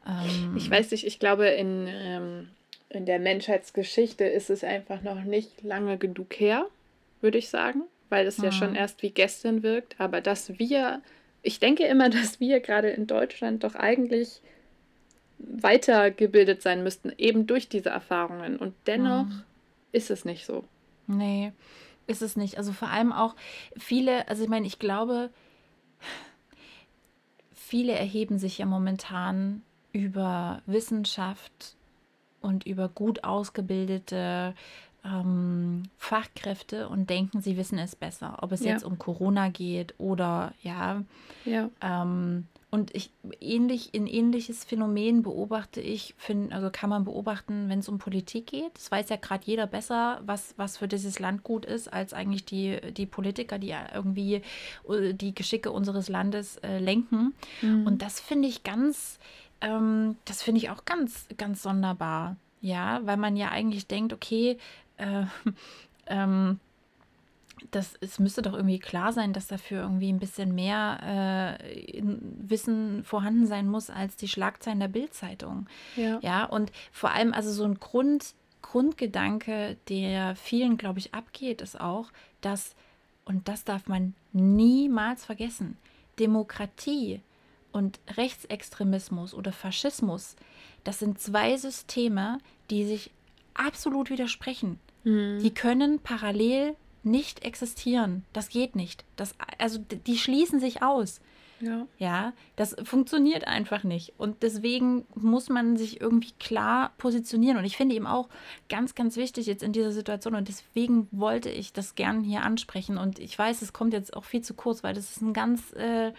Ähm, ich weiß nicht, ich glaube, in, ähm, in der Menschheitsgeschichte ist es einfach noch nicht lange genug her, würde ich sagen, weil es ja schon mhm. erst wie gestern wirkt. Aber dass wir, ich denke immer, dass wir gerade in Deutschland doch eigentlich weitergebildet sein müssten, eben durch diese Erfahrungen. Und dennoch mhm. ist es nicht so. Nee, ist es nicht. Also vor allem auch viele, also ich meine, ich glaube, viele erheben sich ja momentan über Wissenschaft und über gut ausgebildete ähm, Fachkräfte und denken, sie wissen es besser. Ob es ja. jetzt um Corona geht oder ja. ja. Ähm, und ich ähnlich, ein ähnliches Phänomen beobachte ich, find, also kann man beobachten, wenn es um Politik geht. Es weiß ja gerade jeder besser, was, was für dieses Land gut ist, als eigentlich die, die Politiker, die irgendwie äh, die Geschicke unseres Landes äh, lenken. Mhm. Und das finde ich ganz, ähm, das finde ich auch ganz, ganz sonderbar. Ja, weil man ja eigentlich denkt, okay, äh, ähm, das, es müsste doch irgendwie klar sein, dass dafür irgendwie ein bisschen mehr äh, Wissen vorhanden sein muss als die Schlagzeilen der Bildzeitung. Ja. ja, und vor allem, also so ein Grund, Grundgedanke, der vielen, glaube ich, abgeht, ist auch, dass, und das darf man niemals vergessen, Demokratie und Rechtsextremismus oder Faschismus, das sind zwei Systeme, die sich absolut widersprechen. Mhm. Die können parallel nicht existieren. Das geht nicht. Das, also die schließen sich aus. Ja. ja, das funktioniert einfach nicht. Und deswegen muss man sich irgendwie klar positionieren. Und ich finde eben auch ganz, ganz wichtig jetzt in dieser Situation. Und deswegen wollte ich das gerne hier ansprechen. Und ich weiß, es kommt jetzt auch viel zu kurz, weil das ist ein ganz äh,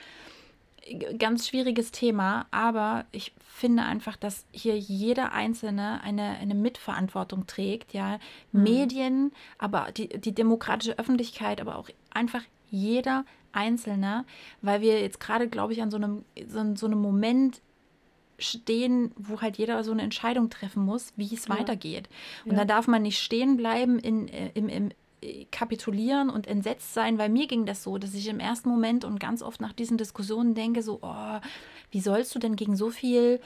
ganz schwieriges Thema, aber ich finde einfach, dass hier jeder Einzelne eine, eine Mitverantwortung trägt, ja. Mhm. Medien, aber die, die demokratische Öffentlichkeit, aber auch einfach jeder Einzelne, weil wir jetzt gerade, glaube ich, an so einem, so, so einem Moment stehen, wo halt jeder so eine Entscheidung treffen muss, wie es ja. weitergeht. Und ja. da darf man nicht stehen bleiben in, äh, im, im, kapitulieren und entsetzt sein, weil mir ging das so, dass ich im ersten Moment und ganz oft nach diesen Diskussionen denke, so, oh, wie sollst du denn gegen so viel,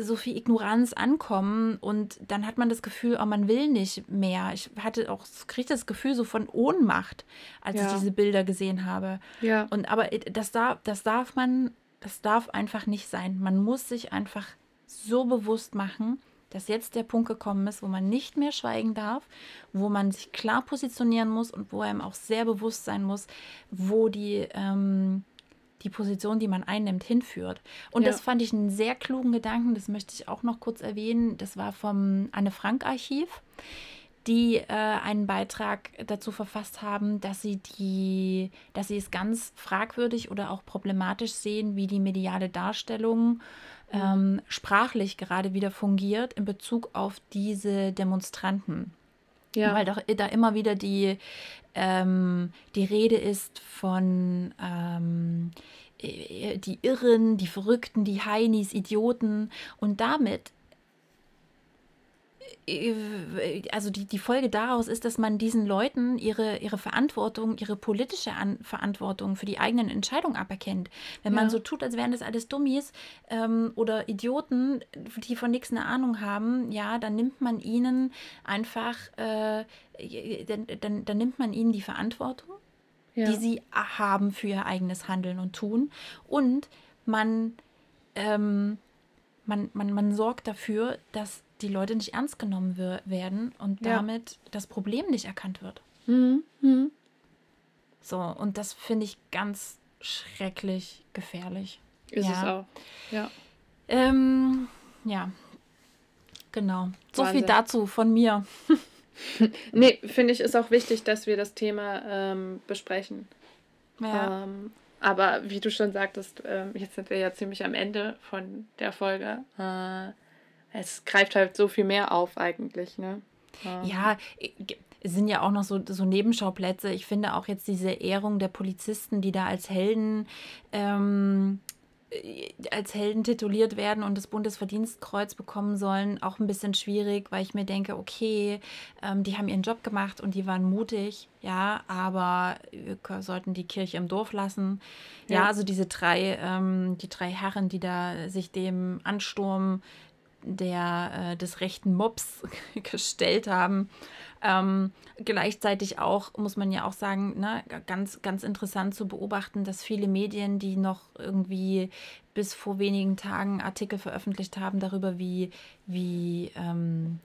so viel Ignoranz ankommen? Und dann hat man das Gefühl, oh, man will nicht mehr. Ich hatte auch, kriege das Gefühl so von Ohnmacht, als ja. ich diese Bilder gesehen habe. Ja. Und aber das darf, das darf man, das darf einfach nicht sein. Man muss sich einfach so bewusst machen, dass jetzt der Punkt gekommen ist, wo man nicht mehr schweigen darf, wo man sich klar positionieren muss und wo einem auch sehr bewusst sein muss, wo die, ähm, die Position, die man einnimmt, hinführt. Und ja. das fand ich einen sehr klugen Gedanken, das möchte ich auch noch kurz erwähnen. Das war vom Anne Frank Archiv die äh, einen Beitrag dazu verfasst haben, dass sie die, dass sie es ganz fragwürdig oder auch problematisch sehen, wie die mediale Darstellung ähm, sprachlich gerade wieder fungiert in Bezug auf diese Demonstranten. Ja. Weil doch da immer wieder die, ähm, die Rede ist von ähm, äh, die Irren, die Verrückten, die Heinis, Idioten. Und damit also die, die Folge daraus ist, dass man diesen Leuten ihre, ihre Verantwortung, ihre politische An Verantwortung für die eigenen Entscheidungen aberkennt. Wenn man ja. so tut, als wären das alles Dummies ähm, oder Idioten, die von nichts eine Ahnung haben, ja, dann nimmt man ihnen einfach, äh, dann, dann, dann nimmt man ihnen die Verantwortung, ja. die sie haben für ihr eigenes Handeln und Tun und man, ähm, man, man, man sorgt dafür, dass die Leute nicht ernst genommen werden und ja. damit das Problem nicht erkannt wird. Mhm. Mhm. So, und das finde ich ganz schrecklich gefährlich. Ist ja. es auch. Ja. Ähm, ja. Genau. So Wahnsinn. viel dazu von mir. nee, finde ich, ist auch wichtig, dass wir das Thema ähm, besprechen. Ja. Ähm, aber wie du schon sagtest, äh, jetzt sind wir ja ziemlich am Ende von der Folge. Äh, es greift halt so viel mehr auf eigentlich, ne? Ja, es sind ja auch noch so, so Nebenschauplätze. Ich finde auch jetzt diese Ehrung der Polizisten, die da als Helden ähm, äh, als Helden tituliert werden und das Bundesverdienstkreuz bekommen sollen, auch ein bisschen schwierig, weil ich mir denke, okay, ähm, die haben ihren Job gemacht und die waren mutig, ja, aber wir sollten die Kirche im Dorf lassen. Ja, ja also diese drei, ähm, die drei Herren, die da sich dem Ansturm der, äh, des rechten Mobs gestellt haben, ähm, gleichzeitig auch, muss man ja auch sagen, ne, ganz, ganz interessant zu beobachten, dass viele Medien, die noch irgendwie bis vor wenigen Tagen Artikel veröffentlicht haben darüber, wie, wie ähm,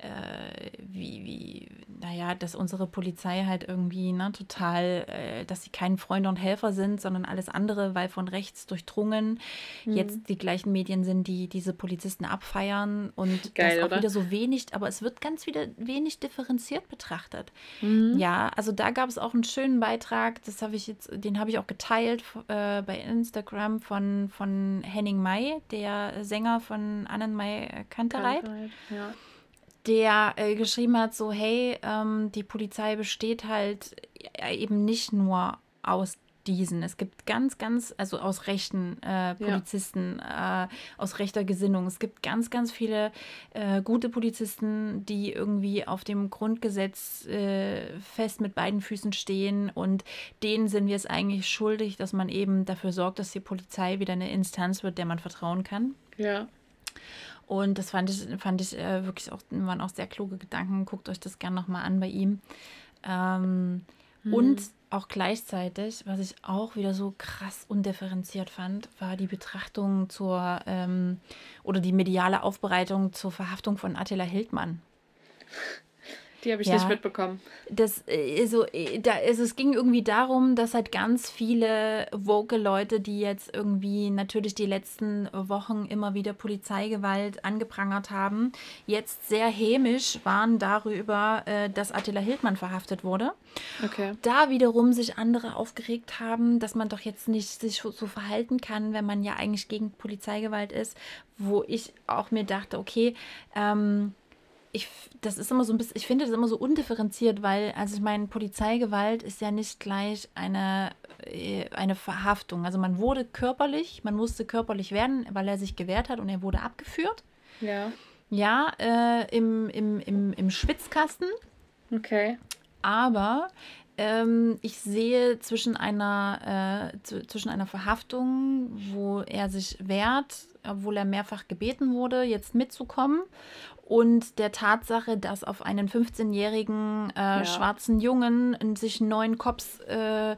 äh, wie, wie, naja, dass unsere Polizei halt irgendwie ne, total, äh, dass sie kein Freunde und Helfer sind, sondern alles andere, weil von rechts durchdrungen mhm. jetzt die gleichen Medien sind, die diese Polizisten abfeiern und Geil, das auch oder? wieder so wenig, aber es wird ganz wieder wenig differenziert betrachtet. Mhm. Ja, also da gab es auch einen schönen Beitrag, das habe ich jetzt, den habe ich auch geteilt äh, bei Instagram von, von Henning May, der Sänger von Annenmay Kantereit. Kantereit ja der äh, geschrieben hat, so, hey, ähm, die Polizei besteht halt äh, eben nicht nur aus diesen. Es gibt ganz, ganz, also aus rechten äh, Polizisten, ja. äh, aus rechter Gesinnung. Es gibt ganz, ganz viele äh, gute Polizisten, die irgendwie auf dem Grundgesetz äh, fest mit beiden Füßen stehen und denen sind wir es eigentlich schuldig, dass man eben dafür sorgt, dass die Polizei wieder eine Instanz wird, der man vertrauen kann. Ja. Und das fand ich, fand ich äh, wirklich auch, waren auch sehr kluge Gedanken. Guckt euch das gerne nochmal an bei ihm. Ähm, mhm. Und auch gleichzeitig, was ich auch wieder so krass undifferenziert fand, war die Betrachtung zur ähm, oder die mediale Aufbereitung zur Verhaftung von Attila Hildmann. Die habe ich ja, nicht mitbekommen. Das, also, da, also, es ging irgendwie darum, dass halt ganz viele woke Leute, die jetzt irgendwie natürlich die letzten Wochen immer wieder Polizeigewalt angeprangert haben, jetzt sehr hämisch waren darüber, äh, dass Attila Hildmann verhaftet wurde. Okay. Da wiederum sich andere aufgeregt haben, dass man doch jetzt nicht sich so verhalten kann, wenn man ja eigentlich gegen Polizeigewalt ist, wo ich auch mir dachte, okay, ähm, ich, das ist immer so ein bisschen, ich finde das immer so undifferenziert, weil, also ich meine, Polizeigewalt ist ja nicht gleich eine, äh, eine Verhaftung. Also man wurde körperlich, man musste körperlich werden, weil er sich gewehrt hat und er wurde abgeführt. Ja. Ja, äh, im, im, im, im Schwitzkasten. Okay. Aber ähm, ich sehe zwischen einer, äh, zwischen einer Verhaftung, wo er sich wehrt, obwohl er mehrfach gebeten wurde, jetzt mitzukommen, und der Tatsache, dass auf einen 15-jährigen äh, ja. schwarzen Jungen sich neun Cops äh,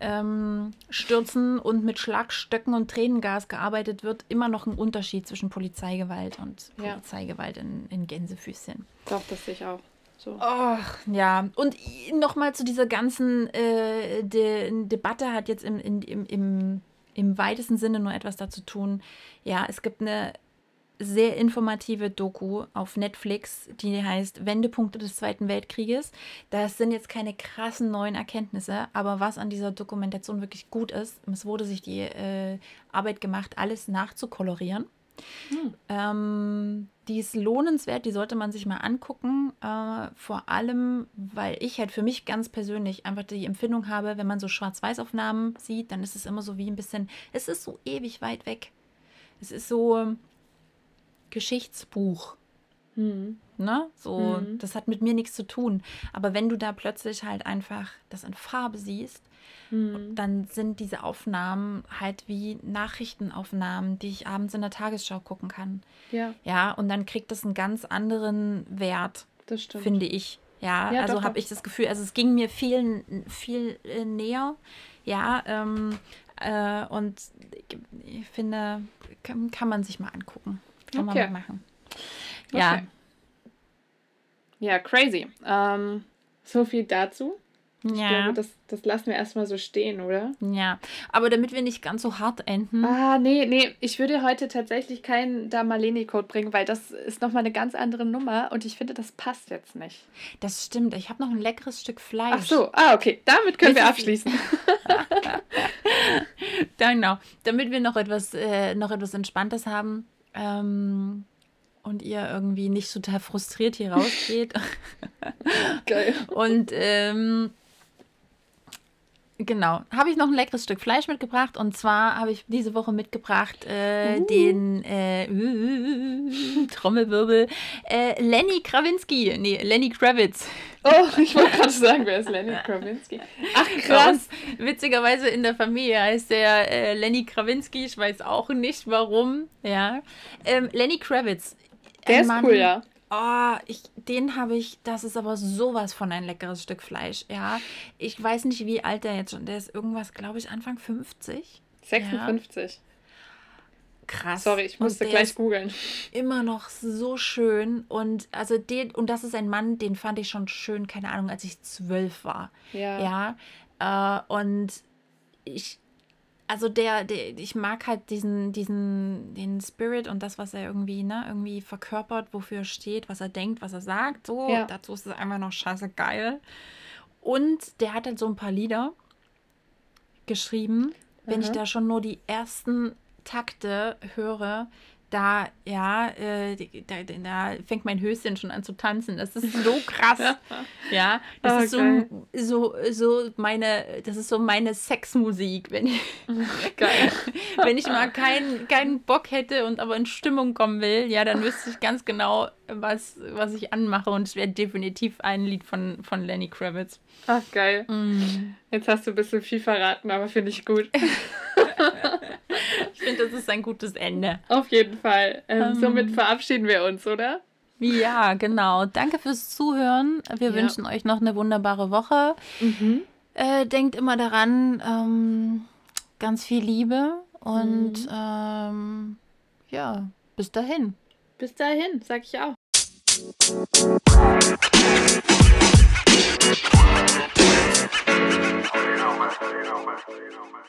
ähm, stürzen und mit Schlagstöcken und Tränengas gearbeitet wird, immer noch ein Unterschied zwischen Polizeigewalt und ja. Polizeigewalt in, in Gänsefüßchen. Doch, das sehe ich auch. So. Ach, ja. Und nochmal zu dieser ganzen äh, De Debatte hat jetzt im, im, im, im weitesten Sinne nur etwas dazu tun. Ja, es gibt eine sehr informative Doku auf Netflix, die heißt Wendepunkte des Zweiten Weltkrieges. Das sind jetzt keine krassen neuen Erkenntnisse, aber was an dieser Dokumentation wirklich gut ist, es wurde sich die äh, Arbeit gemacht, alles nachzukolorieren. Hm. Ähm, die ist lohnenswert, die sollte man sich mal angucken. Äh, vor allem, weil ich halt für mich ganz persönlich einfach die Empfindung habe, wenn man so Schwarz-Weiß-Aufnahmen sieht, dann ist es immer so wie ein bisschen, es ist so ewig weit weg. Es ist so, Geschichtsbuch. Mhm. Ne? So, mhm. das hat mit mir nichts zu tun. Aber wenn du da plötzlich halt einfach das in Farbe siehst, mhm. dann sind diese Aufnahmen halt wie Nachrichtenaufnahmen, die ich abends in der Tagesschau gucken kann. Ja. Ja, und dann kriegt das einen ganz anderen Wert, finde ich. Ja, ja also habe ich das Gefühl, also es ging mir viel, viel äh, näher. Ja, ähm, äh, und ich finde, kann, kann man sich mal angucken. Kann okay. man machen. Ja. Okay. Ja, crazy. Ähm, so viel dazu. Ich ja. glaube, das, das lassen wir erstmal so stehen, oder? Ja, aber damit wir nicht ganz so hart enden. Ah, nee, nee, ich würde heute tatsächlich keinen Damaleni-Code bringen, weil das ist nochmal eine ganz andere Nummer und ich finde, das passt jetzt nicht. Das stimmt, ich habe noch ein leckeres Stück Fleisch. Ach so, ah, okay, damit können wir abschließen. genau, damit wir noch etwas, äh, noch etwas Entspanntes haben, ähm, und ihr irgendwie nicht total frustriert hier rausgeht. Geil. Und ähm, Genau. Habe ich noch ein leckeres Stück Fleisch mitgebracht und zwar habe ich diese Woche mitgebracht äh, uh. den äh, uh, Trommelwirbel äh, Lenny Krawinski. Nee, Lenny Kravitz. Oh, ich wollte gerade sagen, wer ist Lenny Krawinski? Ach krass. Witzigerweise in der Familie heißt der äh, Lenny Krawinski. Ich weiß auch nicht warum. Ja. Ähm, Lenny Kravitz. Der ist Mann, cool, ja. Oh, ich, den habe ich, das ist aber sowas von ein leckeres Stück Fleisch, ja. Ich weiß nicht, wie alt der jetzt schon, der ist irgendwas, glaube ich, Anfang 50. 56. Ja. Krass. Sorry, ich musste gleich googeln. Immer noch so schön und also den, und das ist ein Mann, den fand ich schon schön, keine Ahnung, als ich zwölf war. Ja. Ja. Äh, und ich, also der, der, ich mag halt diesen, diesen, den Spirit und das, was er irgendwie, ne, irgendwie verkörpert, wofür er steht, was er denkt, was er sagt. So, ja. dazu ist es einfach noch scheiße geil. Und der hat halt so ein paar Lieder geschrieben. Wenn Aha. ich da schon nur die ersten Takte höre, da, ja, äh, da, da, fängt mein Höschen schon an zu tanzen. Das ist so krass. ja, das oh, ist so, so, so meine, das ist so meine Sexmusik, wenn ich, wenn ich mal keinen keinen Bock hätte und aber in Stimmung kommen will, ja, dann wüsste ich ganz genau, was, was ich anmache und es wäre definitiv ein Lied von, von Lenny Kravitz. Ach, geil. Mm. Jetzt hast du ein bisschen viel verraten, aber finde ich gut. Ich finde, das ist ein gutes Ende. Auf jeden Fall. Ähm, um, somit verabschieden wir uns, oder? Ja, genau. Danke fürs Zuhören. Wir ja. wünschen euch noch eine wunderbare Woche. Mhm. Äh, denkt immer daran, ähm, ganz viel Liebe und mhm. ähm, ja, bis dahin. Bis dahin, sag ich auch. you know, man. You know, man. You know, man.